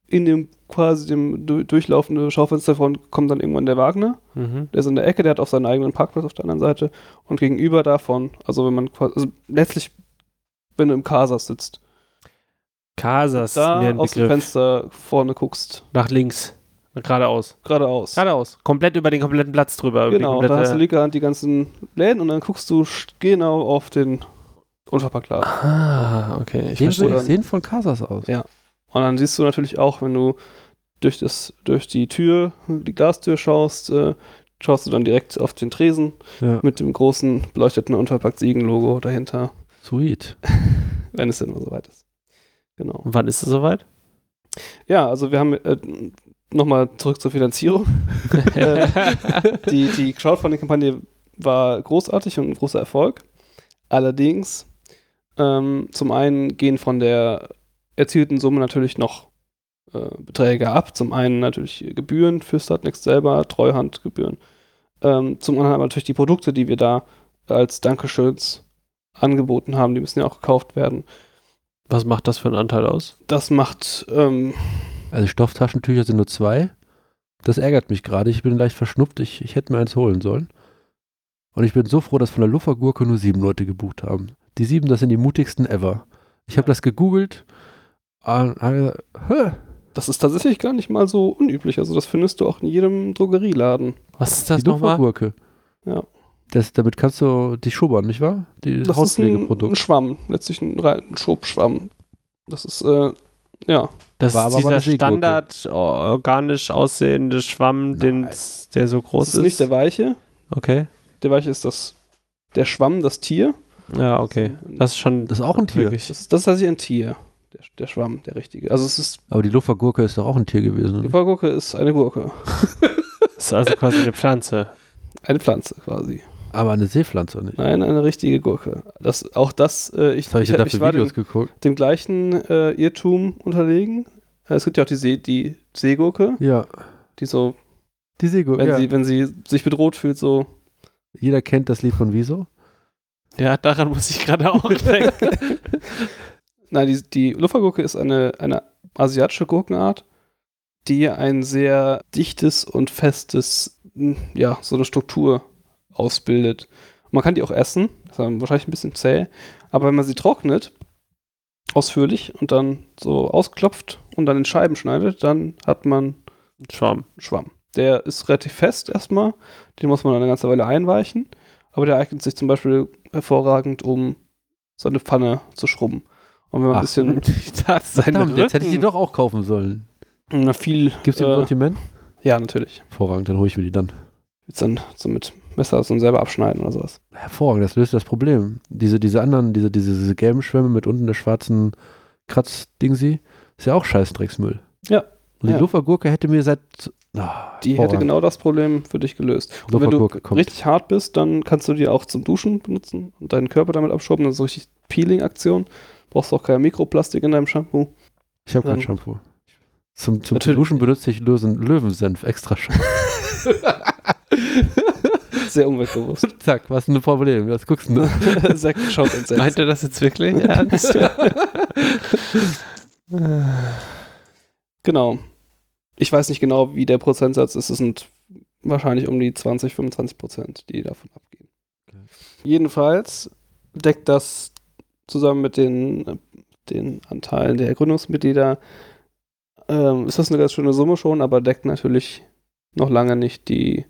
in dem quasi dem du durchlaufenden Schaufenster davon kommt dann irgendwann der Wagner. Mhm. Der ist in der Ecke, der hat auch seinen eigenen Parkplatz auf der anderen Seite. Und gegenüber davon, also wenn man quasi, also letztlich, wenn du im Casas sitzt, Casas, da mir ein aus dem Begriff. Fenster vorne guckst, Nach links. Geradeaus. geradeaus. Geradeaus. Komplett über den kompletten Platz drüber. Genau, da hast du linker Hand die ganzen Läden und dann guckst du genau auf den Unverpacktladen. Ah, okay. Ich Den verstehe. ich sehen von Casas aus. Ja. Und dann siehst du natürlich auch, wenn du durch, das, durch die Tür, die Glastür schaust, äh, schaust du dann direkt auf den Tresen Ja. mit dem großen beleuchteten Unverpackt-Siegen-Logo dahinter, Sweet. (laughs) wenn es denn mal soweit ist. Genau. Und wann ist es soweit? Ja, also wir haben äh, nochmal zurück zur Finanzierung. (laughs) Äh, die, die Crowdfunding-Kampagne war großartig und ein großer Erfolg. Allerdings, ähm, zum einen gehen von der erzielten Summe natürlich noch äh, Beträge ab. Zum einen natürlich Gebühren für Startnext selber, Treuhandgebühren. Ähm, zum anderen aber natürlich die Produkte, die wir da als Dankeschöns angeboten haben, die müssen ja auch gekauft werden. Was macht das für einen Anteil aus? Das macht ähm, Also Stofftaschentücher sind nur zwei. Das ärgert mich gerade. Ich bin leicht verschnupft. Ich, ich hätte mir eins holen sollen. Und ich bin so froh, dass von der Luffergurke nur sieben Leute gebucht haben. Die sieben, das sind die mutigsten ever. Ich habe das gegoogelt. Ah, ah, hä? Das ist tatsächlich gar nicht mal so unüblich. Also das findest du auch in jedem Drogerieladen. Was ist das die nochmal? Luffergurke. Ja. Das, damit kannst du dich schubbern, nicht wahr? Die Das ist ein, ein Hauspflegeprodukt. Schwamm, letztlich ein, Schobschwamm. Das ist, äh, ja, Das War ist dieser. Standard organisch aussehende Schwamm, den, der so groß das ist nicht der Weiche. Okay. Der Weiche ist das, der Schwamm, das Tier. Ja, okay. Das ist schon. Das ist auch ein Tier. wirklich- Das ist, das ist tatsächlich ein Tier. Der, der Schwamm, der richtige. Also es ist, Aber die Luffergurke ist doch auch ein Tier gewesen. die? Vollgurke ist eine Gurke. Das (laughs) ist also quasi eine Pflanze. Eine Pflanze quasi. Aber eine Seepflanze nicht. Nein, eine richtige Gurke. Das, auch das, äh, ich, Was habe ich, ich, ich war dem, Videos geguckt? dem dem gleichen äh, Irrtum unterlegen. Es gibt ja auch die, See, die Seegurke, Ja, die so, die Seegurke. wenn, Ja. sie, wenn sie sich bedroht fühlt, so Jeder kennt das Lied von Wieso. Ja, daran muss ich gerade auch (laughs) denken. Nein, die, die Luffergurke ist eine, eine asiatische Gurkenart, die ein sehr dichtes und festes, mh, ja, so eine Struktur ausbildet. Man kann die auch essen, das ist dann wahrscheinlich ein bisschen zäh, aber wenn man sie trocknet, ausführlich und dann so ausklopft und dann in Scheiben schneidet, dann hat man Schwamm. Schwamm. Der ist relativ fest erstmal, den muss man eine ganze Weile einweichen, aber der eignet sich zum Beispiel hervorragend, um so eine Pfanne zu schrubben. Und wenn man Ach. ein bisschen (laughs) seine Verdammt, jetzt hätte ich die doch auch kaufen sollen. na, viel. Gibt es die im äh, Sortiment? Ja, natürlich. Hervorragend, dann hole ich mir die dann. Jetzt dann so mit Messer so selber abschneiden oder sowas. Hervorragend, das löst das Problem. Diese, diese anderen, diese, diese, diese gelben Schwämme mit unten der schwarzen Kratzdingsi, ist ja auch Scheißdrecksmüll. Ja. Und die Ja. Luffergurke hätte mir seit. Ah, Die hätte genau das Problem für dich gelöst. Und wenn du kommt. richtig hart bist, dann kannst du die auch zum Duschen benutzen und deinen Körper damit abschrubben. Das ist so richtig Peeling-Aktion. Brauchst auch kein Mikroplastik in deinem Shampoo. Ich habe kein Shampoo. Zum, zum. Duschen benutze ich Lösen, Löwensenf extra schön. (laughs) (laughs) Sehr umweltbewusst. (laughs) Zack, was ist denn ein Problem? Was guckst du? Sekt schaut entsetzt. Meint er das jetzt wirklich ernst? Genau. Ich weiß nicht genau, wie der Prozentsatz ist. Es sind wahrscheinlich um die 20, 25 Prozent, die davon abgehen. Okay. Jedenfalls deckt das zusammen mit den, den Anteilen der Gründungsmitglieder, ähm, ist das eine ganz schöne Summe schon, aber deckt natürlich noch lange nicht die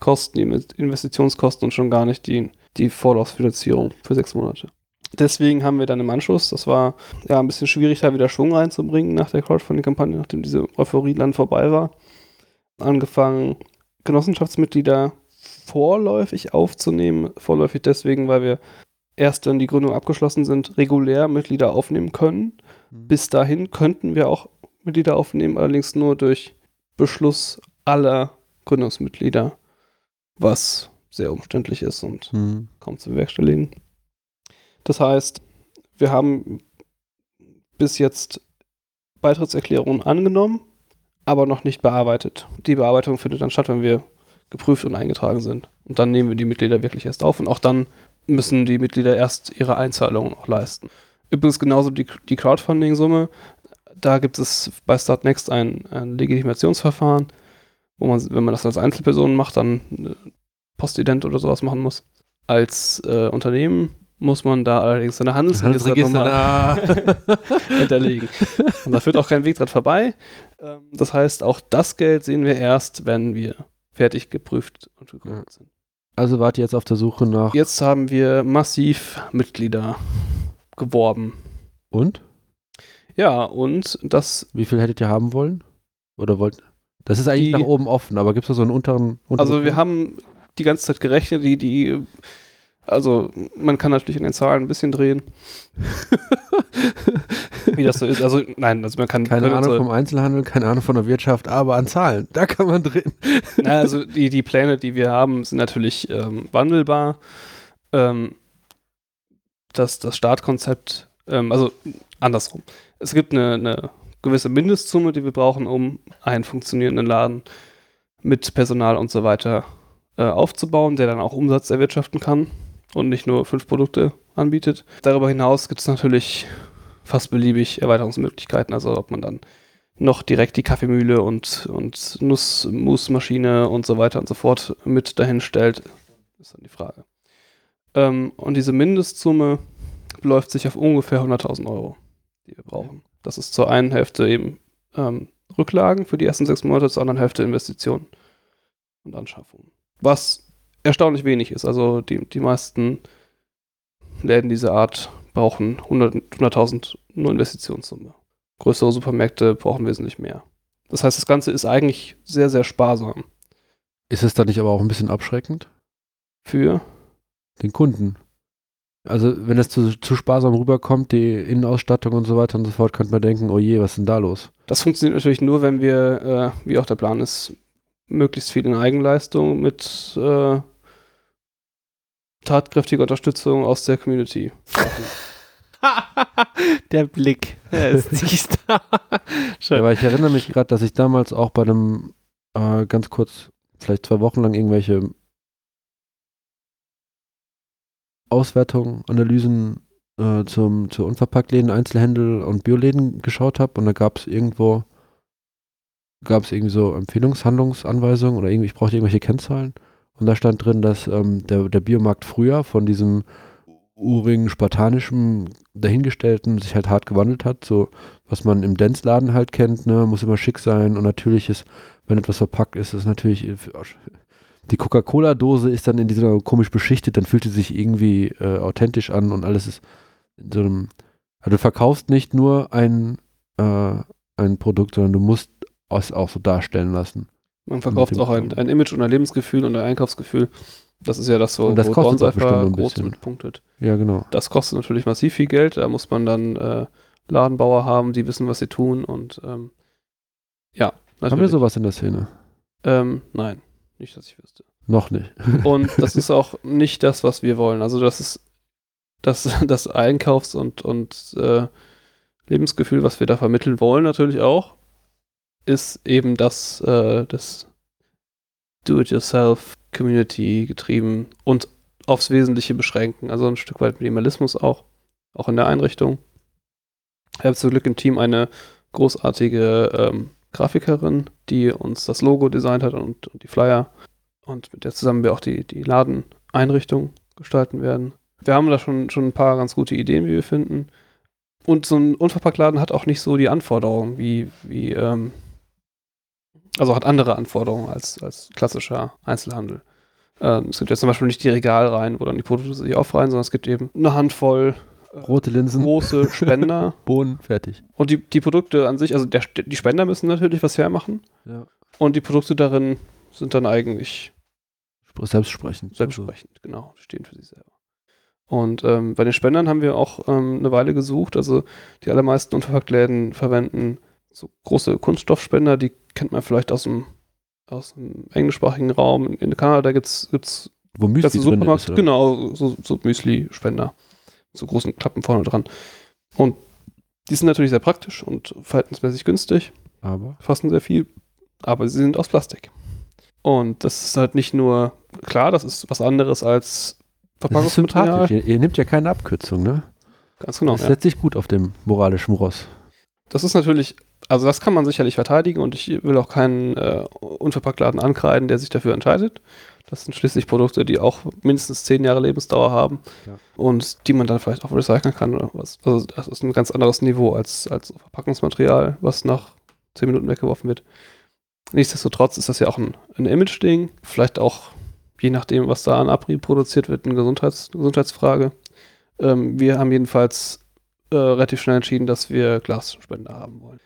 Kosten, die Investitionskosten und schon gar nicht die, die Vorlaufsfinanzierung für sechs Monate. Deswegen haben wir dann im Anschluss, das war ja ein bisschen schwierig, da wieder Schwung reinzubringen nach der Crowdfunding-Kampagne, nachdem diese Euphorie dann vorbei war, angefangen, Genossenschaftsmitglieder vorläufig aufzunehmen. Vorläufig deswegen, weil wir erst dann die Gründung abgeschlossen sind, regulär Mitglieder aufnehmen können. Mhm. Bis dahin könnten wir auch Mitglieder aufnehmen, allerdings nur durch Beschluss aller Gründungsmitglieder, was sehr umständlich ist und Mhm. kaum zu bewerkstelligen. Das heißt, wir haben bis jetzt Beitrittserklärungen angenommen, aber noch nicht bearbeitet. Die Bearbeitung findet dann statt, wenn wir geprüft und eingetragen sind. Und dann nehmen wir die Mitglieder wirklich erst auf und auch dann müssen die Mitglieder erst ihre Einzahlungen auch leisten. Übrigens genauso die, die Crowdfunding-Summe. Da gibt es bei Startnext ein, ein Legitimationsverfahren, wo man, wenn man das als Einzelperson macht, dann äh, Postident oder sowas machen muss. Als äh, Unternehmen muss man da allerdings eine Handelsregisternummer (laughs) hinterlegen. Und da führt auch kein Weg dran vorbei. Ähm, Das heißt, auch das Geld sehen wir erst, wenn wir fertig geprüft und gegründet sind. Also wart ihr jetzt auf der Suche nach. Jetzt haben wir massiv Mitglieder geworben. Und? Ja, und das, Wie viel hättet ihr haben wollen? Oder wollt. Das ist eigentlich Die- nach oben offen, aber gibt es da so einen unteren. unteren also wir haben die ganze Zeit gerechnet, die, die, also man kann natürlich in den Zahlen ein bisschen drehen. (laughs) Wie das so ist. Also nein, also man kann Keine Ahnung vom Einzelhandel, keine Ahnung von der Wirtschaft, aber an Zahlen, da kann man drin. (laughs) Na, also die, die Pläne, die wir haben, sind natürlich ähm, wandelbar. Ähm, das, das Startkonzept, ähm, also andersrum. Es gibt eine, eine gewisse Mindestsumme, die wir brauchen, um einen funktionierenden Laden mit Personal und so weiter äh, aufzubauen, der dann auch Umsatz erwirtschaften kann und nicht nur fünf Produkte anbietet. Darüber hinaus gibt es natürlich fast beliebig Erweiterungsmöglichkeiten, also ob man dann noch direkt die Kaffeemühle und, und Nussmusmaschine und so weiter und so fort mit dahin stellt, ist dann die Frage. Ähm, und diese Mindestsumme beläuft sich auf ungefähr 100.000 Euro, die wir brauchen. Das ist zur einen Hälfte eben ähm, Rücklagen für die ersten sechs Monate, zur anderen Hälfte Investitionen und Anschaffung. Was erstaunlich wenig ist. Also die, die meisten Läden dieser Art brauchen 100 100.000 nur Investitionssumme. Größere Supermärkte brauchen wesentlich mehr. Das heißt, das Ganze ist eigentlich sehr, sehr sparsam Ist es dann nicht aber auch ein bisschen abschreckend? für. Den Kunden. Also, wenn es zu, zu sparsam rüberkommt, die Innenausstattung und so weiter und so fort, könnte man denken, oh je, was ist denn da los? Das funktioniert natürlich nur, wenn wir, äh, wie auch der Plan ist, möglichst viel in Eigenleistung mit äh, tatkräftiger Unterstützung aus der Community. (laughs) Der Blick. Er ist nicht da. Schön. Aber ich erinnere mich gerade, dass ich damals auch bei einem, äh, ganz kurz, vielleicht zwei Wochen lang irgendwelche Auswertungen, Analysen äh, zum, zu Unverpacktläden, Einzelhändel und Bioläden geschaut habe und da gab es irgendwo, gab es irgendwie so Empfehlungshandlungsanweisungen oder irgendwie, ich brauchte irgendwelche Kennzahlen. Und da stand drin, dass ähm, der, der Biomarkt früher von diesem urigen, spartanischen, dahingestellten sich halt hart gewandelt hat, so was man im Dance-Laden halt kennt, ne, muss immer schick sein und natürlich ist, wenn etwas verpackt ist, ist natürlich die Coca-Cola-Dose ist dann in dieser komisch beschichtet, dann fühlt sie sich irgendwie äh, authentisch an und alles ist in so einem, also du verkaufst nicht nur ein, äh, ein Produkt, sondern du musst es auch so darstellen lassen. Man verkauft auch ein, ein Image und ein Lebensgefühl und ein Einkaufsgefühl. Das ist ja das, wo, Und das wo kostet auch bestimmt groß mit punktet. Ja, genau. Das kostet natürlich massiv viel Geld. Da muss man dann äh, Ladenbauer haben, die wissen, was sie tun und ähm, ja, natürlich. Haben wir sowas in der Szene? Ähm, nein, nicht, dass ich wüsste. Noch nicht. (laughs) Und das ist auch nicht das, was wir wollen. Also das ist das, (laughs) das Einkaufs- und, und äh, Lebensgefühl, was wir da vermitteln wollen, natürlich auch, ist eben das, äh, das Do-it-yourself-Community getrieben und aufs Wesentliche beschränken. Also ein Stück weit Minimalismus auch, auch in der Einrichtung. Ich habe zum Glück im Team eine großartige ähm, Grafikerin, die uns das Logo designt hat und, und die Flyer und mit der zusammen wir auch die, die Ladeneinrichtung gestalten werden. Wir haben da schon, schon ein paar ganz gute Ideen, wie wir finden. Und so ein Unverpacktladen hat auch nicht so die Anforderungen wie, wie ähm, Also hat andere Anforderungen als, als klassischer Einzelhandel. Ähm, es gibt jetzt zum Beispiel nicht die Regalreihen, wo dann die Produkte sich aufreihen, sondern es gibt eben eine Handvoll äh, Rote Linsen, große (laughs) Spender. Bohnen, fertig. Und die, die Produkte an sich, also der, die Spender müssen natürlich was hermachen. Ja. Und die Produkte darin sind dann eigentlich Selbstsprechend. selbstsprechend, genau, stehen für sich selber. Und ähm, bei den Spendern haben wir auch ähm, eine Weile gesucht. Also die allermeisten Unverpacktläden verwenden so große Kunststoffspender, die kennt man vielleicht aus dem, aus dem englischsprachigen Raum. In Kanada gibt es Wo Müsli Supermarkt, ist. oder? genau, so, so Müsli-Spender. So großen Klappen vorne dran. Und die sind natürlich sehr praktisch und verhältnismäßig günstig, Aber fassen sehr viel, aber sie sind aus Plastik. Und das ist halt nicht nur, klar, das ist was anderes als Verpackungsmaterial. Ihr, ihr nehmt ja keine Abkürzung, ne? Ganz genau. das Ja. setzt sich gut auf dem moralischen Ross. Das ist natürlich, also das kann man sicherlich verteidigen und ich will auch keinen äh, Unverpacktladen ankreiden, der sich dafür entscheidet. Das sind schließlich Produkte, die auch mindestens zehn Jahre Lebensdauer haben Ja. und die man dann vielleicht auch recyceln kann oder was. Also das ist ein ganz anderes Niveau als, als Verpackungsmaterial, was nach zehn Minuten weggeworfen wird. Nichtsdestotrotz ist das ja auch ein, ein Image-Ding, vielleicht auch je nachdem, was da an Abrieb produziert wird, eine Gesundheits Gesundheitsfrage. Ähm, wir haben jedenfalls äh, relativ schnell entschieden, dass wir Glasspender haben wollen.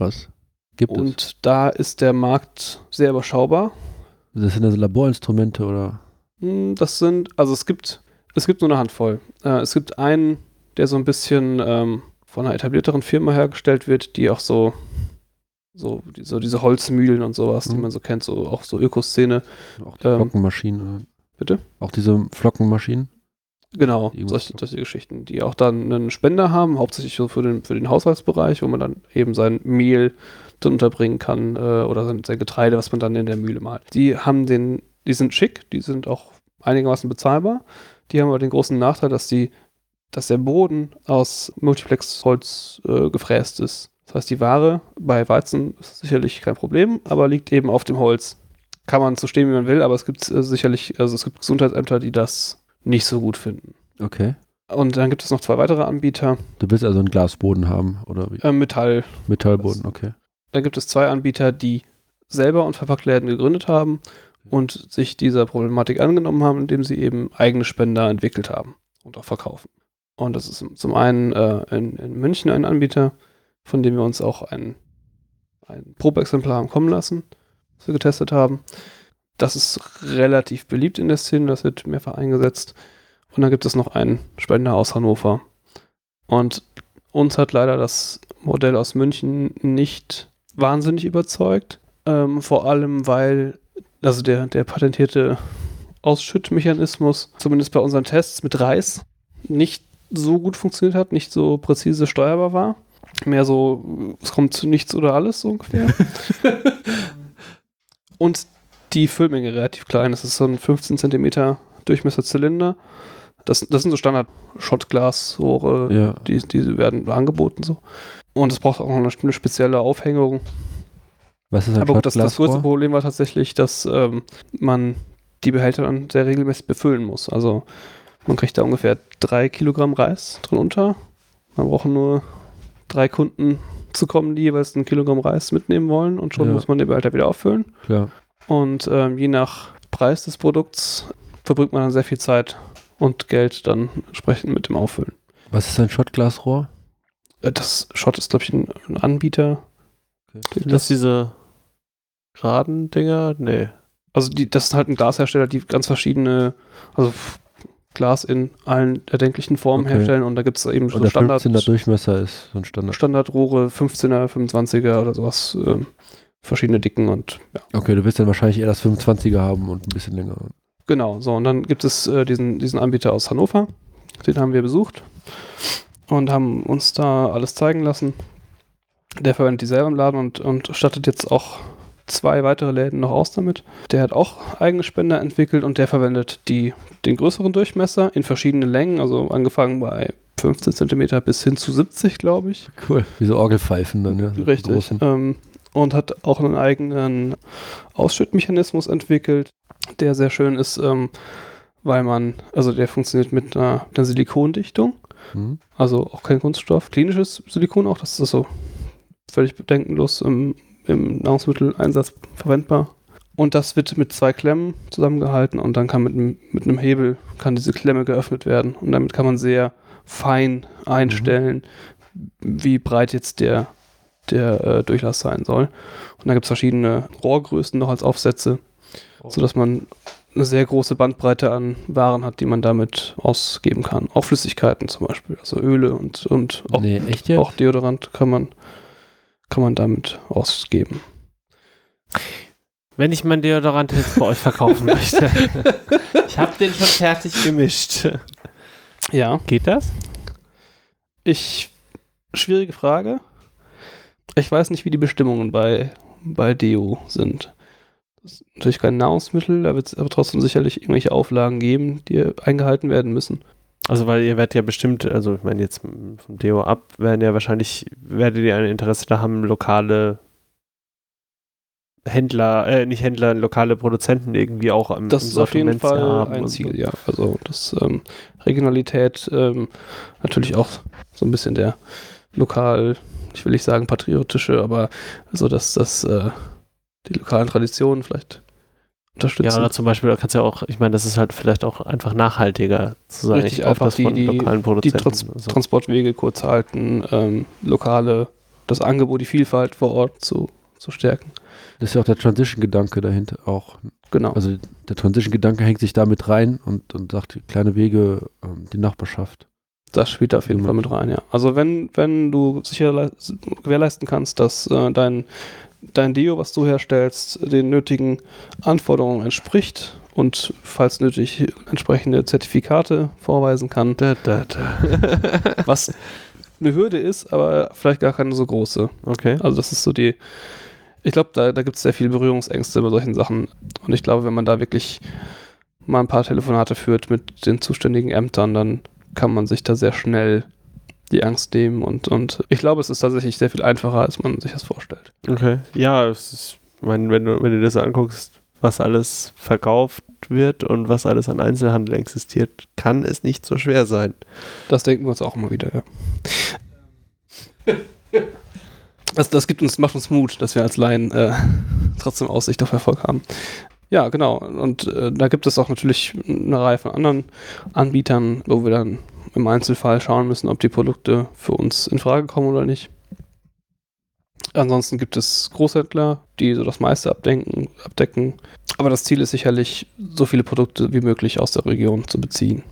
Krass. Gibt es. Und da ist der Markt sehr überschaubar. Das sind also Laborinstrumente oder? Hm, Das sind, also es gibt, es gibt nur eine Handvoll. Äh, es gibt einen, der so ein bisschen ähm, von einer etablierteren Firma hergestellt wird, die auch so, so, die, so diese Holzmühlen und sowas, die Mhm. man so kennt, so auch so Ökoszene. Auch die Ähm, Flockenmaschinen. oder? Bitte? Auch diese Flockenmaschinen? Genau, solche, so. solche Geschichten, die auch dann einen Spender haben, hauptsächlich so für den, für den Haushaltsbereich, wo man dann eben sein Mehl drin unterbringen kann äh, oder sein, sein Getreide, was man dann in der Mühle malt. Die haben den, die sind schick, die sind auch einigermaßen bezahlbar. Die haben aber den großen Nachteil, dass die, dass der Boden aus Multiplex-Holz äh, gefräst ist. Das heißt, die Ware bei Weizen ist sicherlich kein Problem, aber liegt eben auf dem Holz. Kann man so stehen, wie man will, aber es gibt äh, sicherlich, also es gibt Gesundheitsämter, die das nicht so gut finden. Okay. Und dann gibt es noch zwei weitere Anbieter. Du willst also einen Glasboden haben oder wie? Äh, Metall. Metallboden, okay. Da gibt es zwei Anbieter, die selber und Verpacktläden gegründet haben und sich dieser Problematik angenommen haben, indem sie eben eigene Spender entwickelt haben und auch verkaufen. Und das ist zum einen äh, in, in München ein Anbieter, von dem wir uns auch ein, ein Probeexemplar haben kommen lassen, das wir getestet haben. Das ist relativ beliebt in der Szene, das wird mehrfach eingesetzt. Und dann gibt es noch einen Spender aus Hannover. Und uns hat leider das Modell aus München nicht wahnsinnig überzeugt. Ähm, vor allem, weil also der, der patentierte Ausschüttmechanismus, zumindest bei unseren Tests mit Reis, nicht so gut funktioniert hat, nicht so präzise steuerbar war. Mehr so, es kommt zu nichts oder alles so ungefähr. (laughs) Und die Füllmenge relativ klein. Das ist so ein 15 cm Durchmesser Zylinder. Das, das sind so Standard-Schottglasrohre, Ja. die, die werden angeboten so. Und es braucht auch noch eine, spezielle Aufhängung. Was ist ein Aber das, das größte? Problem war tatsächlich, dass ähm, man die Behälter dann sehr regelmäßig befüllen muss. Also man kriegt da ungefähr drei Kilogramm Reis drin unter. Man braucht nur drei Kunden zu kommen, die jeweils ein Kilogramm Reis mitnehmen wollen und schon Ja. muss man den Behälter wieder auffüllen. Klar. Und ähm, je nach Preis des Produkts verbringt man dann sehr viel Zeit und Geld dann entsprechend mit dem Auffüllen. Was ist ein Schottglasrohr? Äh, Das Schott ist, glaube ich, ein, Anbieter. Okay. Das diese geraden Dinger? Nee. Also die, das ist halt ein Glashersteller, die ganz verschiedene, also Glas in allen erdenklichen Formen Okay. herstellen und da gibt es eben Und so der Standard, 15er Durchmesser ist so ein Standard. Standardrohre, 15er, 25er oder sowas, ähm, verschiedene Dicken und ja. Okay, du willst dann wahrscheinlich eher das 25er haben und ein bisschen länger. Genau, so und dann gibt es äh, diesen, diesen Anbieter aus Hannover, den haben wir besucht und haben uns da alles zeigen lassen. Der verwendet die selber im Laden und, und stattet jetzt auch zwei weitere Läden noch aus damit. Der hat auch eigene Spender entwickelt und der verwendet die, den größeren Durchmesser in verschiedenen Längen, also angefangen bei 15 cm bis hin zu 70, glaube ich. Cool. Wie so Orgelpfeifen dann, ja. Richtig. Ähm, und hat auch einen eigenen Ausschüttmechanismus entwickelt, der sehr schön ist, ähm, weil man, also der funktioniert mit einer, einer Silikondichtung, Hm? also auch kein Kunststoff, klinisches Silikon auch, das ist so völlig bedenkenlos im, im Nahrungsmitteleinsatz verwendbar. Und das wird mit zwei Klemmen zusammengehalten und dann kann mit, einem- mit einem Hebel kann diese Klemme geöffnet werden. Und damit kann man sehr fein einstellen, wie breit jetzt der, der äh, Durchlass sein soll. Und da gibt es verschiedene Rohrgrößen noch als Aufsätze, sodass man eine sehr große Bandbreite an Waren hat, die man damit ausgeben kann. Auch Flüssigkeiten zum Beispiel, also Öle und, und auch, nee, auch Deodorant kann man, kann man damit ausgeben. Wenn ich meinen Deodorant jetzt bei euch verkaufen (laughs) möchte. ich habe den schon fertig gemischt. Ja, Geht das? ich, schwierige Frage. Ich weiß nicht, wie die Bestimmungen bei, bei Deo sind. Das ist natürlich kein Nahrungsmittel, da wird es aber trotzdem sicherlich irgendwelche Auflagen geben, die eingehalten werden müssen. Also, weil ihr werdet ja bestimmt, also ich meine jetzt vom Deo ab, werden ja wahrscheinlich, werdet ihr ein Interesse da haben, lokale Händler, äh, nicht Händler, lokale Produzenten irgendwie auch im, Das im ist auf jeden Fall ein Ziel, ja. Also das ähm, Regionalität, ähm, natürlich auch so ein bisschen der lokal, ich will nicht sagen patriotische, aber so dass das äh, die lokalen Traditionen vielleicht unterstützen. Ja, oder zum Beispiel, da kannst du ja auch, ich meine, das ist halt vielleicht auch einfach nachhaltiger zu sein. Richtig, ich einfach das die- von die- lokalen die Produzenten. Trans so. Transportwege kurz halten, ähm, lokale, das Angebot, die Vielfalt vor Ort zu, zu stärken. Das ist ja auch der Transition-Gedanke dahinter auch. Genau. Also der Transition-Gedanke hängt sich damit rein und, und sagt, kleine Wege, ähm, die Nachbarschaft. Das spielt auf jeden Mhm. Fall mit rein, ja. Also wenn, wenn du sicher gewährleisten kannst, dass äh, dein, dein Deo, was du herstellst, den nötigen Anforderungen entspricht und falls nötig entsprechende Zertifikate vorweisen kann, Da, da, da. (laughs) was eine Hürde ist, aber vielleicht gar keine so große. okay. Also das ist so die, ich glaube, da, da gibt es sehr viele Berührungsängste bei solchen Sachen. Und ich glaube, wenn man da wirklich mal ein paar Telefonate führt mit den zuständigen Ämtern, dann kann man sich da sehr schnell die Angst nehmen. Und, und ich glaube, es ist tatsächlich sehr viel einfacher, als man sich das vorstellt. Okay. Ja, es ist, ich meine, wenn du, wenn du das anguckst, was alles verkauft wird und was alles an Einzelhandel existiert, kann es nicht so schwer sein. Das denken wir uns auch immer wieder, ja. Das, das gibt uns, macht uns Mut, dass wir als Laien äh, trotzdem Aussicht auf Erfolg haben. Ja, genau. Und äh, da gibt es auch natürlich eine Reihe von anderen Anbietern, wo wir dann im Einzelfall schauen müssen, ob die Produkte für uns in Frage kommen oder nicht. Ansonsten gibt es Großhändler, die so das meiste abdenken, abdecken. Aber das Ziel ist sicherlich, so viele Produkte wie möglich aus der Region zu beziehen.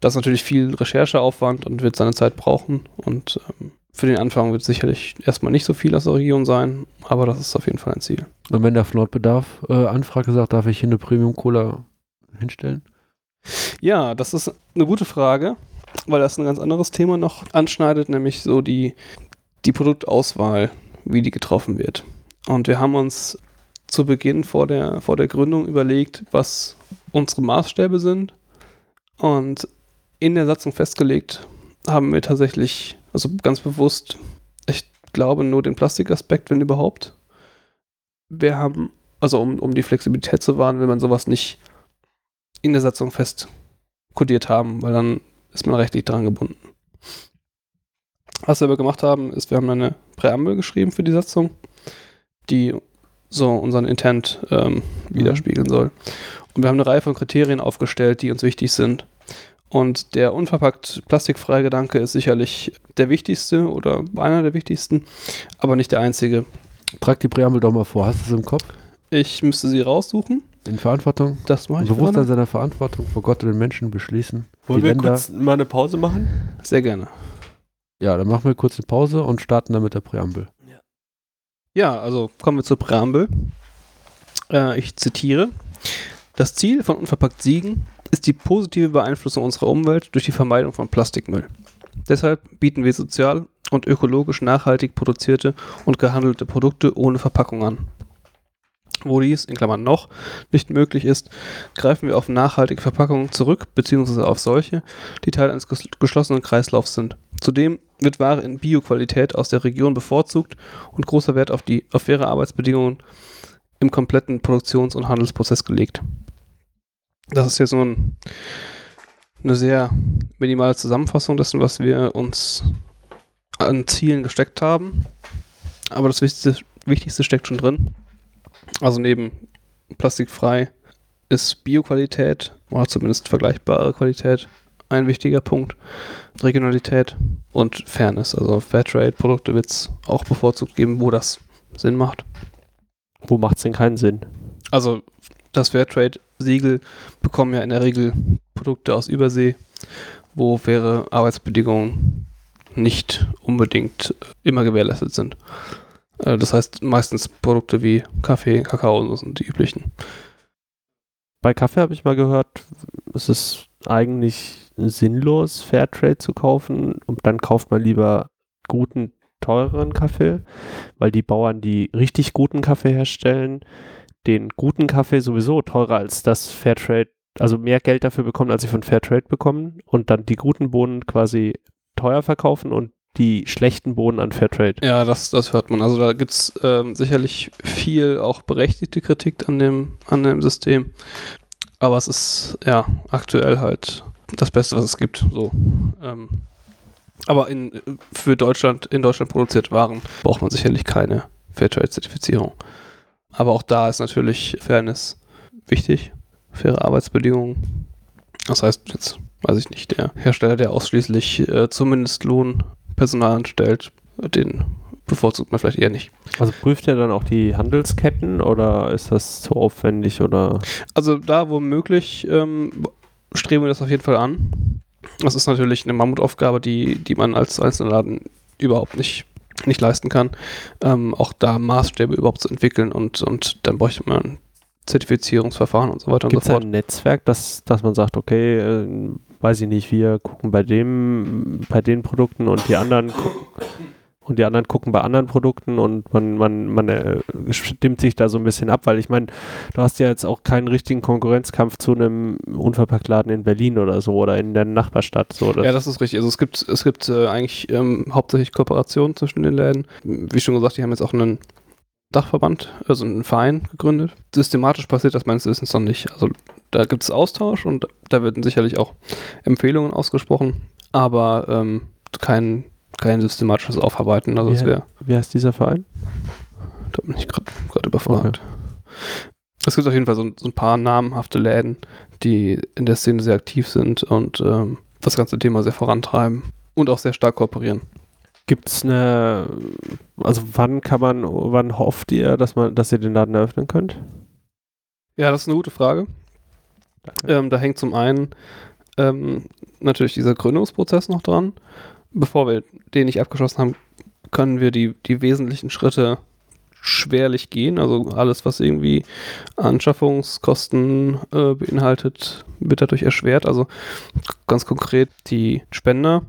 Das ist natürlich viel Rechercheaufwand und wird seine Zeit brauchen. Und ähm, für den Anfang wird sicherlich erstmal nicht so viel aus der Region sein, aber das ist auf jeden Fall ein Ziel. Und wenn der Flotbedarf äh, Anfrage sagt, darf ich hier eine Premium-Cola hinstellen? Ja, das ist eine gute Frage, weil das ein ganz anderes Thema noch anschneidet, nämlich so die, die Produktauswahl, wie die getroffen wird. Und wir haben uns zu Beginn vor der, vor der Gründung überlegt, was unsere Maßstäbe sind. Und in der Satzung festgelegt haben wir tatsächlich, also ganz bewusst, ich glaube nur den Plastikaspekt, wenn überhaupt. Wir haben, also um, um die Flexibilität zu wahren, will man sowas nicht in der Satzung fest kodiert haben, weil dann ist man rechtlich dran gebunden. Was wir aber gemacht haben, ist, wir haben eine Präambel geschrieben für die Satzung, die so unseren Intent ähm, widerspiegeln soll. Und wir haben eine Reihe von Kriterien aufgestellt, die uns wichtig sind. Und der unverpackt plastikfreie Gedanke ist sicherlich der wichtigste oder einer der wichtigsten, aber nicht der einzige. Trag die Präambel doch mal vor. Hast du es im Kopf? Ich müsste sie raussuchen. In Verantwortung? Das mache ich Bewusstsein gerade. seiner Verantwortung vor Gott und den Menschen beschließen. Wollen die wir Länder. kurz mal eine Pause machen? Sehr gerne. Ja, dann machen wir kurz eine Pause und starten dann mit der Präambel. Ja, also kommen wir zur Präambel. Äh, ich zitiere. Das Ziel von Unverpackt Siegen ist die positive Beeinflussung unserer Umwelt durch die Vermeidung von Plastikmüll. Deshalb bieten wir sozial und ökologisch nachhaltig produzierte und gehandelte Produkte ohne Verpackung an. Wo dies, in Klammern noch, nicht möglich ist, greifen wir auf nachhaltige Verpackungen zurück, beziehungsweise auf solche, die Teil eines ges- geschlossenen Kreislaufs sind. Zudem wird Ware in Bioqualität aus der Region bevorzugt und großer Wert auf, die, auf faire Arbeitsbedingungen im kompletten Produktions- und Handelsprozess gelegt. Das ist jetzt nur ein, eine sehr minimale Zusammenfassung dessen, was wir uns an Zielen gesteckt haben. Aber das Wichtigste, Wichtigste steckt schon drin. Also neben plastikfrei ist Bioqualität oder zumindest vergleichbare Qualität ein wichtiger Punkt. Regionalität und Fairness. Also Fairtrade-Produkte wird es auch bevorzugt geben, wo das Sinn macht. Wo macht es denn keinen Sinn? Also das Fairtrade-Siegel bekommen ja in der Regel Produkte aus Übersee, wo faire Arbeitsbedingungen nicht unbedingt immer gewährleistet sind. Äh, Das heißt, meistens Produkte wie Kaffee, Kakao und so sind die üblichen. Bei Kaffee habe ich mal gehört, es ist eigentlich sinnlos, Fairtrade zu kaufen und dann kauft man lieber guten, teureren Kaffee, weil die Bauern, die richtig guten Kaffee herstellen, den guten Kaffee sowieso teurer als das Fairtrade, also mehr Geld dafür bekommen, als sie von Fairtrade bekommen und dann die guten Bohnen quasi teuer verkaufen und die schlechten Bohnen an Fairtrade. Ja, das, das hört man. Also da gibt es ähm, sicherlich viel auch berechtigte Kritik an dem, an dem System. Aber es ist ja aktuell halt das Beste, was es gibt. So. Ähm, aber in, für Deutschland, in Deutschland produzierte Waren braucht man sicherlich keine Fairtrade-Zertifizierung. Aber auch da ist natürlich Fairness wichtig, faire Arbeitsbedingungen. Das heißt, jetzt weiß ich nicht, der Hersteller, der ausschließlich äh, zumindest Lohnpersonal anstellt, den bevorzugt man vielleicht eher nicht. Also prüft ihr dann auch die Handelsketten oder ist das zu aufwendig oder? Also da, wo möglich, ähm, streben wir das auf jeden Fall an. Das ist natürlich eine Mammutaufgabe, die, die man als einzelner Laden überhaupt nicht, nicht leisten kann. Ähm, auch da Maßstäbe überhaupt zu entwickeln und, und dann bräuchte man Zertifizierungsverfahren und so weiter Gibt es und so fort. ein Netzwerk, dass, dass man sagt, okay, äh, weiß ich nicht, wir gucken bei dem, bei den Produkten und die anderen gucken, und die anderen gucken bei anderen Produkten und man, man, man äh, stimmt sich da so ein bisschen ab, weil ich meine, du hast ja jetzt auch keinen richtigen Konkurrenzkampf zu einem Unverpacktladen in Berlin oder so oder in der Nachbarstadt. So, Ja, das ist richtig. Also es gibt, es gibt äh, eigentlich ähm, hauptsächlich Kooperationen zwischen den Läden. Wie schon gesagt, die haben jetzt auch einen Dachverband, also einen Verein gegründet. Systematisch passiert das meines Wissens noch nicht. Also da gibt es Austausch und da werden sicherlich auch Empfehlungen ausgesprochen, aber ähm, kein, kein systematisches Aufarbeiten. Also Wie- Wie heißt dieser Verein? da bin ich gerade überfragt. Es gibt auf jeden Fall so, so ein paar namhafte Läden, die in der Szene sehr aktiv sind und ähm, das ganze Thema sehr vorantreiben und auch sehr stark kooperieren. Gibt es eine, also wann kann man, wann hofft ihr, dass man, dass ihr den Laden eröffnen könnt? Ja, das ist eine gute Frage. Ähm, da hängt zum einen ähm, natürlich dieser Gründungsprozess noch dran. Bevor wir den nicht abgeschlossen haben, können wir die, die wesentlichen Schritte schwerlich gehen. Also alles, was irgendwie Anschaffungskosten äh, beinhaltet, wird dadurch erschwert. Also ganz konkret die Spender,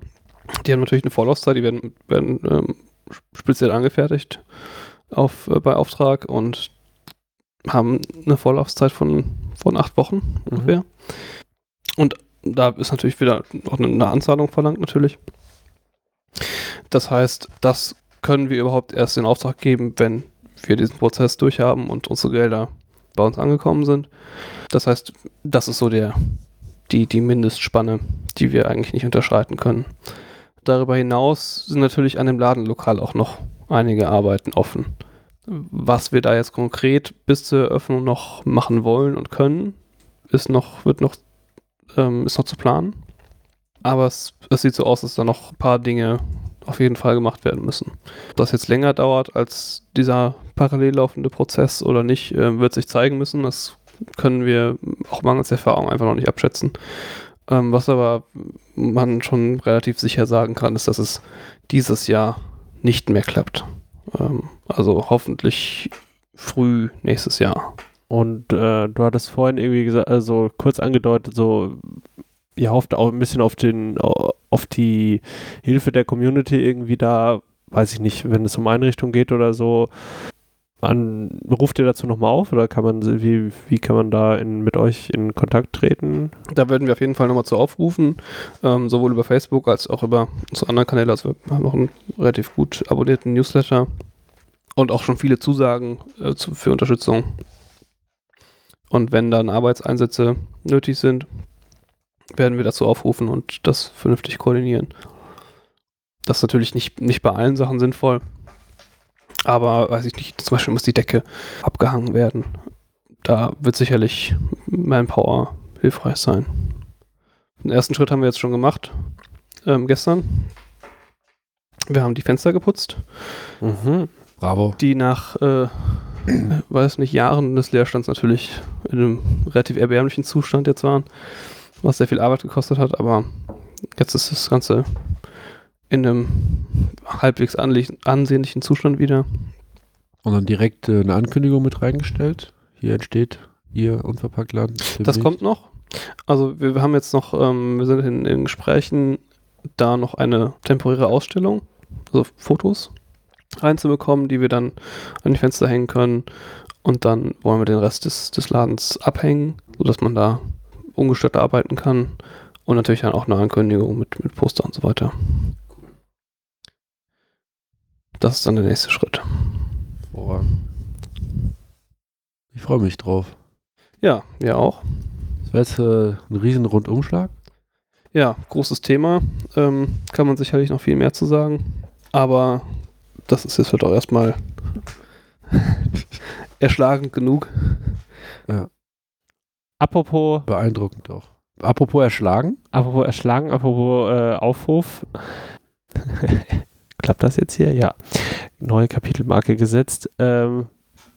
die haben natürlich eine Vorlaufzeit, die werden, werden ähm, speziell angefertigt auf, äh, bei Auftrag und haben eine Vorlaufzeit von, von acht Wochen ungefähr. Und da ist natürlich wieder auch eine, eine Anzahlung verlangt natürlich. Das heißt, das können wir überhaupt erst in Auftrag geben, wenn wir diesen Prozess durchhaben und unsere Gelder bei uns angekommen sind. Das heißt, das ist so der, die, die Mindestspanne, die wir eigentlich nicht unterschreiten können. Darüber hinaus sind natürlich an dem Ladenlokal auch noch einige Arbeiten offen. Was wir da jetzt konkret bis zur Eröffnung noch machen wollen und können, ist noch, wird noch, ähm, ist noch zu planen. Aber es, es sieht so aus, dass da noch ein paar Dinge auf jeden Fall gemacht werden müssen. Ob das jetzt länger dauert als dieser parallel laufende Prozess oder nicht, äh, wird sich zeigen müssen. Das können wir auch mangels Erfahrung einfach noch nicht abschätzen. Ähm, was aber man schon relativ sicher sagen kann, ist, dass es dieses Jahr nicht mehr klappt. Ähm, also hoffentlich früh nächstes Jahr. Und äh, du hattest vorhin irgendwie gesagt, also kurz angedeutet, so ihr hofft auch ein bisschen auf den, auf die Hilfe der Community irgendwie da, weiß ich nicht, wenn es um Einrichtungen geht oder so. An, ruft ihr dazu nochmal auf oder kann man, wie, wie kann man da in, mit euch in Kontakt treten? Da werden wir auf jeden Fall nochmal zu aufrufen, ähm, sowohl über Facebook als auch über unsere anderen Kanäle. Also wir haben auch einen relativ gut abonnierten Newsletter und auch schon viele Zusagen äh, zu, für Unterstützung. Und wenn dann Arbeitseinsätze nötig sind, werden wir dazu aufrufen und das vernünftig koordinieren. Das ist natürlich nicht, nicht bei allen Sachen sinnvoll, Aber weiß ich nicht, zum Beispiel muss die Decke abgehangen werden. Da wird sicherlich Manpower hilfreich sein. Den ersten Schritt haben wir jetzt schon gemacht. Ähm, gestern. Wir haben die Fenster geputzt, Mhm. Bravo. die nach, äh, weiß nicht, Jahren des Leerstands natürlich in einem relativ erbärmlichen Zustand jetzt waren, was sehr viel Arbeit gekostet hat, aber jetzt ist das Ganze in einem halbwegs ansehnlichen Zustand wieder. Und dann direkt äh, eine Ankündigung mit reingestellt. Hier entsteht Ihr Unverpacktladen. Das kommt noch. Also wir, wir haben jetzt noch, ähm, wir sind in, in Gesprächen, da noch eine temporäre Ausstellung, also Fotos reinzubekommen, die wir dann an die Fenster hängen können. Und dann wollen wir den Rest des, des Ladens abhängen, sodass man da ungestört arbeiten kann. Und natürlich dann auch eine Ankündigung mit, mit Poster und so weiter. Das ist dann der nächste Schritt. Hervorragend. Ich freue mich drauf. Ja, ja auch. Das wäre jetzt äh, ein riesen Rundumschlag. Ja, großes Thema. Ähm, kann man sicherlich noch viel mehr zu sagen. Aber das ist jetzt halt auch erstmal (laughs) erschlagend genug. Apropos, Beeindruckend auch. Apropos erschlagen. apropos erschlagen, apropos äh, Aufruf. (laughs) Klappt das jetzt hier? Ja. Neue Kapitelmarke gesetzt. Ähm,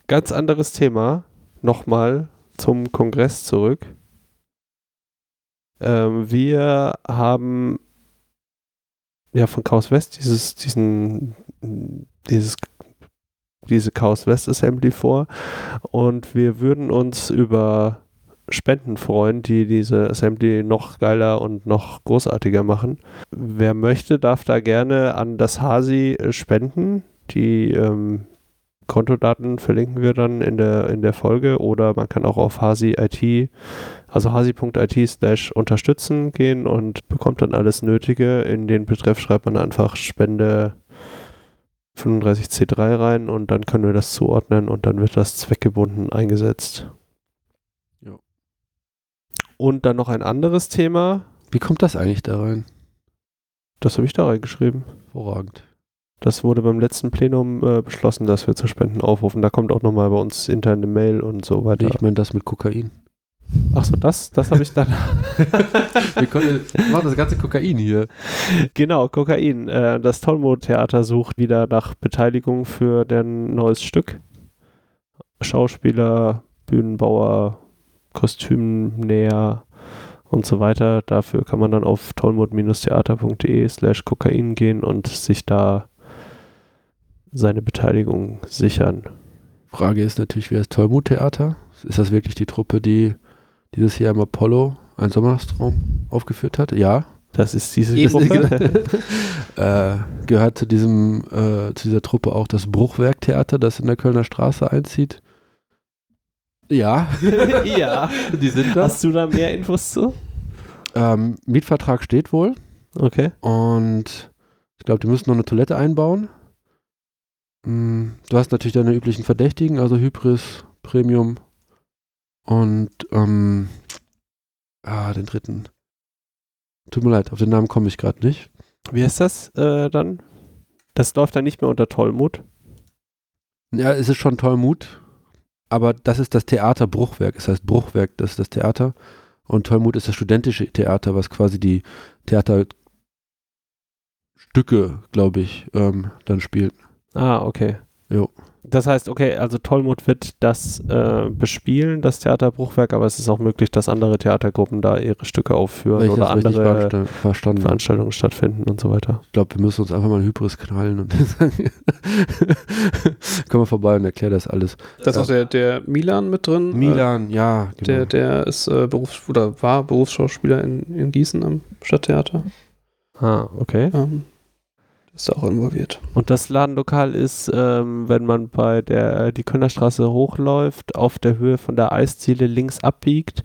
ganz anderes Thema. Nochmal zum Kongress zurück. Ähm, wir haben ja von Chaos West dieses, diesen, dieses, diese Chaos West Assembly vor und wir würden uns über Spenden freuen, die diese Assembly noch geiler und noch großartiger machen. Wer möchte, darf da gerne an das Hasi äh, spenden. Die ähm, Kontodaten verlinken wir dann in der, in der Folge oder man kann auch auf Hasi IT, also hasi.it slash unterstützen gehen und bekommt dann alles Nötige. In den Betreff schreibt man einfach Spende 35C3 rein und dann können wir das zuordnen und dann wird das zweckgebunden eingesetzt. Und dann noch ein anderes Thema, Wie kommt das eigentlich da rein? das habe ich da reingeschrieben. Hervorragend. Das wurde beim letzten Plenum äh, beschlossen, dass wir zu Spenden aufrufen. Da kommt auch nochmal bei uns interne Mail und so Nee, weiter. ich meine das mit Kokain. Achso, das, das habe ich dann. (laughs) (laughs) Wir können, wir machen das ganze Kokain hier. genau, Kokain. Äh, das Tollmod-Theater sucht wieder nach Beteiligung für deren neues Stück. Schauspieler, Bühnenbauer, Kostümnäher und so weiter. Dafür kann man dann auf tollmod-theater.de slash Kokain gehen und sich da seine Beteiligung sichern. Frage ist natürlich, wer ist Tollmut-Theater? Ist das wirklich die Truppe, die dieses Jahr im Apollo ein Sommerstraum aufgeführt hat? Ja. Das ist diese Gruppe. (laughs) äh, gehört zu diesem, äh, zu dieser Truppe auch das Bruchwerktheater, das in der Kölner Straße einzieht? Ja, (laughs) ja. die sind das. Hast du da mehr Infos zu? Ähm, Mietvertrag steht wohl Okay. und ich glaube, die müssen noch eine Toilette einbauen. Mm, Du hast natürlich deine üblichen Verdächtigen, also Hybris, Premium und ähm, ah, den dritten. Tut mir leid, auf den Namen komme ich gerade nicht. Wie ist das äh, dann? Das läuft dann nicht mehr unter Tollmut. Ja, es ist schon Tollmut, aber das ist das Theater Bruchwerk. Es heißt Bruchwerk, das ist das Theater. Und Tollmut ist das studentische Theater, was quasi die Theaterstücke, glaube ich, ähm, dann spielt. Ah, okay. Das heißt, okay, also Tollmut wird das äh, bespielen, das Theater Bruchwerk, aber es ist auch möglich, dass andere Theatergruppen da ihre Stücke aufführen ich oder andere versta- verstanden. Veranstaltungen stattfinden und so weiter. Ich glaube, wir müssen uns einfach mal einen Hybris knallen und (laughs) dann sagen, komm mal vorbei und erklär das alles. Da ist auch der, der Milan mit drin. Äh, Milan, ja, genau. Der, der ist äh, Berufs- oder war Berufsschauspieler in, in Gießen am Stadttheater. Ah, okay. Ähm, ist auch involviert. Und das Ladenlokal ist, ähm, wenn man bei der die Könnerstraße hochläuft, auf der Höhe von der Eisziele links abbiegt,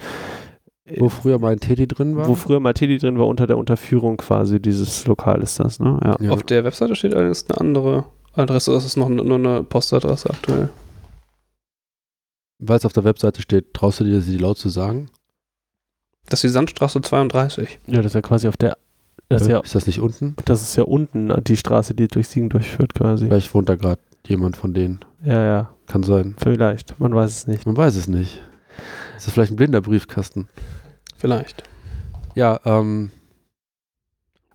Wo früher mal ein Teddy drin war. wo früher mal Teddy drin war, unter der Unterführung quasi dieses Lokal ist das, ne? Ja. ja. Auf der Webseite steht allerdings eine andere Adresse. Das ist noch nur eine Postadresse aktuell. Weil es auf der Webseite steht, traust du dir sie laut zu sagen? Das ist die Sandstraße 32. ja, das ist ja quasi auf der, das ist ja, Ist das nicht unten? das ist ja unten die Straße, die durch Siegen durchführt quasi. Vielleicht wohnt da gerade jemand von denen. Ja, ja, Kann sein. vielleicht. Man weiß es nicht. Man weiß es nicht. Ist das vielleicht ein blinder Briefkasten? Vielleicht. Ja, ähm,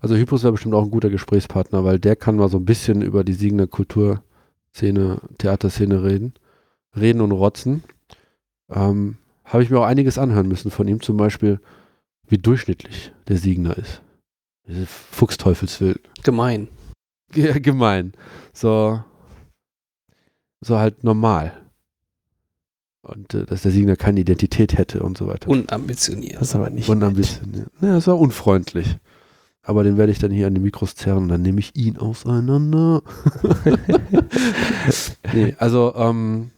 also Hypros wäre bestimmt auch ein guter Gesprächspartner, weil der kann mal so ein bisschen über die Siegener Kulturszene, Theaterszene reden. Reden und rotzen. Ähm, Habe ich mir auch einiges anhören müssen von ihm, zum Beispiel, wie durchschnittlich der Siegner ist. Diese Fuchsteufelswild. Gemein. Ja, gemein. So, so halt normal. Und äh, dass der Siegner keine Identität hätte und so weiter. Unambitioniert. Das ist aber nicht. Ein nett. Ja, das war unfreundlich. Aber den werde ich dann hier an die Mikros zerren und dann nehme ich ihn auseinander. (laughs) (laughs) nee, also, ähm, äh,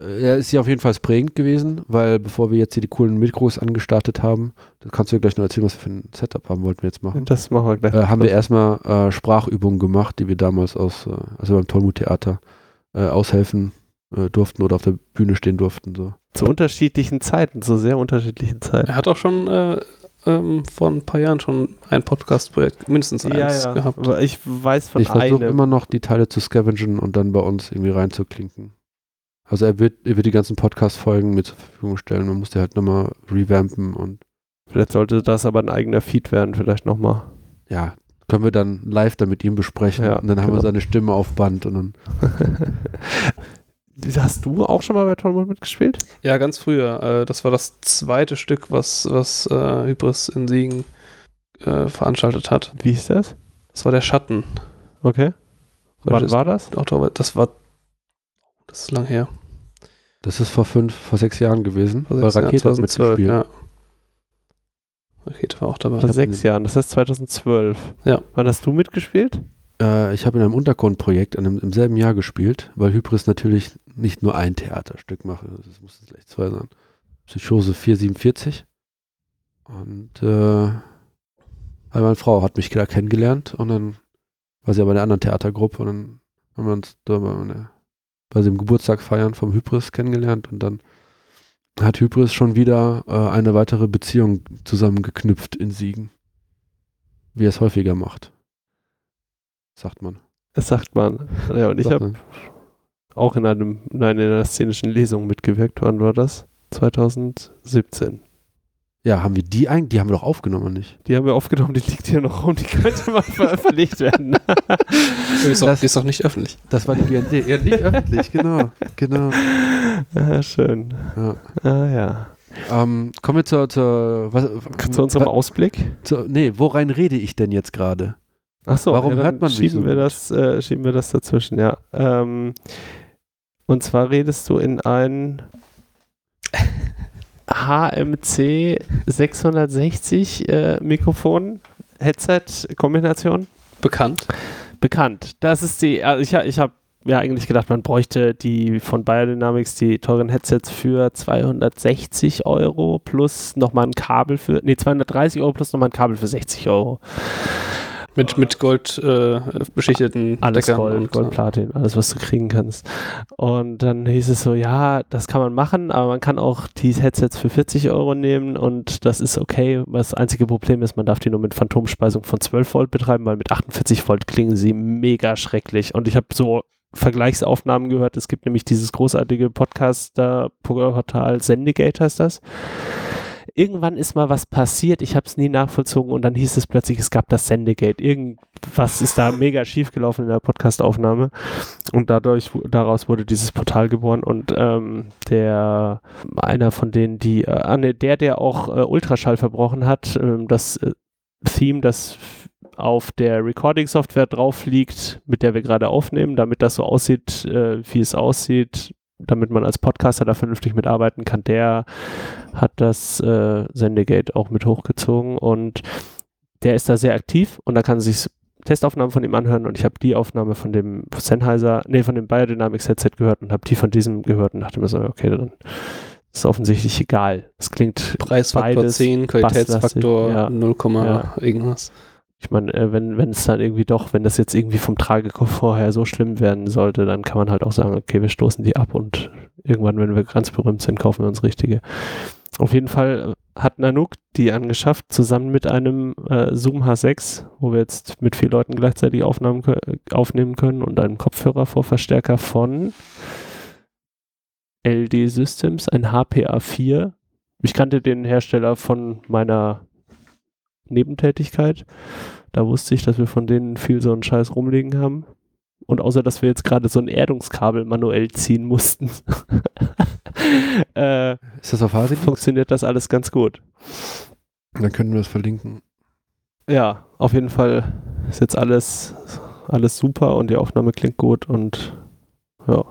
er ist ja auf jeden Fall prägend gewesen, weil bevor wir jetzt hier die coolen Mikros angestartet haben, da kannst du ja gleich noch erzählen, was wir für ein Setup haben, wollten wir jetzt machen. Das machen wir gleich. Äh, haben wir erstmal äh, Sprachübungen gemacht, die wir damals aus, äh, also beim Tollmut-Theater äh, aushelfen äh, durften oder auf der Bühne stehen durften. So. zu unterschiedlichen Zeiten, zu sehr unterschiedlichen Zeiten. Er hat auch schon äh, ähm, vor ein paar Jahren schon ein Podcast-Projekt, mindestens eins gehabt. Aber Ich weiß von ich versuche immer noch die Teile zu scavengen und dann bei uns irgendwie reinzuklinken. Also er wird, er wird die ganzen Podcast-Folgen mir zur Verfügung stellen. Man muss die halt nochmal revampen und Vielleicht sollte das aber ein eigener Feed werden, vielleicht nochmal. ja, können wir dann live dann mit ihm besprechen. Ja, und dann haben wir genau. seine Stimme auf Band und dann (laughs) Hast du auch schon mal bei Tollmund mitgespielt? Ja, ganz früher. Äh, das war das zweite Stück, was, was äh, Hybris in Siegen äh, veranstaltet hat. Wie ist das? Das war der Schatten. Okay. Wann war das? Oktober, das war. Das ist lang her. Das ist vor fünf, vor sechs Jahren gewesen. Vor sechs Jahren, Rakete hat 2012, mitgespielt. ja. Rakete war auch dabei. Vor sechs Jahren, das heißt 2012. Ja. Wann hast du mitgespielt? Äh, ich habe in einem Untergrundprojekt einem, im selben Jahr gespielt, weil Hybris natürlich nicht nur ein Theaterstück macht, das muss gleich zwei sein. Psychose 447. Und äh, weil meine Frau hat mich da kennengelernt und dann war sie aber in einer anderen Theatergruppe und dann haben wir uns da bei, einer, bei dem Geburtstag feiern vom Hybris kennengelernt und dann hat Hybris schon wieder äh, eine weitere Beziehung zusammengeknüpft in Siegen. Wie er es häufiger macht. Sagt man. Das sagt man. (laughs) Ja, und ich habe auch in einem, nein, in einer szenischen Lesung mitgewirkt. Wann war das? 2017. Ja, haben wir die eigentlich? Die haben wir doch aufgenommen, oder nicht? Die haben wir aufgenommen, die liegt hier noch rum, die könnte mal (laughs) veröffentlicht werden. Die (laughs) ist, doch, Das- die ist doch nicht öffentlich. Das war die GND. Ja, nicht öffentlich, genau. genau. ah, schön. Ja. Ah ja. Ähm, kommen wir zur, zur, was, Zu unserem wa- Ausblick. zur, Nee, worein rede ich denn jetzt gerade? Achso, Warum dann hört man mich schieben so wir gut? das, äh, schieben wir das dazwischen, ja. Ähm, und zwar redest du in ein (laughs) HMC 660 äh, Mikrofon Headset Kombination Bekannt. bekannt. Das ist die, also ich, ich habe ja eigentlich gedacht, man bräuchte die von Biodynamics, die teuren Headsets für 260 Euro plus nochmal ein Kabel für, nee, 230 Euro plus nochmal ein Kabel für 60 Euro. Mit, mit Gold äh, beschichteten Alles Deckern Gold, und, Gold, Platin, alles, was du kriegen kannst. Und dann hieß es so, ja, das kann man machen, aber man kann auch die Headsets für 40 Euro nehmen und das ist okay. Das einzige Problem ist, man darf die nur mit Phantomspeisung von 12 Volt betreiben, weil mit 48 Volt klingen sie mega schrecklich. Und ich habe so Vergleichsaufnahmen gehört. Es gibt nämlich dieses großartige Podcaster-Portal Sendegate heißt das. Irgendwann ist mal was passiert, ich habe es nie nachvollzogen und dann hieß es plötzlich, es gab das Sendegate. Irgendwas ist da mega schief gelaufen in der Podcastaufnahme und dadurch, daraus wurde dieses Portal geboren und ähm, der, einer von denen, die, äh, ah, ne, der, der auch äh, Ultraschall verbrochen hat, ähm, das äh, Theme, das auf der Recording-Software drauf liegt, mit der wir gerade aufnehmen, damit das so aussieht, äh, wie es aussieht, damit man als Podcaster da vernünftig mitarbeiten kann, der hat das äh, Sendegate auch mit hochgezogen und der ist da sehr aktiv und da kann sich Testaufnahmen von ihm anhören und ich habe die Aufnahme von dem Sennheiser, nee, von dem Biodynamics Headset gehört und habe die von diesem gehört und dachte mir so, okay, dann ist offensichtlich egal. Es klingt Preisfaktor beides 10, Qualitätsfaktor ja. 0, Ja. irgendwas. Ich meine, äh, wenn, wenn es dann irgendwie doch, wenn das jetzt irgendwie vom Tragekomfort her so schlimm werden sollte, dann kann man halt auch sagen, okay, wir stoßen die ab und irgendwann, wenn wir ganz berühmt sind, kaufen wir uns richtige. Auf jeden Fall hat Nanook die angeschafft, zusammen mit einem äh, Zoom H6, wo wir jetzt mit vier Leuten gleichzeitig Aufnahmen, aufnehmen können und einem Kopfhörervorverstärker von LD Systems, ein HPA4. Ich kannte den Hersteller von meiner Nebentätigkeit. Da wusste ich, dass wir von denen viel so einen Scheiß rumliegen haben. Und außer, dass wir jetzt gerade so ein Erdungskabel manuell ziehen mussten, (laughs) äh, Ist das auf Hasi? funktioniert das alles ganz gut. Dann können wir das verlinken. Ja, auf jeden Fall ist jetzt alles, alles super und die Aufnahme klingt gut und ja,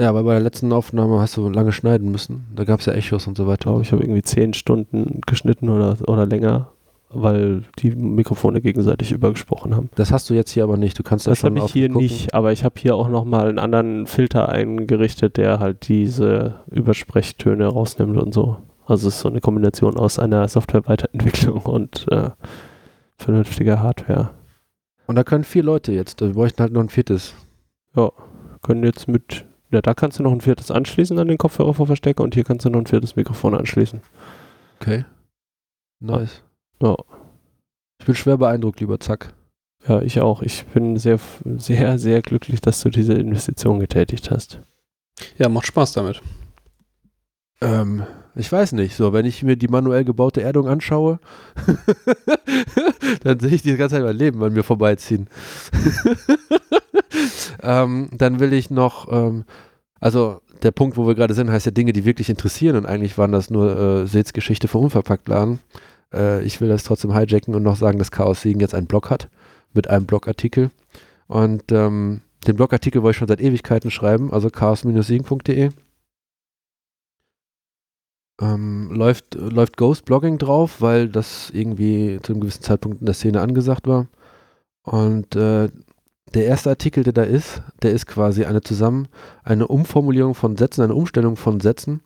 Ja, aber bei der letzten Aufnahme hast du lange schneiden müssen. Da gab es ja Echos und so weiter. glaube, ich habe irgendwie zehn Stunden geschnitten oder, oder länger, weil die Mikrofone gegenseitig übergesprochen haben. Das hast du jetzt hier aber nicht. Du kannst da Das schon habe ich hier gucken. nicht, aber ich habe hier auch nochmal einen anderen Filter eingerichtet, der halt diese Übersprechtöne rausnimmt und so. Also es ist so eine Kombination aus einer Software-Weiterentwicklung (laughs) und äh, vernünftiger Hardware. Und da können vier Leute jetzt. Wir bräuchten halt noch ein viertes. können jetzt mit, ja, da kannst du noch ein viertes anschließen an den Kopfhörervorverstärker und hier kannst du noch ein viertes Mikrofon anschließen. Okay. Nice. Ja. Ich bin schwer beeindruckt, lieber Zack. Ja, ich auch. Ich bin sehr, sehr, sehr glücklich, dass du diese Investition getätigt hast. Ja, macht Spaß damit. Ähm, ich weiß nicht. So, wenn ich mir die manuell gebaute Erdung anschaue, (laughs) dann sehe ich die ganze Zeit mein Leben an mir vorbeiziehen. (laughs) ähm, dann will ich noch, ähm, also der Punkt, wo wir gerade sind, heißt ja Dinge, die wirklich interessieren und eigentlich waren das nur äh, Geschichte vom Unverpacktladen. Äh, ich will das trotzdem hijacken und noch sagen, dass Chaos Siegen jetzt einen Blog hat mit einem Blogartikel. Und ähm, den Blogartikel wollte ich schon seit Ewigkeiten schreiben, also chaos-siegen.de. Ähm, läuft, läuft Ghost Blogging drauf, weil das irgendwie zu einem gewissen Zeitpunkt in der Szene angesagt war. Und äh, der erste Artikel, der da ist, der ist quasi eine zusammen, eine Umformulierung von Sätzen, eine Umstellung von Sätzen,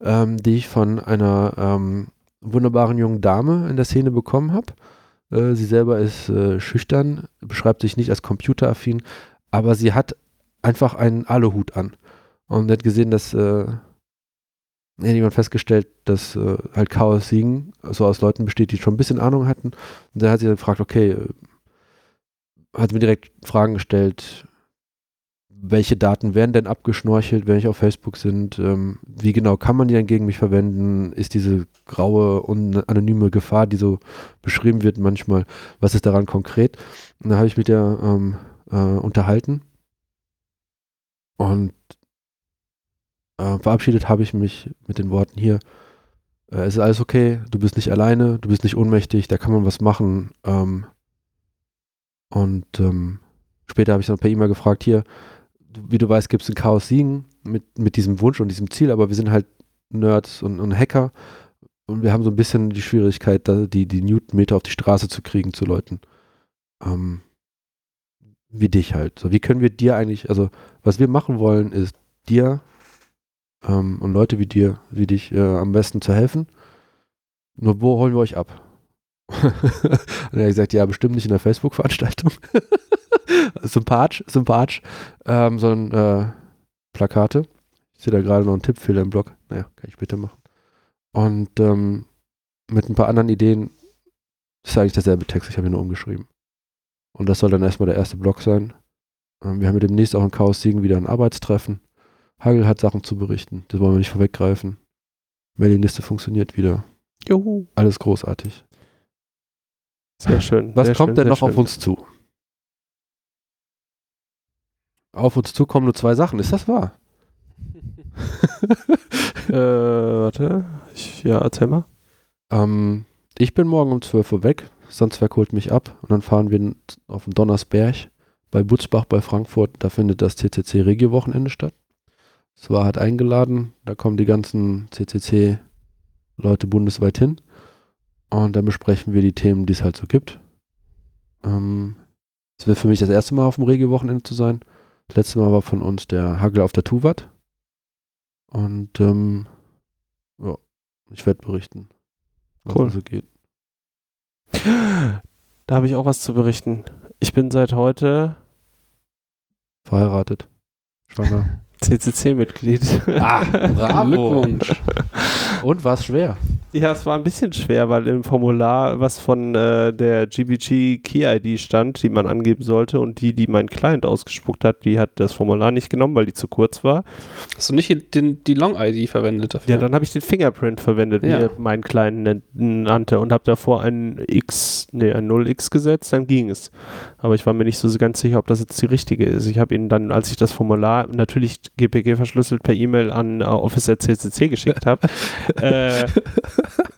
ähm, die ich von einer ähm, wunderbaren jungen Dame in der Szene bekommen habe. Äh, sie selber ist äh, schüchtern, beschreibt sich nicht als computeraffin, aber sie hat einfach einen Aluhut an. Und hat gesehen, dass äh, ja, jemand festgestellt, dass äh, halt Chaos Siegen so aus Leuten besteht, die schon ein bisschen Ahnung hatten. Und da hat sie dann gefragt, okay, hat mir direkt Fragen gestellt, welche Daten werden denn abgeschnorchelt, wenn ich auf Facebook sind, ähm, wie genau kann man die dann gegen mich verwenden, ist diese graue und anonyme Gefahr, die so beschrieben wird manchmal, was ist daran konkret? Und da habe ich mit der ähm, äh, unterhalten und äh, verabschiedet habe ich mich mit den Worten hier, äh, es ist alles okay, du bist nicht alleine, du bist nicht ohnmächtig, da kann man was machen. Ähm, und ähm, später habe ich dann per E-Mail gefragt, hier, wie du weißt, gibt es ein Chaos Siegen mit, mit diesem Wunsch und diesem Ziel, aber wir sind halt Nerds und, und Hacker und wir haben so ein bisschen die Schwierigkeit, da die, die Newtonmeter auf die Straße zu kriegen zu Leuten. Ähm, wie dich halt. So, wie können wir dir eigentlich, also was wir machen wollen, ist dir ähm, und Leute wie dir, wie dich äh, am besten zu helfen. Nur wo holen wir euch ab? (laughs) und er hat gesagt, ja, bestimmt nicht in der Facebook-Veranstaltung. (laughs) sympathisch, sympathisch. Ähm, sondern äh, Plakate. Ich sehe da gerade noch einen Tippfehler im Blog. Naja, kann ich bitte machen. Und ähm, mit ein paar anderen Ideen ist eigentlich derselbe Text. Ich habe ihn nur umgeschrieben. Und das soll dann erstmal der erste Blog sein. Ähm, wir haben ja demnächst auch in Chaos Siegen wieder ein Arbeitstreffen. Hagel hat Sachen zu berichten. Das wollen wir nicht vorweggreifen. Mailingliste funktioniert wieder. Juhu. Alles großartig. Sehr schön. Was sehr kommt schön, denn noch auf schön. uns zu? Auf uns zu kommen nur zwei Sachen. Ist das wahr? (laughs) Äh, warte. Ich, ja, erzähl mal. Ähm, ich bin morgen um 12 Uhr weg. Sandzwerg holt mich ab und dann fahren wir auf den Donnersberg bei Butzbach bei Frankfurt. Da findet das CCC Regio-Wochenende statt. Zwar hat eingeladen, da kommen die ganzen CCC-Leute bundesweit hin und dann besprechen wir die Themen, die es halt so gibt. Ähm, es wird für mich das erste Mal auf dem Regio-Wochenende zu sein. Das letzte Mal war von uns der Hagel auf der Tuvat. Und ähm, ja, ich werde berichten, was Cool. da so geht. Da habe ich auch was zu berichten. Ich bin seit heute Verheiratet. Schwanger. (laughs) CCC-Mitglied. Ah, bravo. Glückwunsch. Und war es schwer? Ja, es war ein bisschen schwer, weil im Formular was von äh, der GBG Key ID stand, die man angeben sollte und die, die mein Client ausgespuckt hat, die hat das Formular nicht genommen, weil die zu kurz war. Hast du nicht den, die Long-ID verwendet dafür? Ja, dann habe ich den Fingerprint verwendet, wie Ja. er mein Client nannte und habe davor ein X, nee, ein 0x gesetzt, dann ging es. Aber ich war mir nicht so ganz sicher, ob das jetzt die richtige ist. Ich habe ihn dann, als ich das Formular natürlich GPG verschlüsselt per E-Mail an äh, Officer.ccc geschickt habe, (laughs) äh,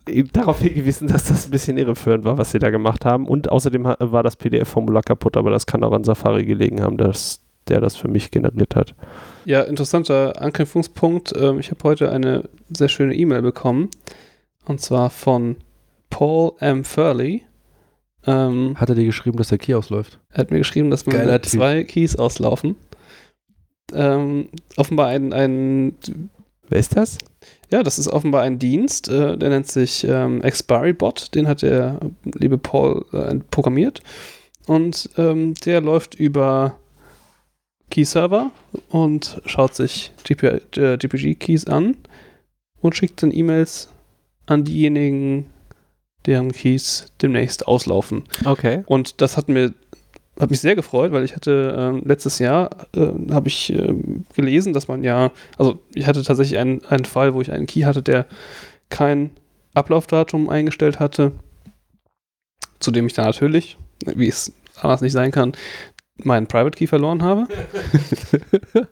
ihm darauf hingewiesen, dass das ein bisschen irreführend war, was sie da gemacht haben. Und außerdem war das PDF-Formular kaputt, aber das kann auch an Safari gelegen haben, dass der das für mich generiert hat. Ja, interessanter Anknüpfungspunkt. Ähm, ich habe heute eine sehr schöne E-Mail bekommen. Und zwar von Paul M. Furley. Ähm, Hat er dir geschrieben, dass der Key ausläuft? er hat mir geschrieben, dass mir zwei Keys auslaufen. Ähm, offenbar ein, ein, Wer ist das? Ja, das ist offenbar ein Dienst, äh, der nennt sich ähm, Expiry Bot. Den hat der liebe Paul äh, programmiert. Und ähm, der läuft über Key-Server und schaut sich GP, äh, GPG-Keys an und schickt dann E-Mails an diejenigen, deren Keys demnächst auslaufen. Okay. Und das hat mir hat mich sehr gefreut, weil ich hatte ähm, letztes Jahr äh, habe ich ähm, gelesen, dass man ja, also ich hatte tatsächlich einen, einen Fall, wo ich einen Key hatte, der kein Ablaufdatum eingestellt hatte, zu dem ich dann natürlich, wie es anders nicht sein kann, meinen Private Key verloren habe. (laughs)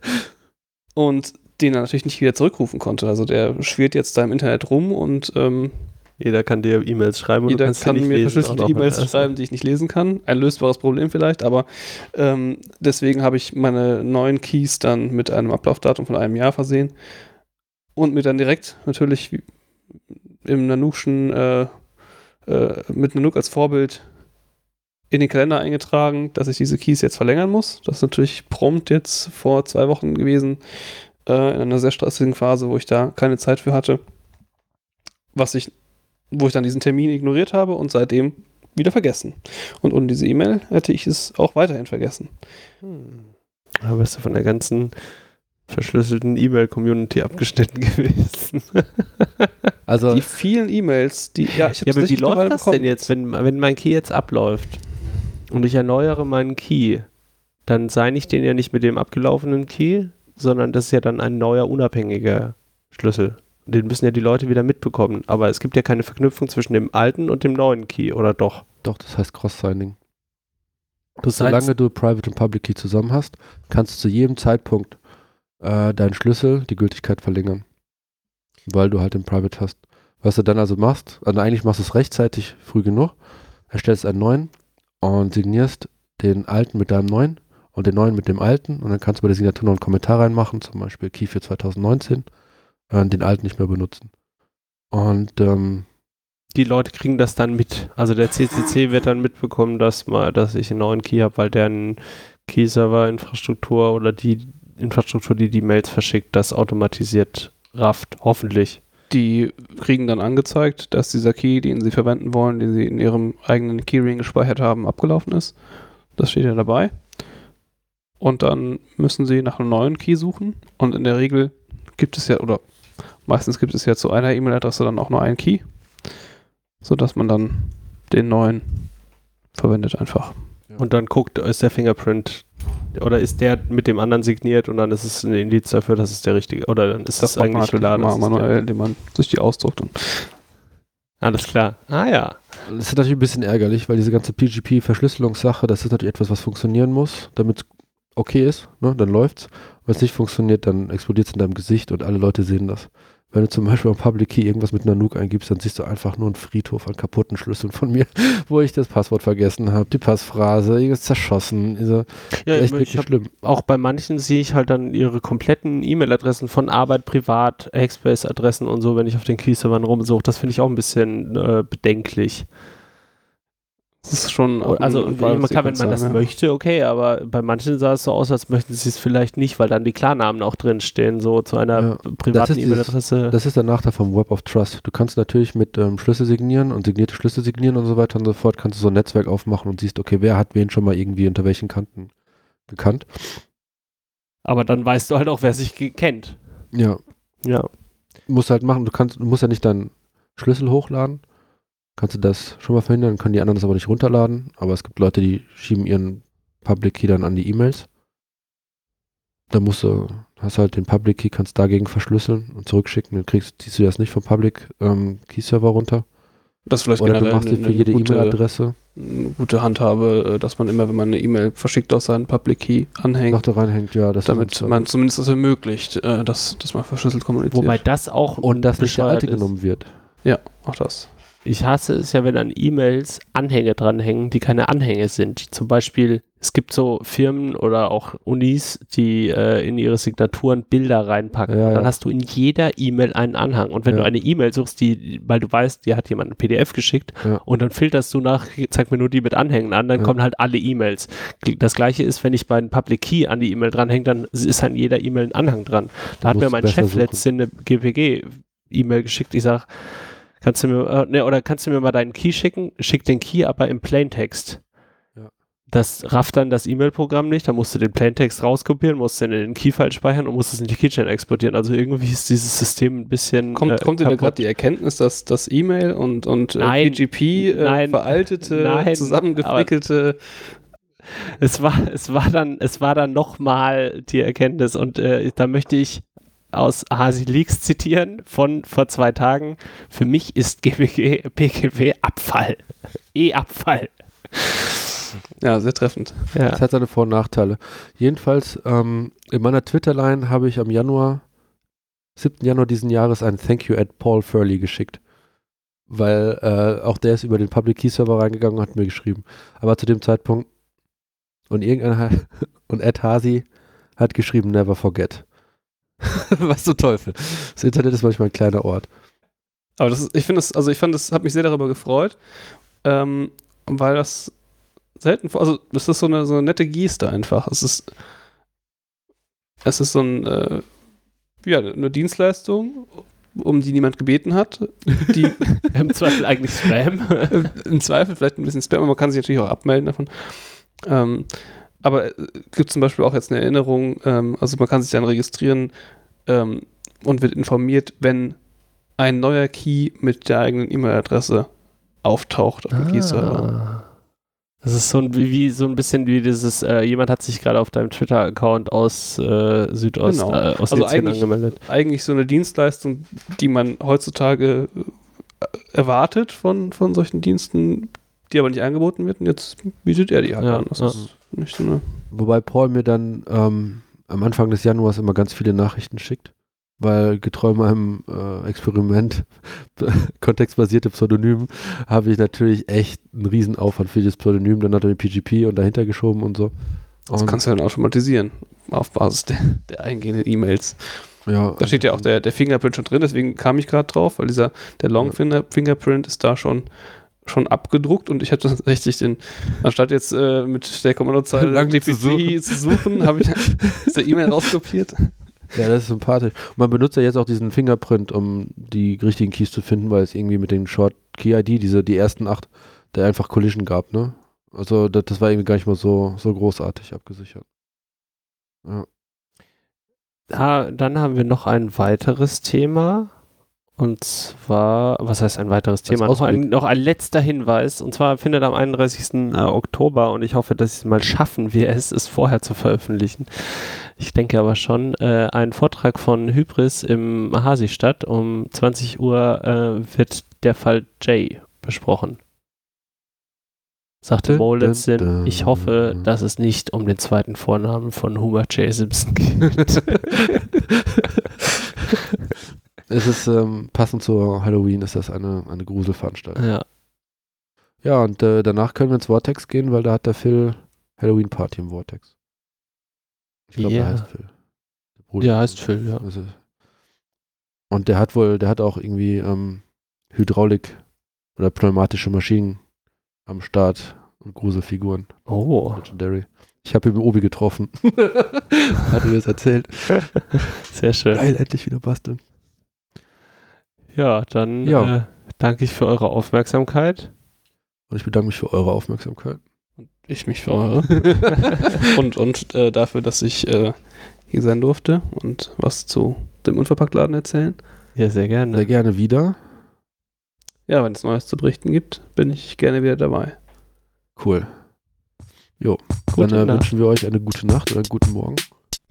und den dann natürlich nicht wieder zurückrufen konnte. Also der schwirrt jetzt da im Internet rum und ähm, Jeder kann dir E-Mails schreiben und du kannst kann nicht mir verschlüsselte. E-Mails schreiben, die ich nicht lesen kann. Ein lösbares Problem vielleicht, aber ähm, deswegen habe ich meine neuen Keys dann mit einem Ablaufdatum von einem Jahr versehen und mir dann direkt natürlich im Nanukschen äh, äh, mit Nanook als Vorbild in den Kalender eingetragen, dass ich diese Keys jetzt verlängern muss. Das ist natürlich prompt jetzt vor zwei Wochen gewesen, äh, in einer sehr stressigen Phase, wo ich da keine Zeit für hatte. Was ich, wo ich dann diesen Termin ignoriert habe und seitdem wieder vergessen. Und ohne diese E-Mail hätte ich es auch weiterhin vergessen. Hm. Da bist du von der ganzen verschlüsselten E-Mail-Community abgeschnitten (laughs) gewesen. Also, Die vielen E-Mails, die, ja, ich ja, aber wie läuft das bekommen. denn jetzt, wenn, wenn mein Key jetzt abläuft und ich erneuere meinen Key, dann seine ich den ja nicht mit dem abgelaufenen Key, sondern das ist ja dann ein neuer unabhängiger Schlüssel. Den müssen ja die Leute wieder mitbekommen. Aber es gibt ja keine Verknüpfung zwischen dem alten und dem neuen Key, oder doch? doch, das heißt Cross-Signing. Du Solange du Private und Public Key zusammen hast, kannst du zu jedem Zeitpunkt äh, deinen Schlüssel die Gültigkeit verlängern. Weil du halt den Private hast. Was du dann also machst, also eigentlich machst du es rechtzeitig früh genug, erstellst einen neuen und signierst den alten mit deinem neuen und den neuen mit dem alten und dann kannst du bei der Signatur noch einen Kommentar reinmachen, zum Beispiel Key für 2019, äh, den alten nicht mehr benutzen. Und ähm, die Leute kriegen das dann mit. Also der CCC wird dann mitbekommen, dass mal, dass ich einen neuen Key habe, weil der einen Key-Server-Infrastruktur oder die Infrastruktur, die die Mails verschickt, das automatisiert rafft. Hoffentlich. Die kriegen dann angezeigt, dass dieser Key, den sie verwenden wollen, den sie in ihrem eigenen Keyring gespeichert haben, abgelaufen ist. Das steht ja dabei. Und dann müssen sie nach einem neuen Key suchen. Und in der Regel gibt es ja, oder meistens gibt es ja zu einer E-Mail-Adresse dann auch nur einen Key. Sodass man dann den neuen verwendet einfach. Und dann guckt, ist der Fingerprint oder ist der mit dem anderen signiert und dann ist es ein Indiz dafür, dass es der richtige oder dann ist Das man eigentlich klar, dass manuell, indem man sich die ausdruckt. Und alles klar. Ah ja. Das ist natürlich ein bisschen ärgerlich, weil diese ganze PGP-Verschlüsselungssache, das ist natürlich etwas, was funktionieren muss, damit es okay ist, ne? dann läuft's. Wenn es nicht funktioniert, dann explodiert es in deinem Gesicht und alle Leute sehen das. Wenn du zum Beispiel am Public Key irgendwas mit Nanook eingibst, dann siehst du einfach nur einen Friedhof an kaputten Schlüsseln von mir, (laughs) wo ich das Passwort vergessen habe, die Passphrase, irgendwas zerschossen. Also, Ja, echt ich, wirklich schlimm. auch bei manchen sehe ich halt dann ihre kompletten E-Mail-Adressen von Arbeit, Privat, Hackspace-Adressen und so, wenn ich auf den Key-Servern rumsuche. Das finde ich auch ein bisschen äh, bedenklich. Das ist schon. Also ein man kann, wenn man das ja. möchte, okay, aber bei manchen sah es so aus, als möchten sie es vielleicht nicht, weil dann die Klarnamen auch drinstehen, so zu einer Ja, das privaten E-Mail-Adresse. Das ist der Nachteil vom Web of Trust. Du kannst natürlich mit ähm, Schlüssel signieren und signierte Schlüssel signieren und so weiter und so fort, kannst du so ein Netzwerk aufmachen und siehst, okay, wer hat wen schon mal irgendwie unter welchen Kanten gekannt. Aber dann weißt du halt auch, wer sich kennt. Ja, Ja. musst halt machen, du kannst, du musst ja nicht dein Schlüssel hochladen. Kannst du das schon mal verhindern, können die anderen das aber nicht runterladen. Aber es gibt Leute, die schieben ihren Public Key dann an die E-Mails. Da musst du, hast halt den Public Key, kannst dagegen verschlüsseln und zurückschicken. Dann kriegst, ziehst du das nicht vom Public ähm, Key Server runter. Das ist vielleicht Oder du generell machst dir eine, für jede gute, E-Mail-Adresse eine gute Handhabe, äh, dass man immer, wenn man eine E-Mail verschickt, auch seinen Public Key noch anhängt, da reinhängt. Ja, das damit man zumindest das ermöglicht, äh, dass, dass man verschlüsselt kommuniziert. Wobei das auch und dass nicht der alte ist. genommen wird. ja, auch das. Ich hasse es ja, wenn an E-Mails Anhänge dranhängen, die keine Anhänge sind. Zum Beispiel, es gibt so Firmen oder auch Unis, die äh, in ihre Signaturen Bilder reinpacken. Ja, ja. Dann hast du in jeder E-Mail einen Anhang. Und wenn Ja. du eine E-Mail suchst, die, weil du weißt, dir hat jemand ein PDF geschickt und dann filterst du nach, zeig mir nur die mit Anhängen an, dann kommen halt alle E-Mails. Das gleiche ist, wenn ich bei einem Public Key an die E-Mail dranhänge, dann ist an jeder E-Mail ein Anhang dran. Da hat musst mir du mein Chef letztens eine GPG-E-Mail geschickt. Ich sag, kannst du mir, äh, ne, oder kannst du mir mal deinen Key schicken? Schick den Key aber im Plaintext. Ja. Das rafft dann das E-Mail-Programm nicht, dann musst du den Plaintext rauskopieren, musst den in den Key-File speichern und musst es in die Keychain exportieren. Also irgendwie ist dieses System ein bisschen. Kommt, äh, kommt dir da gerade die Erkenntnis, dass das E-Mail und, und äh, Nein, PGP äh, nein, veraltete, nein, (laughs) zusammengefrickelte es war, es war dann, es war dann nochmal die Erkenntnis und äh, da möchte ich aus Hasi Leaks zitieren von vor zwei Tagen. Für mich ist GBG, PGP Abfall. E-Abfall. Ja, sehr treffend. Ja. Das hat seine Vor- und Nachteile. Jedenfalls, ähm, in meiner Twitter-Line habe ich am Januar, 7. Januar diesen Jahres, ein Thank you at Paul Furley geschickt. Weil äh, auch der ist über den Public Key Server reingegangen und hat mir geschrieben. Aber zu dem Zeitpunkt, und irgendeiner, (laughs) und Ed Hasi hat geschrieben, never forget. (laughs) Was zum Teufel. Das Internet ist manchmal ein kleiner Ort. Aber das ist, ich finde das, also ich fand das, habe mich sehr darüber gefreut, ähm, weil das selten vor, also das ist so eine, so eine nette Geste einfach. Es ist, es ist so ein, äh, ja, eine Dienstleistung, um die niemand gebeten hat, die (laughs) Im Zweifel eigentlich Spam. (laughs) im Zweifel vielleicht ein bisschen Spam, aber man kann sich natürlich auch abmelden davon. Ähm, aber es gibt zum Beispiel auch jetzt eine Erinnerung, ähm, also man kann sich dann registrieren ähm, und wird informiert, wenn ein neuer Key mit der eigenen E-Mail-Adresse auftaucht auf dem Key-Server. Ah. Das ist so ein, wie, wie so ein bisschen wie dieses, äh, jemand hat sich gerade auf deinem Twitter-Account aus äh, Südost, Genau. äh, aus Also eigentlich- angemeldet. Eigentlich so eine Dienstleistung, die man heutzutage äh, erwartet von, von solchen Diensten, die aber nicht angeboten wird. Und jetzt bietet er die halt Ja, an. Das ja. ist nicht so eine Wobei Paul mir dann ähm, am Anfang des Januars immer ganz viele Nachrichten schickt, weil getreu meinem äh, Experiment (laughs) kontextbasierte Pseudonym habe ich natürlich echt einen riesen Aufwand für dieses Pseudonym, dann hat er den PGP und dahinter geschoben und so. Das Und, kannst du dann automatisieren auf Basis der, der eingehenden E-Mails. ja, Da steht ja auch der, der Fingerprint schon drin, deswegen kam ich gerade drauf, weil dieser der Long Finger, Fingerprint ist da schon schon abgedruckt und ich habe tatsächlich den, anstatt jetzt äh, mit der Kommandozeile (laughs) Lang zu GPG zu suchen, habe ich (laughs) aus der E-Mail rauskopiert. Ja, das ist sympathisch. Und man benutzt ja jetzt auch diesen Fingerprint, um die richtigen Keys zu finden, weil es irgendwie mit den Short Key ID, diese, die ersten acht, der einfach Collision gab, ne? Also das, das war irgendwie gar nicht mal so, so großartig abgesichert. Ja. Ah, dann haben wir noch ein weiteres Thema. Und zwar, was heißt ein weiteres Thema? Noch ein, noch ein letzter Hinweis. Und zwar findet am 31. äh, Oktober, und ich hoffe, dass es mal schaffen wir es, es vorher zu veröffentlichen. Ich denke aber schon, äh, ein Vortrag von Hybris im Hasi statt. Um 20 Uhr äh, wird der Fall Jay besprochen. Sagte Dun, Mo dun, letztens, dun. ich hoffe, dass es nicht um den zweiten Vornamen von Homer J. Simpson geht. (laughs) (laughs) es ist ähm, passend zu Halloween, ist das eine, eine Gruselveranstaltung. ja. Ja, und äh, danach können wir ins Vortex gehen, weil da hat der Phil Halloween Party im Vortex. Ich glaube, Ja. der heißt Phil. Der Bruder Ja, von- heißt Phil, ja. Also, und der hat wohl, der hat auch irgendwie ähm, Hydraulik oder pneumatische Maschinen am Start und Gruselfiguren. Oh, Legendary. Ich habe ihn Obi getroffen. (laughs) hat er mir das erzählt. sehr schön. Geil, endlich wieder basteln. Ja, dann ja. Äh, danke ich für eure Aufmerksamkeit. Und ich bedanke mich für eure Aufmerksamkeit. Und ich mich für eure. (laughs) und und äh, dafür, dass ich äh, hier sein durfte und was zu dem Unverpacktladen erzählen. Ja, sehr gerne. Sehr gerne wieder. Ja, wenn es Neues zu berichten gibt, bin ich gerne wieder dabei. Cool. Jo, gute dann äh, wünschen wir euch eine gute Nacht oder einen guten Morgen.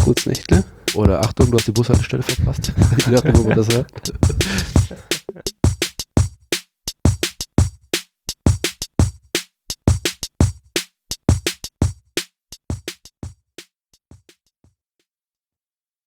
Gutes Nächtle. Ne? Oder Achtung, du hast die Bushaltestelle verpasst. (laughs) Je nachdem, wo man das hört. (laughs)